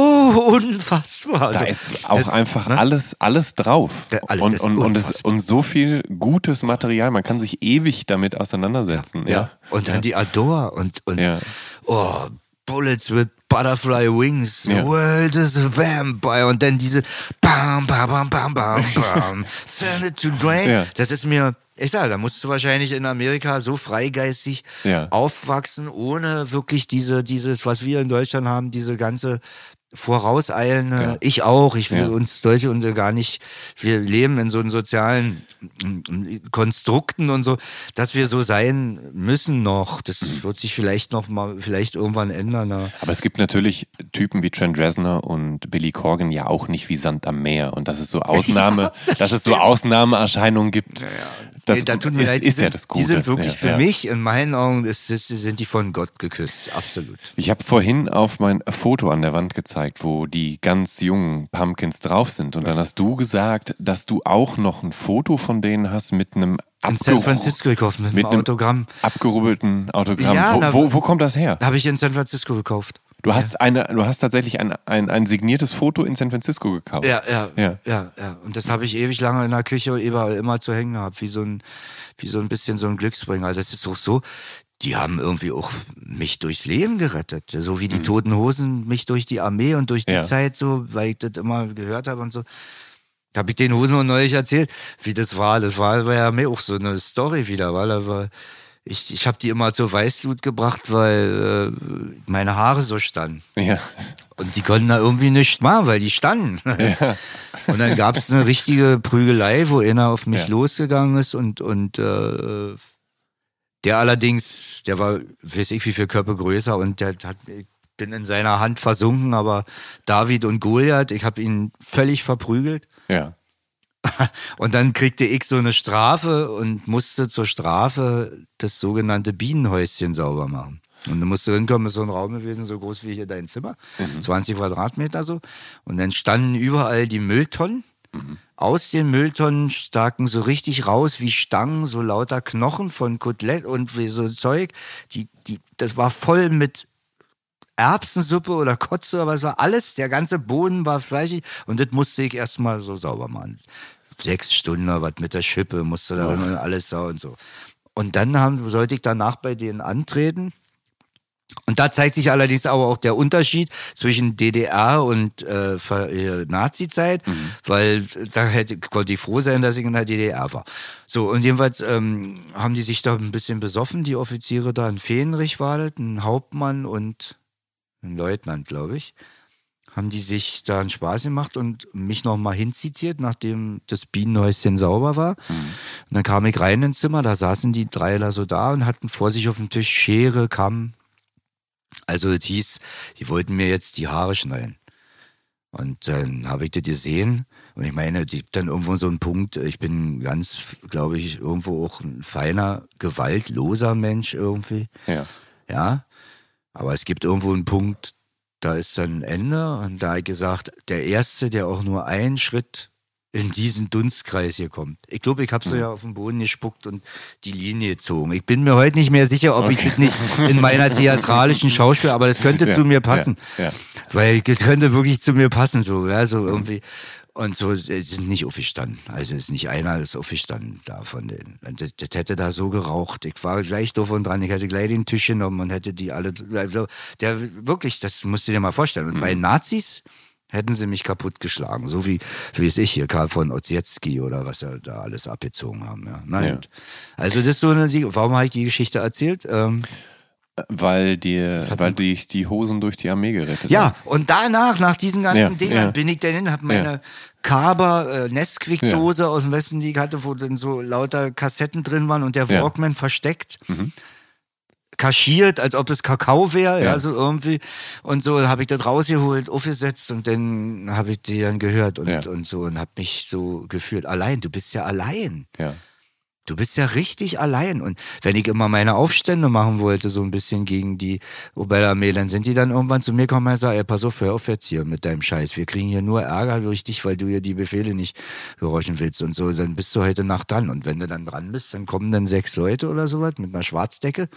unfassbar. Da Also, ist auch das- einfach ne? alles, alles drauf. Da- alles und, und, und, es, und so viel gutes Material. Man kann sich ewig damit auseinandersetzen. Ja. Ja. Und dann die Adore und, und Ja. oh, Bullets with Butterfly Wings, Ja. world is a vampire und dann diese bam, bam, bam, bam, bam, bam, send it to drain. Ja. Das ist mir, ich sag, da musst du wahrscheinlich in Amerika so freigeistig Ja. aufwachsen, ohne wirklich diese, dieses, was wir in Deutschland haben, diese ganze vorauseilende, Ja. ich auch, ich will Ja. uns Deutsche und gar nicht, wir leben in so einem sozialen mm, Konstrukten und so, dass wir so sein müssen noch. Das wird sich vielleicht noch mal, vielleicht irgendwann ändern. aber- es gibt natürlich Typen wie Trent Reznor und Billy Corgan ja auch nicht wie Sand am Meer. Und dass es so Ausnahme, dass es so Ausnahmeerscheinungen gibt. Das Nee, da tut mir ist, leid, ist sind, ja das Gute. Die sind wirklich ja, für ja. mich, in meinen Augen, ist, ist, sind die von Gott geküsst. Absolut. Ich habe vorhin auf mein Foto an der Wand gezeigt, wo die ganz jungen Pumpkins drauf sind. Und dann hast du gesagt, dass du auch noch ein Foto von denen hast mit einem In San Francisco gekauft mit, mit einem Autogramm. abgerubbelten Autogramm. Ja, na- wo, wo, wo kommt das her? Habe ich in San Francisco gekauft. Du hast eine, du hast tatsächlich ein, ein, ein signiertes Foto in San Francisco gekauft. Ja, ja, Ja. ja, ja, Und das habe ich ewig lange in der Küche überall immer zu hängen gehabt, wie so ein, wie so ein bisschen so ein Glücksbringer. Das ist auch so. Die haben irgendwie auch mich durchs Leben gerettet. So wie die Toten Hosen mich durch die Armee und durch die Mhm. Ja. Zeit so, weil ich das immer gehört habe und so. Habe ich den Hosen noch neulich erzählt, wie das war. Das war bei der Armee auch so eine Story wieder, weil er war, ich, ich habe die immer zur Weißglut gebracht, weil äh, meine Haare so standen. Ja. Und die konnten da irgendwie nicht machen, weil die standen. Und dann gab es eine richtige Prügelei, wo einer auf mich Ja. losgegangen ist und, und äh, der allerdings, der war, weiß ich wie viel Körper größer und der hat, ich bin in seiner Hand versunken, aber David und Goliath, ich habe ihn völlig verprügelt. Ja. Und dann kriegte ich so eine Strafe und musste zur Strafe das sogenannte Bienenhäuschen sauber machen. Und dann musst du hinkommen, ist so ein Raum gewesen, so groß wie hier dein Zimmer, 20 Quadratmeter so. Und dann standen überall die Mülltonnen. Aus den Mülltonnen staken so richtig raus wie Stangen, so lauter Knochen von Kotelett und wie so Zeug. Die, die, das war voll mit Erbsensuppe oder Kotze oder was war alles. Der ganze Boden war fleischig und das musste ich erstmal so sauber machen. Sechs Stunden was mit der Schippe, musste da und alles sauber und so. Und dann haben, sollte ich danach bei denen antreten. Und da zeigt sich allerdings aber auch der Unterschied zwischen DDR und äh, äh, Nazi-Zeit, weil da hätte, konnte ich froh sein, dass ich in der DDR war. So, und jedenfalls ähm, haben die sich da ein bisschen besoffen, die Offiziere da, ein Fähnrich war das, ein Hauptmann und ein Leutnant, glaube ich, haben die sich da einen Spaß gemacht und mich nochmal hinzitiert, nachdem das Bienenhäuschen sauber war. Und dann kam ich rein ins Zimmer, da saßen die drei da so da und hatten vor sich auf dem Tisch Schere, Kamm. Also es hieß, die wollten mir jetzt die Haare schneiden. Und dann habe ich das gesehen. Und ich meine, es gibt dann irgendwo so einen Punkt, ich bin ganz, glaube ich, irgendwo auch ein feiner, gewaltloser Mensch irgendwie. Ja. Ja. Aber es gibt irgendwo einen Punkt, da ist dann ein Ende. Und da habe ich gesagt, der Erste, der auch nur einen Schritt in diesen Dunstkreis hier kommt. Ich glaube, ich habe so ja auf den Boden gespuckt und die Linie gezogen. Ich bin mir heute nicht mehr sicher, ob ich das nicht in meiner theatralischen Schauspiel, aber das könnte Ja, zu mir passen. ja, ja. Weil das könnte wirklich zu mir passen, so, ja, so irgendwie. Und so sind nicht aufgestanden. Also ist nicht einer ist aufgestanden da von denen. Und Das, das hätte da so geraucht. Ich war gleich doof und dran. Ich hätte gleich den Tisch genommen und hätte die alle. Also der wirklich, das musst du dir mal vorstellen. Und bei Nazis hätten sie mich kaputt geschlagen. So wie, wie es ich hier, Karl von Ossietzky oder was sie da alles abgezogen haben. Ja. Na Ja. Also das ist so eine, warum habe ich die Geschichte erzählt? Ähm, Weil dir, weil dich die Hosen durch die Armee gerettet Ja, haben. und danach, nach diesen ganzen Ja, Dingern, bin ich dann hin, hab meine. Kaber äh, Nesquik-Dose aus dem Westen, die ich hatte, wo dann so lauter Kassetten drin waren und der. Mhm. Walkman versteckt. Kaschiert, als ob es Kakao wäre, ja. Ja. so irgendwie. Und so habe ich das rausgeholt, aufgesetzt und dann habe ich die dann gehört und, Ja. und so und habe mich so gefühlt. Allein, du bist ja allein. Ja. Du bist ja richtig allein. Und wenn ich immer meine Aufstände machen wollte, so ein bisschen gegen die Obel-Armee, dann sind die dann irgendwann zu mir gekommen und sagen, ey, pass auf, hör auf jetzt hier mit deinem Scheiß. Wir kriegen hier nur Ärger durch dich, weil du hier die Befehle nicht gehorchen willst und so. Dann bist du heute Nacht dran. Und wenn du dann dran bist, dann kommen dann sechs Leute oder sowas mit einer Schwarzdecke.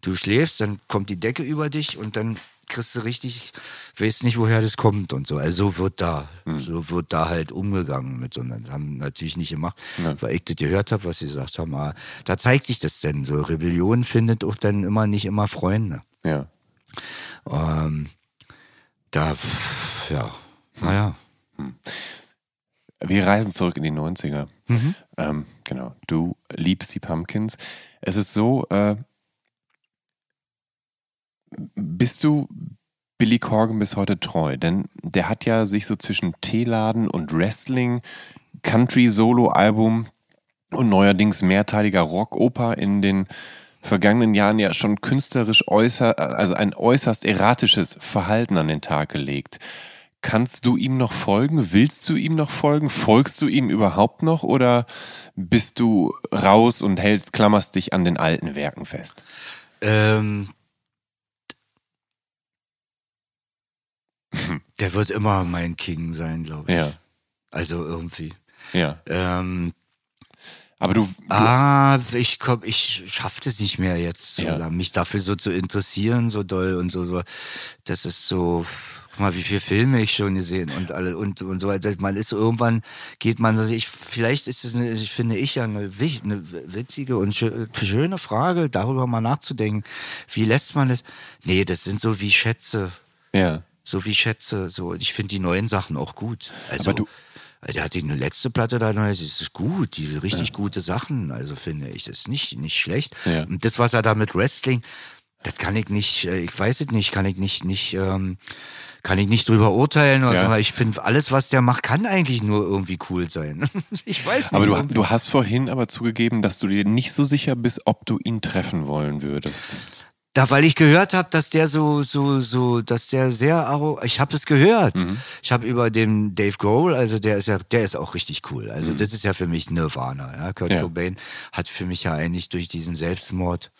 Du schläfst, dann kommt die Decke über dich und dann kriegst du richtig, weißt nicht, woher das kommt und so. Also so wird da, hm. so wird da halt umgegangen mit so. Das haben natürlich nicht gemacht, ja. weil ich das gehört habe, was sie gesagt haben. Aber da zeigt sich das denn so. Rebellion findet auch dann immer nicht immer Freunde. Ja. Ähm, da, ja, naja. Hm. Wir reisen zurück in die 90er. Mhm. Ähm, genau. Du liebst die Pumpkins. Es ist so, äh, bist du Billy Corgan bis heute treu? Denn der hat ja sich so zwischen Teeladen und Wrestling, Country-Solo-Album und neuerdings mehrteiliger Rockoper in den vergangenen Jahren ja schon künstlerisch äußer, also ein äußerst erratisches Verhalten an den Tag gelegt. Kannst du ihm noch folgen? Willst du ihm noch folgen? Folgst du ihm überhaupt noch oder bist du raus und hältst, klammerst dich an den alten Werken fest? Ähm, Der wird immer mein King sein, glaube ich. Ja. Also irgendwie. Ja. Ähm, aber du, du. Ah, ich komm, ich schaffte es nicht mehr jetzt, so ja. mich dafür so zu interessieren, so doll und so. so. Das ist so, guck mal, wie viele Filme ich schon gesehen und alle und, und so weiter. Man ist irgendwann, geht man, also ich, vielleicht ist es, eine, finde ich ja eine, eine witzige und schöne Frage, darüber mal nachzudenken. Wie lässt man es? Nee, das sind so wie Schätze. Ja so wie Schätze. So, ich finde die neuen Sachen auch gut. Also, Aber du der hat die letzte Platte da, das ist gut, diese richtig ja. gute Sachen, also finde ich, das ist nicht, nicht schlecht. Ja. Und das, was er da mit Wrestling, das kann ich nicht, äh, ich weiß es nicht, kann ich nicht, nicht, ähm, kann ich nicht drüber urteilen. Oder ja. Ich finde, alles, was der macht, kann eigentlich nur irgendwie cool sein. ich weiß nicht. Aber du, du hast vorhin aber zugegeben, dass du dir nicht so sicher bist, ob du ihn treffen wollen würdest. Da, weil ich gehört habe, dass der so, so, so, dass der sehr arrogant, ich habe es gehört. Mhm. Ich habe über den Dave Grohl, also der ist ja, der ist auch richtig cool. Also mhm. das ist ja für mich Nirvana. Ja? Kurt ja. Cobain hat für mich ja eigentlich durch diesen Selbstmord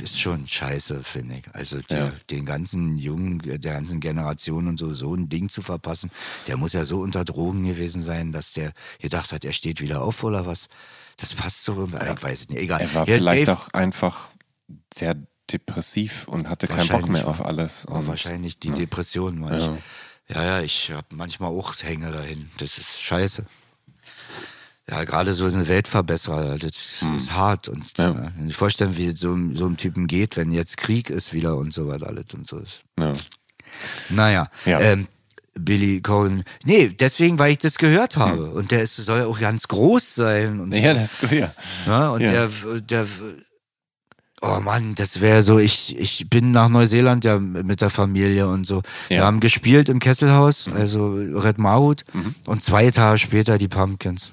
ist schon scheiße, finde ich. Also der, ja. den ganzen Jungen, der ganzen Generation und so, so ein Ding zu verpassen, der muss ja so unter Drogen gewesen sein, dass der gedacht hat, er steht wieder auf oder was. Das passt so, ja. ich weiß es nicht, egal. Er war ja, vielleicht Dave, auch einfach sehr depressiv und hatte keinen Bock mehr auf alles. War wahrscheinlich die ja. Depression. Ja. Ich, ja, ja, ich habe manchmal auch Hänge dahin. Das ist scheiße. Ja, gerade so eine Weltverbesserer, das hm. ist hart. Und ja. ja, wenn ich vorstellen, wie so, so einem Typen geht, wenn jetzt Krieg ist wieder und so weiter alles und so ist. Ja. Naja, ja. Ähm, Billy Cohen. Nee, deswegen, weil ich das gehört habe. Hm. Und der ist, soll ja auch ganz groß sein. Und ja, das ist ja. ja und Der, der Oh Mann, das wäre so, ich, ich bin nach Neuseeland ja mit der Familie und so. Ja. Wir haben gespielt im Kesselhaus, mhm. also Red Mahut mhm. und zwei Tage später die Pumpkins.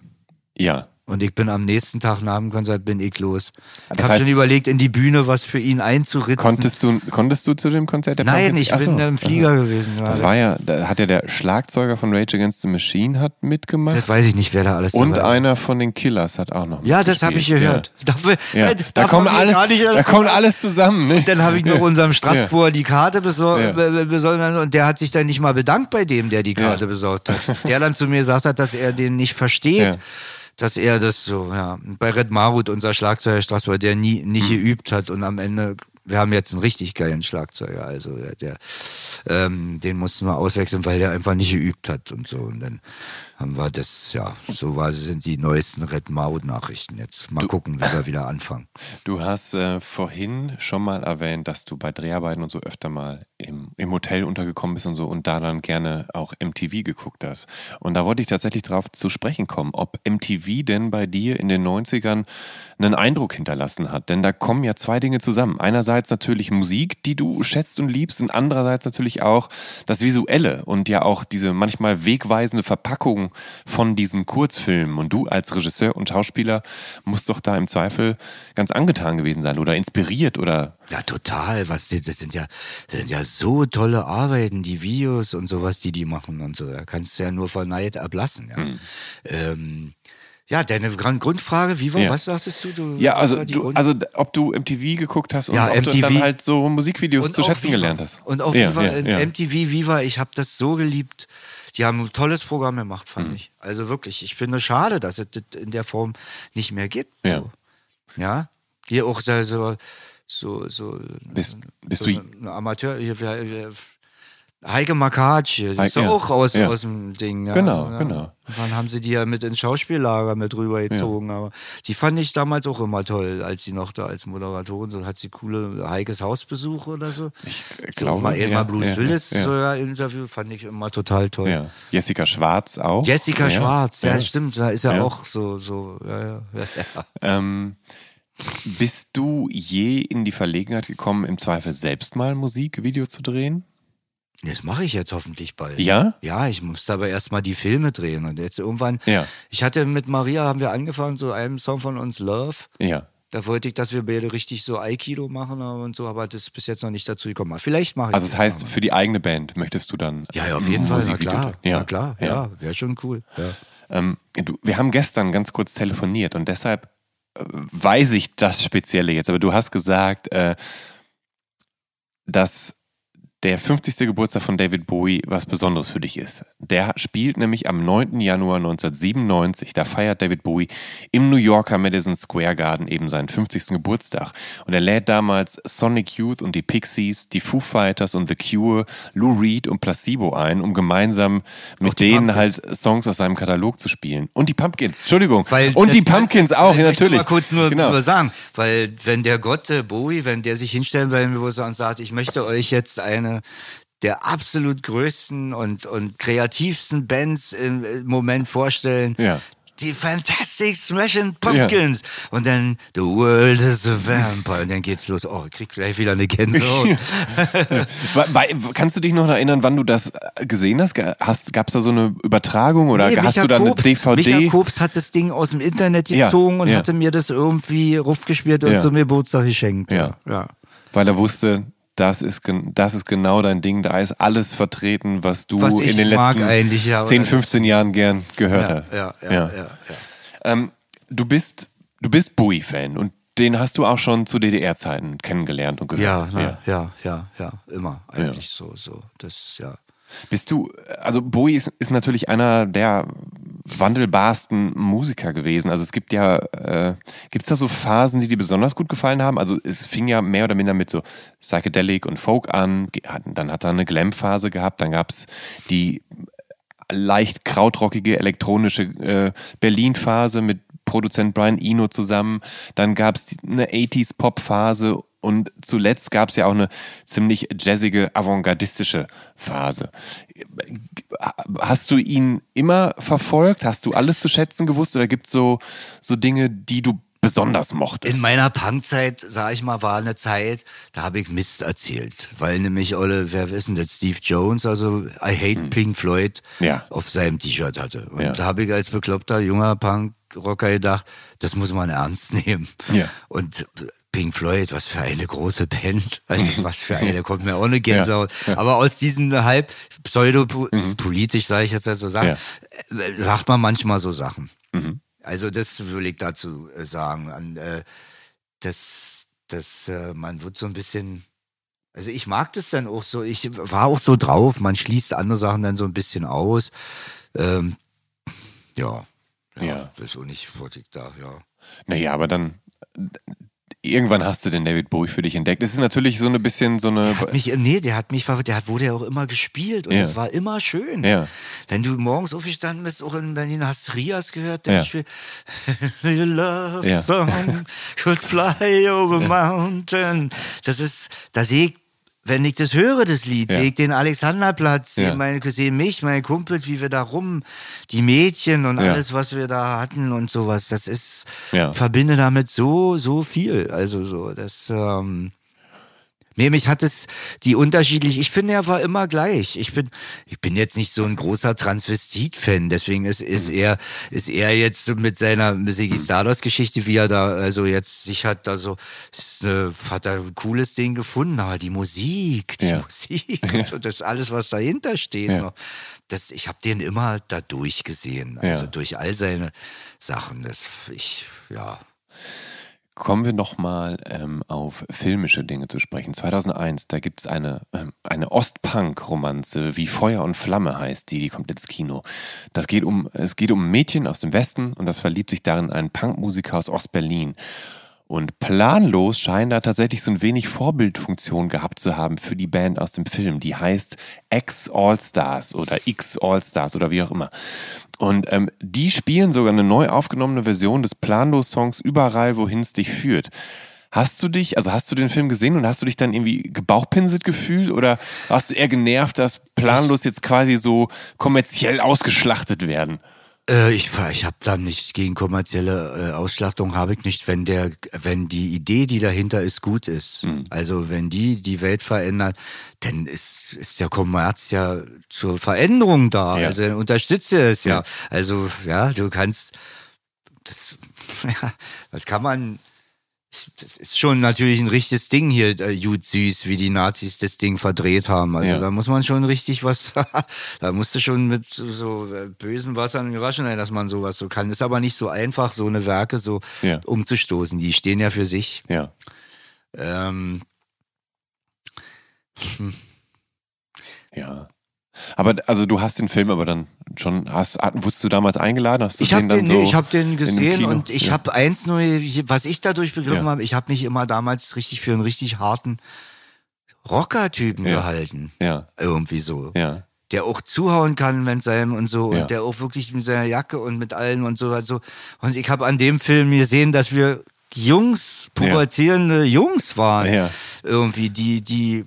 Ja. Und ich bin am nächsten Tag nach dem Konzert bin ich los. Das ich habe schon überlegt, in die Bühne was für ihn einzuritzen. Konntest du, konntest du zu dem Konzert der Nein, Pumpkins? ich Achso. bin im Flieger Achso. gewesen. Gerade. Das war ja, da hat ja der Schlagzeuger von Rage Against the Machine hat mitgemacht. Das weiß ich nicht, wer da alles Und dabei einer von den Killers hat auch noch Ja, das habe ich gehört. Ja. Dafür, ja. Da, kommt alles, da kommt alles zusammen. Ne? Und dann habe ich noch unserem Straßburger die Karte besorgt, besorgt und der hat sich dann nicht mal bedankt bei dem, der die Karte besorgt hat. Der dann zu mir gesagt hat, dass er den nicht versteht dass er das so, ja. Bei Red Marut, unser Schlagzeuger Straßburg, der nie, nicht hm. geübt hat und am Ende, wir haben jetzt einen richtig geilen Schlagzeuger, also der, der ähm, den mussten wir auswechseln, weil der einfach nicht geübt hat und so. Und dann haben wir das, ja, so war, sind die neuesten Red Maud-Nachrichten jetzt. Mal du, gucken, wie wir wieder anfangen. Du hast äh, vorhin schon mal erwähnt, dass du bei Dreharbeiten und so öfter mal im, im Hotel untergekommen bist und so und da dann gerne auch MTV geguckt hast. Und da wollte ich tatsächlich darauf zu sprechen kommen, ob MTV denn bei dir in den 90ern einen Eindruck hinterlassen hat. Denn da kommen ja zwei Dinge zusammen. Einerseits natürlich Musik, die du schätzt und liebst, und andererseits natürlich auch das Visuelle und ja auch diese manchmal wegweisende Verpackung von diesen Kurzfilmen. Und du als Regisseur und Schauspieler musst doch da im Zweifel ganz angetan gewesen sein oder inspiriert oder. Ja, total. Was, das sind ja, das sind ja so tolle Arbeiten, die Videos und sowas, die die machen und so. Da kannst du ja nur vor Neid ablassen. Ja. Hm. Ähm, Ja, deine Grund- Grundfrage, wie war, Ja. was sagtest du? du Ja, also, du, also ob du MTV geguckt hast und Ja, ob du MTV. dann halt so Musikvideos zu schätzen Viva. gelernt hast. Und auch ja, Viva, ja. MTV Viva, ich habe das so geliebt. Die haben ein tolles Programm gemacht, Mhm. fand ich. Also wirklich, ich finde schade, dass es das in der Form nicht mehr gibt. Ja. So. Ja, hier auch so, so, so, so Bist, bist so du, ein Amateur, hier, Heike Makatsch, das ist Heike, ja auch aus, ja. aus dem Ding. Ja, Genau, ja. genau. Dann haben sie die ja mit ins Schauspiellager mit rübergezogen. Aber die fand ich damals auch immer toll, als sie noch da als Moderatorin so hat sie coole Heikes Hausbesuche oder so. Ich so, glaube, mal ja, mal Bruce ja, Willis ja. so ja, Interview fand ich immer total toll. ja. Jessica Schwarz auch. Jessica ja, Schwarz, ja, ja. stimmt, da ist ja, Ja. auch so, so, ja, ja, ja. Ähm, bist du je in die Verlegenheit gekommen, im Zweifel selbst mal ein Musikvideo zu drehen? Das mache ich jetzt hoffentlich bald. Ja? Ja, ich musste aber erstmal die Filme drehen und jetzt irgendwann. Ja. Ich hatte mit Maria haben wir angefangen, so einem Song von uns Love. Ja. Da wollte ich, dass wir beide richtig so Aikido machen und so, aber das ist bis jetzt noch nicht dazu gekommen. Vielleicht mache ich Also das heißt, für die eigene Band möchtest du dann ja, ja, auf jeden Fall, na klar? Ja. na klar, ja, wäre schon cool. Ja. Ähm, du, wir haben gestern ganz kurz telefoniert und deshalb äh, weiß ich das Spezielle jetzt. Aber du hast gesagt, äh, dass der 50. Geburtstag von David Bowie was Besonderes für dich ist. Der spielt nämlich am 9. Januar 1997, da feiert David Bowie im New Yorker Madison Square Garden eben seinen 50. Geburtstag. Und er lädt damals Sonic Youth und die Pixies, die Foo Fighters und The Cure, Lou Reed und Placebo ein, um gemeinsam mit denen Pumpkins. halt Songs aus seinem Katalog zu spielen. Und die Pumpkins, Entschuldigung. Weil und die Pumpkins auch, ich ja, natürlich. mal kurz nur, genau. nur sagen, weil wenn der Gott äh, Bowie, wenn der sich hinstellen will und sagt, ich möchte euch jetzt eine der absolut größten und, und kreativsten Bands im Moment vorstellen. Ja. Die Fantastic Smashing Pumpkins. Und dann The World is a Vampire. Und dann geht's los. Oh, kriegst gleich wieder eine Gänsehaut. Kannst du dich noch erinnern, wann du das äh, gesehen hast? Hast Gab es da so eine Übertragung oder Nee, hast Micha du da eine Kobs, DVD? Micha Kobs hat das Ding aus dem Internet Ja, gezogen und ja. hatte mir das irgendwie rufgespielt und Ja. zum Geburtstag geschenkt. Ja. ja. Weil er wusste, das ist, das ist genau dein Ding. Da ist alles vertreten, was du Was in den letzten ja, oder 10, das- 15 Jahren gern gehört Ja, hast. ja, ja, ja, ja. Ähm, du bist, du bist Bowie-Fan und den hast du auch schon zu DDR-Zeiten kennengelernt und Ja, gehört. na, ja, ja, ja, immer eigentlich so, so. Das, ja. Bist du, also Bowie ist, ist natürlich einer der wandelbarsten Musiker gewesen. Also es gibt ja, äh, gibt es da so Phasen, die dir besonders gut gefallen haben? Also es fing ja mehr oder minder mit so Psychedelic und Folk an, dann hat er eine Glam-Phase gehabt, dann gab es die leicht krautrockige elektronische äh, Berlin-Phase mit Produzent Brian Eno zusammen. Dann gab es eine 80s-Pop-Phase und zuletzt gab es ja auch eine ziemlich jazzige, avantgardistische Phase. Hast du ihn immer verfolgt? Hast du alles zu schätzen gewusst oder gibt es so, so Dinge, die du besonders mochtest? In meiner Punkzeit, sag ich mal, war eine Zeit, da habe ich Mist erzählt. Weil nämlich alle, wer wissen das, Steve Jones, also I Hate Pink Floyd, Ja. auf seinem T-Shirt hatte. Und Ja. da habe ich als bekloppter junger Punkrocker gedacht, das muss man ernst nehmen. Ja. Und Pink Floyd, was für eine große Band. Also was für eine, kommt mir auch eine Gänsehaut. Aber aus diesen halb pseudopolitisch, sage ich jetzt so sagen, äh, sagt man manchmal so Sachen. Also das will ich dazu äh, sagen. An, äh, das, das, äh, man wird so ein bisschen. Also ich mag das dann auch so. Ich war auch so drauf. Man schließt andere Sachen dann so ein bisschen aus. Ähm, ja. Ja, Ja. das ist auch nicht, ich da, ja. Naja, aber dann irgendwann hast du den David Bowie für dich entdeckt. Es ist natürlich so ein bisschen so eine. Der hat mich, nee, der hat mich, der hat- wurde ja auch immer gespielt und Ja. es war immer schön. Ja. Wenn du morgens aufgestanden bist, auch in Berlin, hast Rias gehört, Ja. der spielt Your Love Ja. Song could fly over mountain. Das ist, da sehe ich, wenn ich das höre, das Lied, Ja. den Alexanderplatz, Ja. meine, sehe mich, meine Kumpels, wie wir da rum, die Mädchen und Ja. alles, was wir da hatten und sowas. Das ist, verbinde damit so, so viel. Also so, das, ähm, Nee, mich hat es die unterschiedlich, ich finde, er war immer gleich. Ich bin, ich bin jetzt nicht so ein großer Transvestit-Fan, deswegen ist, ist er, ist er jetzt mit seiner Ziggy Stardust-Geschichte, wie er da, also jetzt sich hat da so, ist, äh, hat er ein cooles Ding gefunden, aber die Musik, die Ja. Musik und das alles, was dahinter steht, Ja. das, ich habe den immer da durchgesehen, also Ja. durch all seine Sachen, das, ich, ja. Kommen wir nochmal ähm, auf filmische Dinge zu sprechen. 2001, da gibt es eine, ähm, eine Ostpunk-Romanze, wie Feuer und Flamme heißt die, die kommt ins Kino. Das geht um, es geht um ein Mädchen aus dem Westen und das verliebt sich darin ein Punkmusiker aus Ostberlin. Und planlos scheinen da tatsächlich so ein wenig Vorbildfunktion gehabt zu haben für die Band aus dem Film. Die heißt X All-Stars oder X All-Stars oder wie auch immer. Und ähm, die spielen sogar eine neu aufgenommene Version des Planlos-Songs überall, wohin es dich führt. Hast du dich, also hast du den Film gesehen und hast du dich dann irgendwie gebauchpinselt gefühlt oder warst du eher genervt, dass Planlos jetzt quasi so kommerziell ausgeschlachtet werden? Äh, ich ich habe da nicht gegen kommerzielle äh, Ausschlachtung habe ich nicht, wenn der, wenn die Idee, die dahinter ist, gut ist. Mhm. Also wenn die die Welt verändert, dann ist, ist der Kommerz ja zur Veränderung da. Ja. Also dann unterstützt er es ja. Ja. Also ja, du kannst das, ja, das kann man. Das ist schon natürlich ein richtiges Ding hier, äh, Jud süß, wie die Nazis das Ding verdreht haben. Also Ja. da muss man schon richtig was, da musst du schon mit so, äh, bösen Wassern gewaschen sein, dass man sowas so kann. Ist aber nicht so einfach, so eine Werke so Ja. umzustoßen. Die stehen ja für sich. Ja. Ähm, Ja. Aber also du hast den Film aber dann schon, hast, wurdest du damals eingeladen? Hast du ich habe den den, so nee, ich hab den gesehen und ich ja. habe eins nur, was ich dadurch begriffen Ja. habe, ich habe mich immer damals richtig für einen richtig harten Rocker-Typen Ja. gehalten. Ja, Irgendwie so. ja. der auch zuhauen kann mit seinem und so und der auch wirklich mit seiner Jacke und mit allen und so also und ich habe an dem Film gesehen, dass wir Jungs, pubertierende Jungs waren Ja. irgendwie die die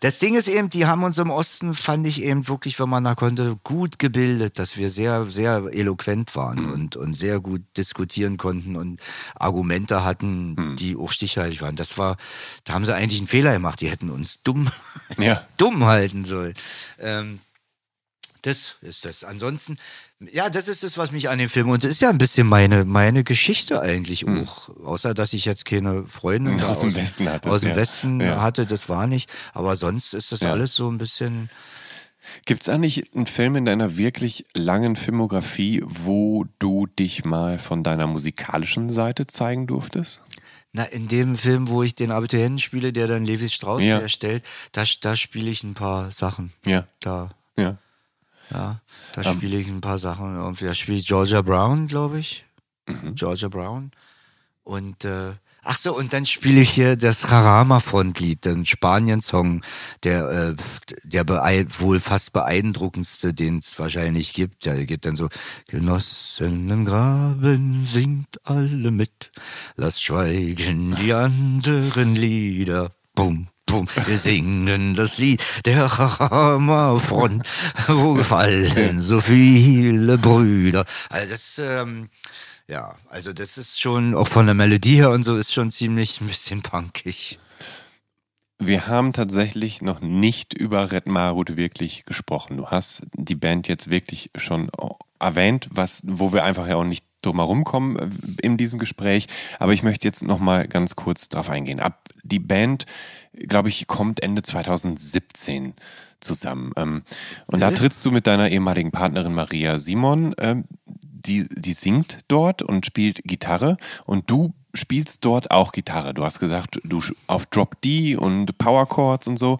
das Ding ist eben, die haben uns im Osten, fand ich eben wirklich, wenn man da konnte, gut gebildet, dass wir sehr, sehr eloquent waren Mhm. und, und sehr gut diskutieren konnten und Argumente hatten, Mhm. die auch stichhaltig waren. Das war, da haben sie eigentlich einen Fehler gemacht. Die hätten uns dumm, Ja. dumm halten sollen. Ähm, das ist das. Ansonsten, ja, das ist das, was mich an dem Film und das ist ja ein bisschen meine meine Geschichte eigentlich auch. Außer dass ich jetzt keine Freundin da Aus dem Westen hattest, aus dem ja. Westen Ja. hatte, das war nicht. Aber sonst ist das Ja. alles so ein bisschen. Gibt es eigentlich einen Film in deiner wirklich langen Filmografie, wo du dich mal von deiner musikalischen Seite zeigen durftest? Na, in dem Film, wo ich den Abiturienten spiele, der dann Levis Strauss Ja. herstellt, da, da spiele ich ein paar Sachen. Ja. Da, Ja. ja, da Ähm. spiele ich ein paar Sachen. Irgendwie, da spiele ich Georgia Brown, glaube ich. Mhm. Georgia Brown. Und äh, ach so, und dann spiele ich hier das Harama-Frontlied, den Spanien-Song, der, äh, der wohl fast beeindruckendste, den es wahrscheinlich gibt. Der geht dann so, Genossen im Graben singt alle mit, lasst schweigen die anderen Lieder. Bum, bum, wir singen das Lied der Harama-Front, wo gefallen so viele Brüder. Also das, ähm, ja, also das ist schon, auch von der Melodie her und so, ist schon ziemlich ein bisschen punkig. Wir haben tatsächlich noch nicht über Red Marut wirklich gesprochen. Du hast die Band jetzt wirklich schon erwähnt, was, wo wir einfach ja auch nicht drum herum kommen äh, in diesem Gespräch. Aber ich möchte jetzt noch mal ganz kurz drauf eingehen. Ab die Band, glaube ich, kommt Ende 2017 zusammen. Ähm, und da trittst du mit deiner ehemaligen Partnerin Maria Simon, ähm, die, die singt dort und spielt Gitarre und du spielst dort auch Gitarre. Du hast gesagt, du auf Drop D und Power Chords und so.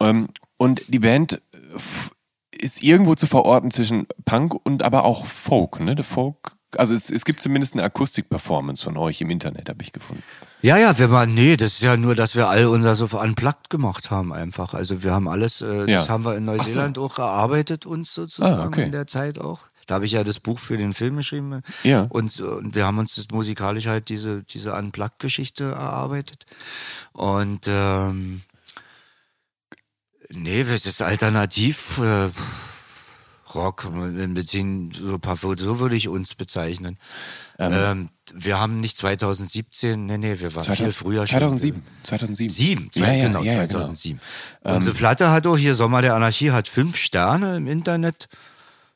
Ähm, und die Band äh, ist irgendwo zu verorten zwischen Punk und aber auch Folk, ne? Folk, also es, es gibt zumindest eine Akustik-Performance von euch im Internet, habe ich gefunden. Ja, ja, wir waren, nee, das ist ja nur, dass wir all unser so unplugged gemacht haben einfach. Also wir haben alles, äh, Ja. das haben wir in Ach so. Neuseeland auch erarbeitet uns sozusagen Ah, okay. in der Zeit auch. Da habe ich ja das Buch für den Film geschrieben. Ja. Und, und wir haben uns das musikalisch halt diese, diese Unplugged-Geschichte erarbeitet. Und ähm, nee, das ist alternativ. Äh, Rock, ein bisschen so, paar, so würde ich uns bezeichnen. Ähm, wir haben nicht 2017, nee, nee, wir waren 2000 viel früher schon. 2007. 2007. Sieben, Ja, ja, genau, ja, ja, 2007. Unsere Platte hat auch hier, Sommer der Anarchie, hat fünf Sterne im Internet.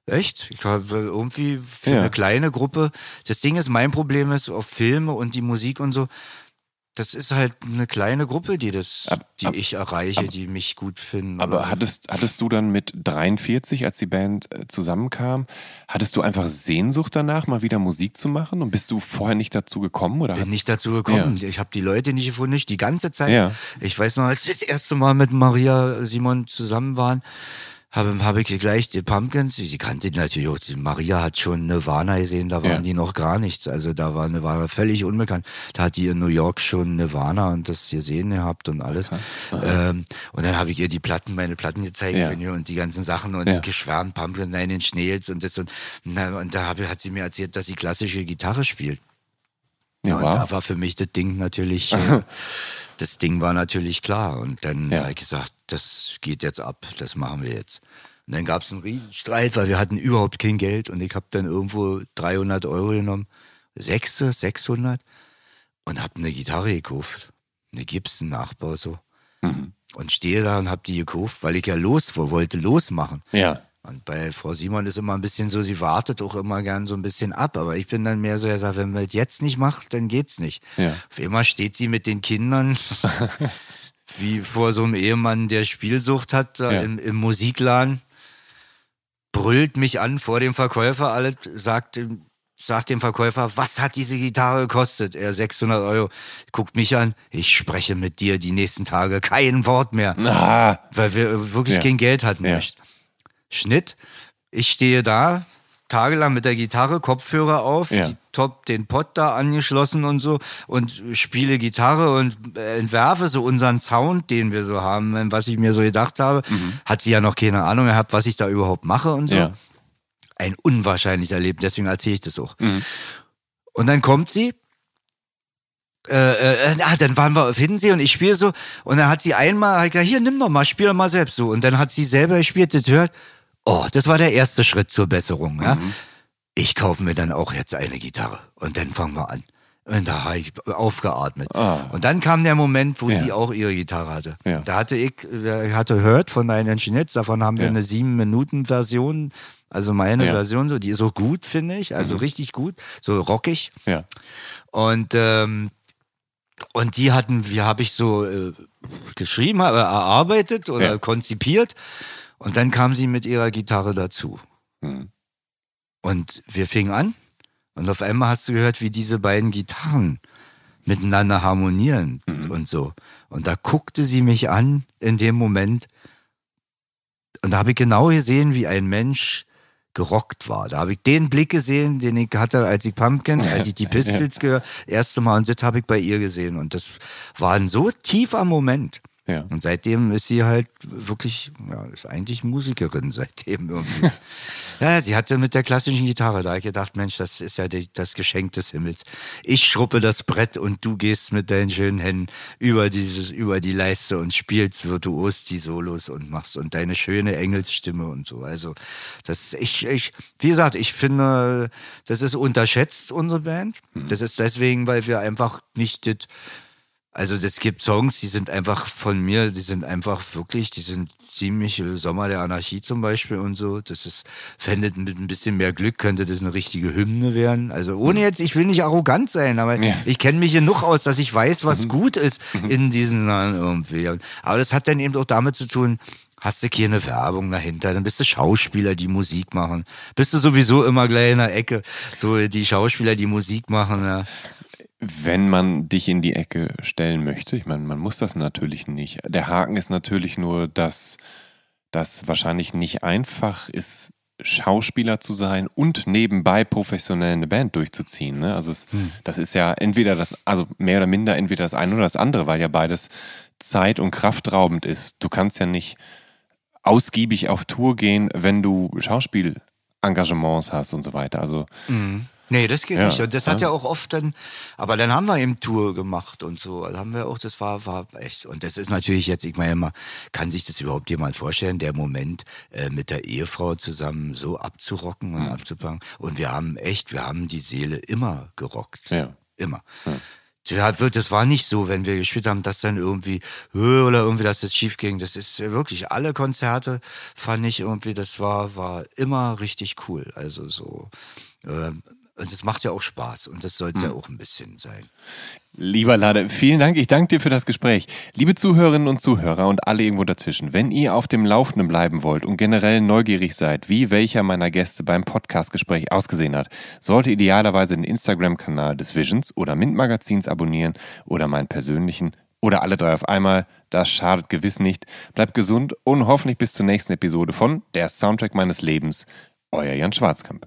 Echt? Ich glaube, irgendwie für eine kleine Gruppe. Das Ding ist, mein Problem ist, auf Filme und die Musik und so, das ist halt eine kleine Gruppe, die das, Ab- die ab- ich erreiche, die mich gut finden. Aber hattest, hattest du dann mit 43, als die Band äh, zusammenkam, hattest du einfach Sehnsucht danach, mal wieder Musik zu machen? Und bist du vorher nicht dazu gekommen? Oder bin nicht dazu gekommen. Ich habe die Leute nicht gefunden, nicht die ganze Zeit. Ja. Ich weiß noch, als wir das erste Mal mit Maria Simon zusammen waren, habe hab ich gleich die Pumpkins, sie kannte die natürlich auch, die Maria hat schon Nirvana gesehen, da waren Ja. die noch gar nichts. Also da war Nirvana völlig unbekannt. Da hat die in New York schon Nirvana und das gesehen gehabt und alles. Ähm, und dann habe ich ihr die Platten, meine Platten gezeigt Ja. ihr- und die ganzen Sachen und Ja. geschwärmt, Pumpkins, nein, den Schnels und das und, na, und da habe, hat sie mir erzählt, dass sie klassische Gitarre spielt. Ja, und wow. da war für mich das Ding natürlich, äh, das Ding war natürlich klar. Und dann habe ich gesagt, das geht jetzt ab, das machen wir jetzt. Und dann gab es einen Riesenstreit, weil wir hatten überhaupt kein Geld und ich habe dann irgendwo 300 Euro genommen, sechs, 600 und habe eine Gitarre gekauft, eine Gibson-Nachbau so. Mhm. Und stehe da und habe die gekauft, weil ich ja los wollte losmachen. Ja. Und bei Frau Simon ist immer ein bisschen so, sie wartet auch immer gern so ein bisschen ab. Aber ich bin dann mehr so, er sagt, wenn man es jetzt nicht macht, dann geht's nicht. Ja. Auf einmal steht sie mit den Kindern wie vor so einem Ehemann, der Spielsucht hat, da Ja. im, im Musikladen, brüllt mich an vor dem Verkäufer, alles, sagt, dem- sagt dem Verkäufer, was hat diese Gitarre gekostet? Er 600 Euro. Guckt mich an, ich spreche mit dir die nächsten Tage kein Wort mehr. Ah, Weil wir wirklich Ja. kein Geld hatten. Ja. Schnitt. Ich stehe da, tagelang mit der Gitarre, Kopfhörer auf, Ja. die Top, den Pott da angeschlossen und so und spiele Gitarre und äh, entwerfe so unseren Sound, den wir so haben, was ich mir so gedacht habe. Hat sie ja noch keine Ahnung gehabt, was ich da überhaupt mache und so. Mhm. ja. Ein unwahrscheinlich Erleben, deswegen erzähle ich das auch. Mhm. Und dann kommt sie, äh, äh, ah, dann waren wir auf Hiddensee und ich spiele so und dann hat sie einmal ich gesagt, hier, nimm doch mal, spiel doch mal selbst so. Und dann hat sie selber gespielt, das hört, oh, das war der erste Schritt zur Besserung. Ja? Mhm. Ich kaufe mir dann auch jetzt eine Gitarre und dann fangen wir an. Und da habe ich aufgeatmet. Ah. Und dann kam der Moment, wo Ja. sie auch ihre Gitarre hatte. Ja. Da hatte ich, ich hatte Hört von Nine Inch Nails, davon haben wir Ja. eine sieben Minuten Version, also meine. Mhm. Version, so, die ist so gut, finde ich, also richtig gut, so rockig. Und ähm, und die hatten, wie habe ich so äh, geschrieben, äh, erarbeitet oder konzipiert. Und dann kam sie mit ihrer Gitarre dazu. Mhm. Und wir fingen an. Und auf einmal hast du gehört, wie diese beiden Gitarren miteinander harmonieren und so. Und da guckte sie mich an in dem Moment. Und da habe ich genau gesehen, wie ein Mensch gerockt war. Da habe ich den Blick gesehen, den ich hatte, als ich Pumpkins, als ich die Pistols gehört, erste Mal und das habe ich bei ihr gesehen. Und das war ein so tiefer Moment. Ja. Und seitdem ist sie halt wirklich, ja, ist eigentlich Musikerin seitdem irgendwie. ja, sie hatte mit der klassischen Gitarre, da ich gedacht, Mensch, das ist ja die, das Geschenk des Himmels. Ich schruppe das Brett und du gehst mit deinen schönen Händen über dieses, über die Leiste und spielst virtuos die Solos und machst und deine schöne Engelsstimme und so. Also, das, ich, ich, wie gesagt, ich finde, das ist unterschätzt, unsere Band. Das ist deswegen, weil wir einfach nicht das, also es gibt Songs, die sind einfach von mir, die sind einfach wirklich, die sind ziemlich äh, Sommer der Anarchie zum Beispiel und so. Das ist, fände mit ein bisschen mehr Glück könnte das eine richtige Hymne werden. Also ohne jetzt, ich will nicht arrogant sein, aber Ja. ich kenne mich genug aus, dass ich weiß, was gut ist in diesen irgendwie. Aber das hat dann eben auch damit zu tun, Hast du keine Werbung dahinter, dann bist du Schauspieler, die Musik machen. Bist du sowieso immer gleich in der Ecke, so die Schauspieler, die Musik machen. Ja. Wenn man dich in die Ecke stellen möchte, ich meine, man muss das natürlich nicht. Der Haken ist natürlich nur, dass das wahrscheinlich nicht einfach ist, Schauspieler zu sein und nebenbei professionell eine Band durchzuziehen. Ne? Also es, das ist ja entweder das, also mehr oder minder entweder das eine oder das andere, weil ja beides zeit- und kraftraubend ist. Du kannst ja nicht ausgiebig auf Tour gehen, wenn du Schauspielengagements hast und so weiter. Also Nee, das geht Ja, nicht. Und das hat ja. ja auch oft dann, aber dann haben wir eben Tour gemacht und so. Also haben wir auch, das war, war echt. Und das ist natürlich jetzt, ich meine immer, kann sich das überhaupt jemand vorstellen, der Moment äh, mit der Ehefrau zusammen so abzurocken und abzupacken. Und wir haben echt, wir haben die Seele immer gerockt. Ja. Immer. Ja, wird- Das war nicht so, wenn wir gespielt haben, dass dann irgendwie, äh, oder irgendwie, dass das schief ging. Das ist wirklich, alle Konzerte fand ich irgendwie, das war, war immer richtig cool. Also so, äh, und es macht ja auch Spaß und das soll es ja auch ein bisschen sein. Lieber Lade, vielen Dank. Ich danke dir für das Gespräch. Liebe Zuhörerinnen und Zuhörer und alle irgendwo dazwischen, wenn ihr auf dem Laufenden bleiben wollt und generell neugierig seid, wie welcher meiner Gäste beim Podcastgespräch ausgesehen hat, sollte idealerweise den Instagram-Kanal des Visions oder Mint-Magazins abonnieren oder meinen persönlichen oder alle drei auf einmal. Das schadet gewiss nicht. Bleibt gesund und hoffentlich bis zur nächsten Episode von Der Soundtrack meines Lebens. Euer Jan Schwarzkamp.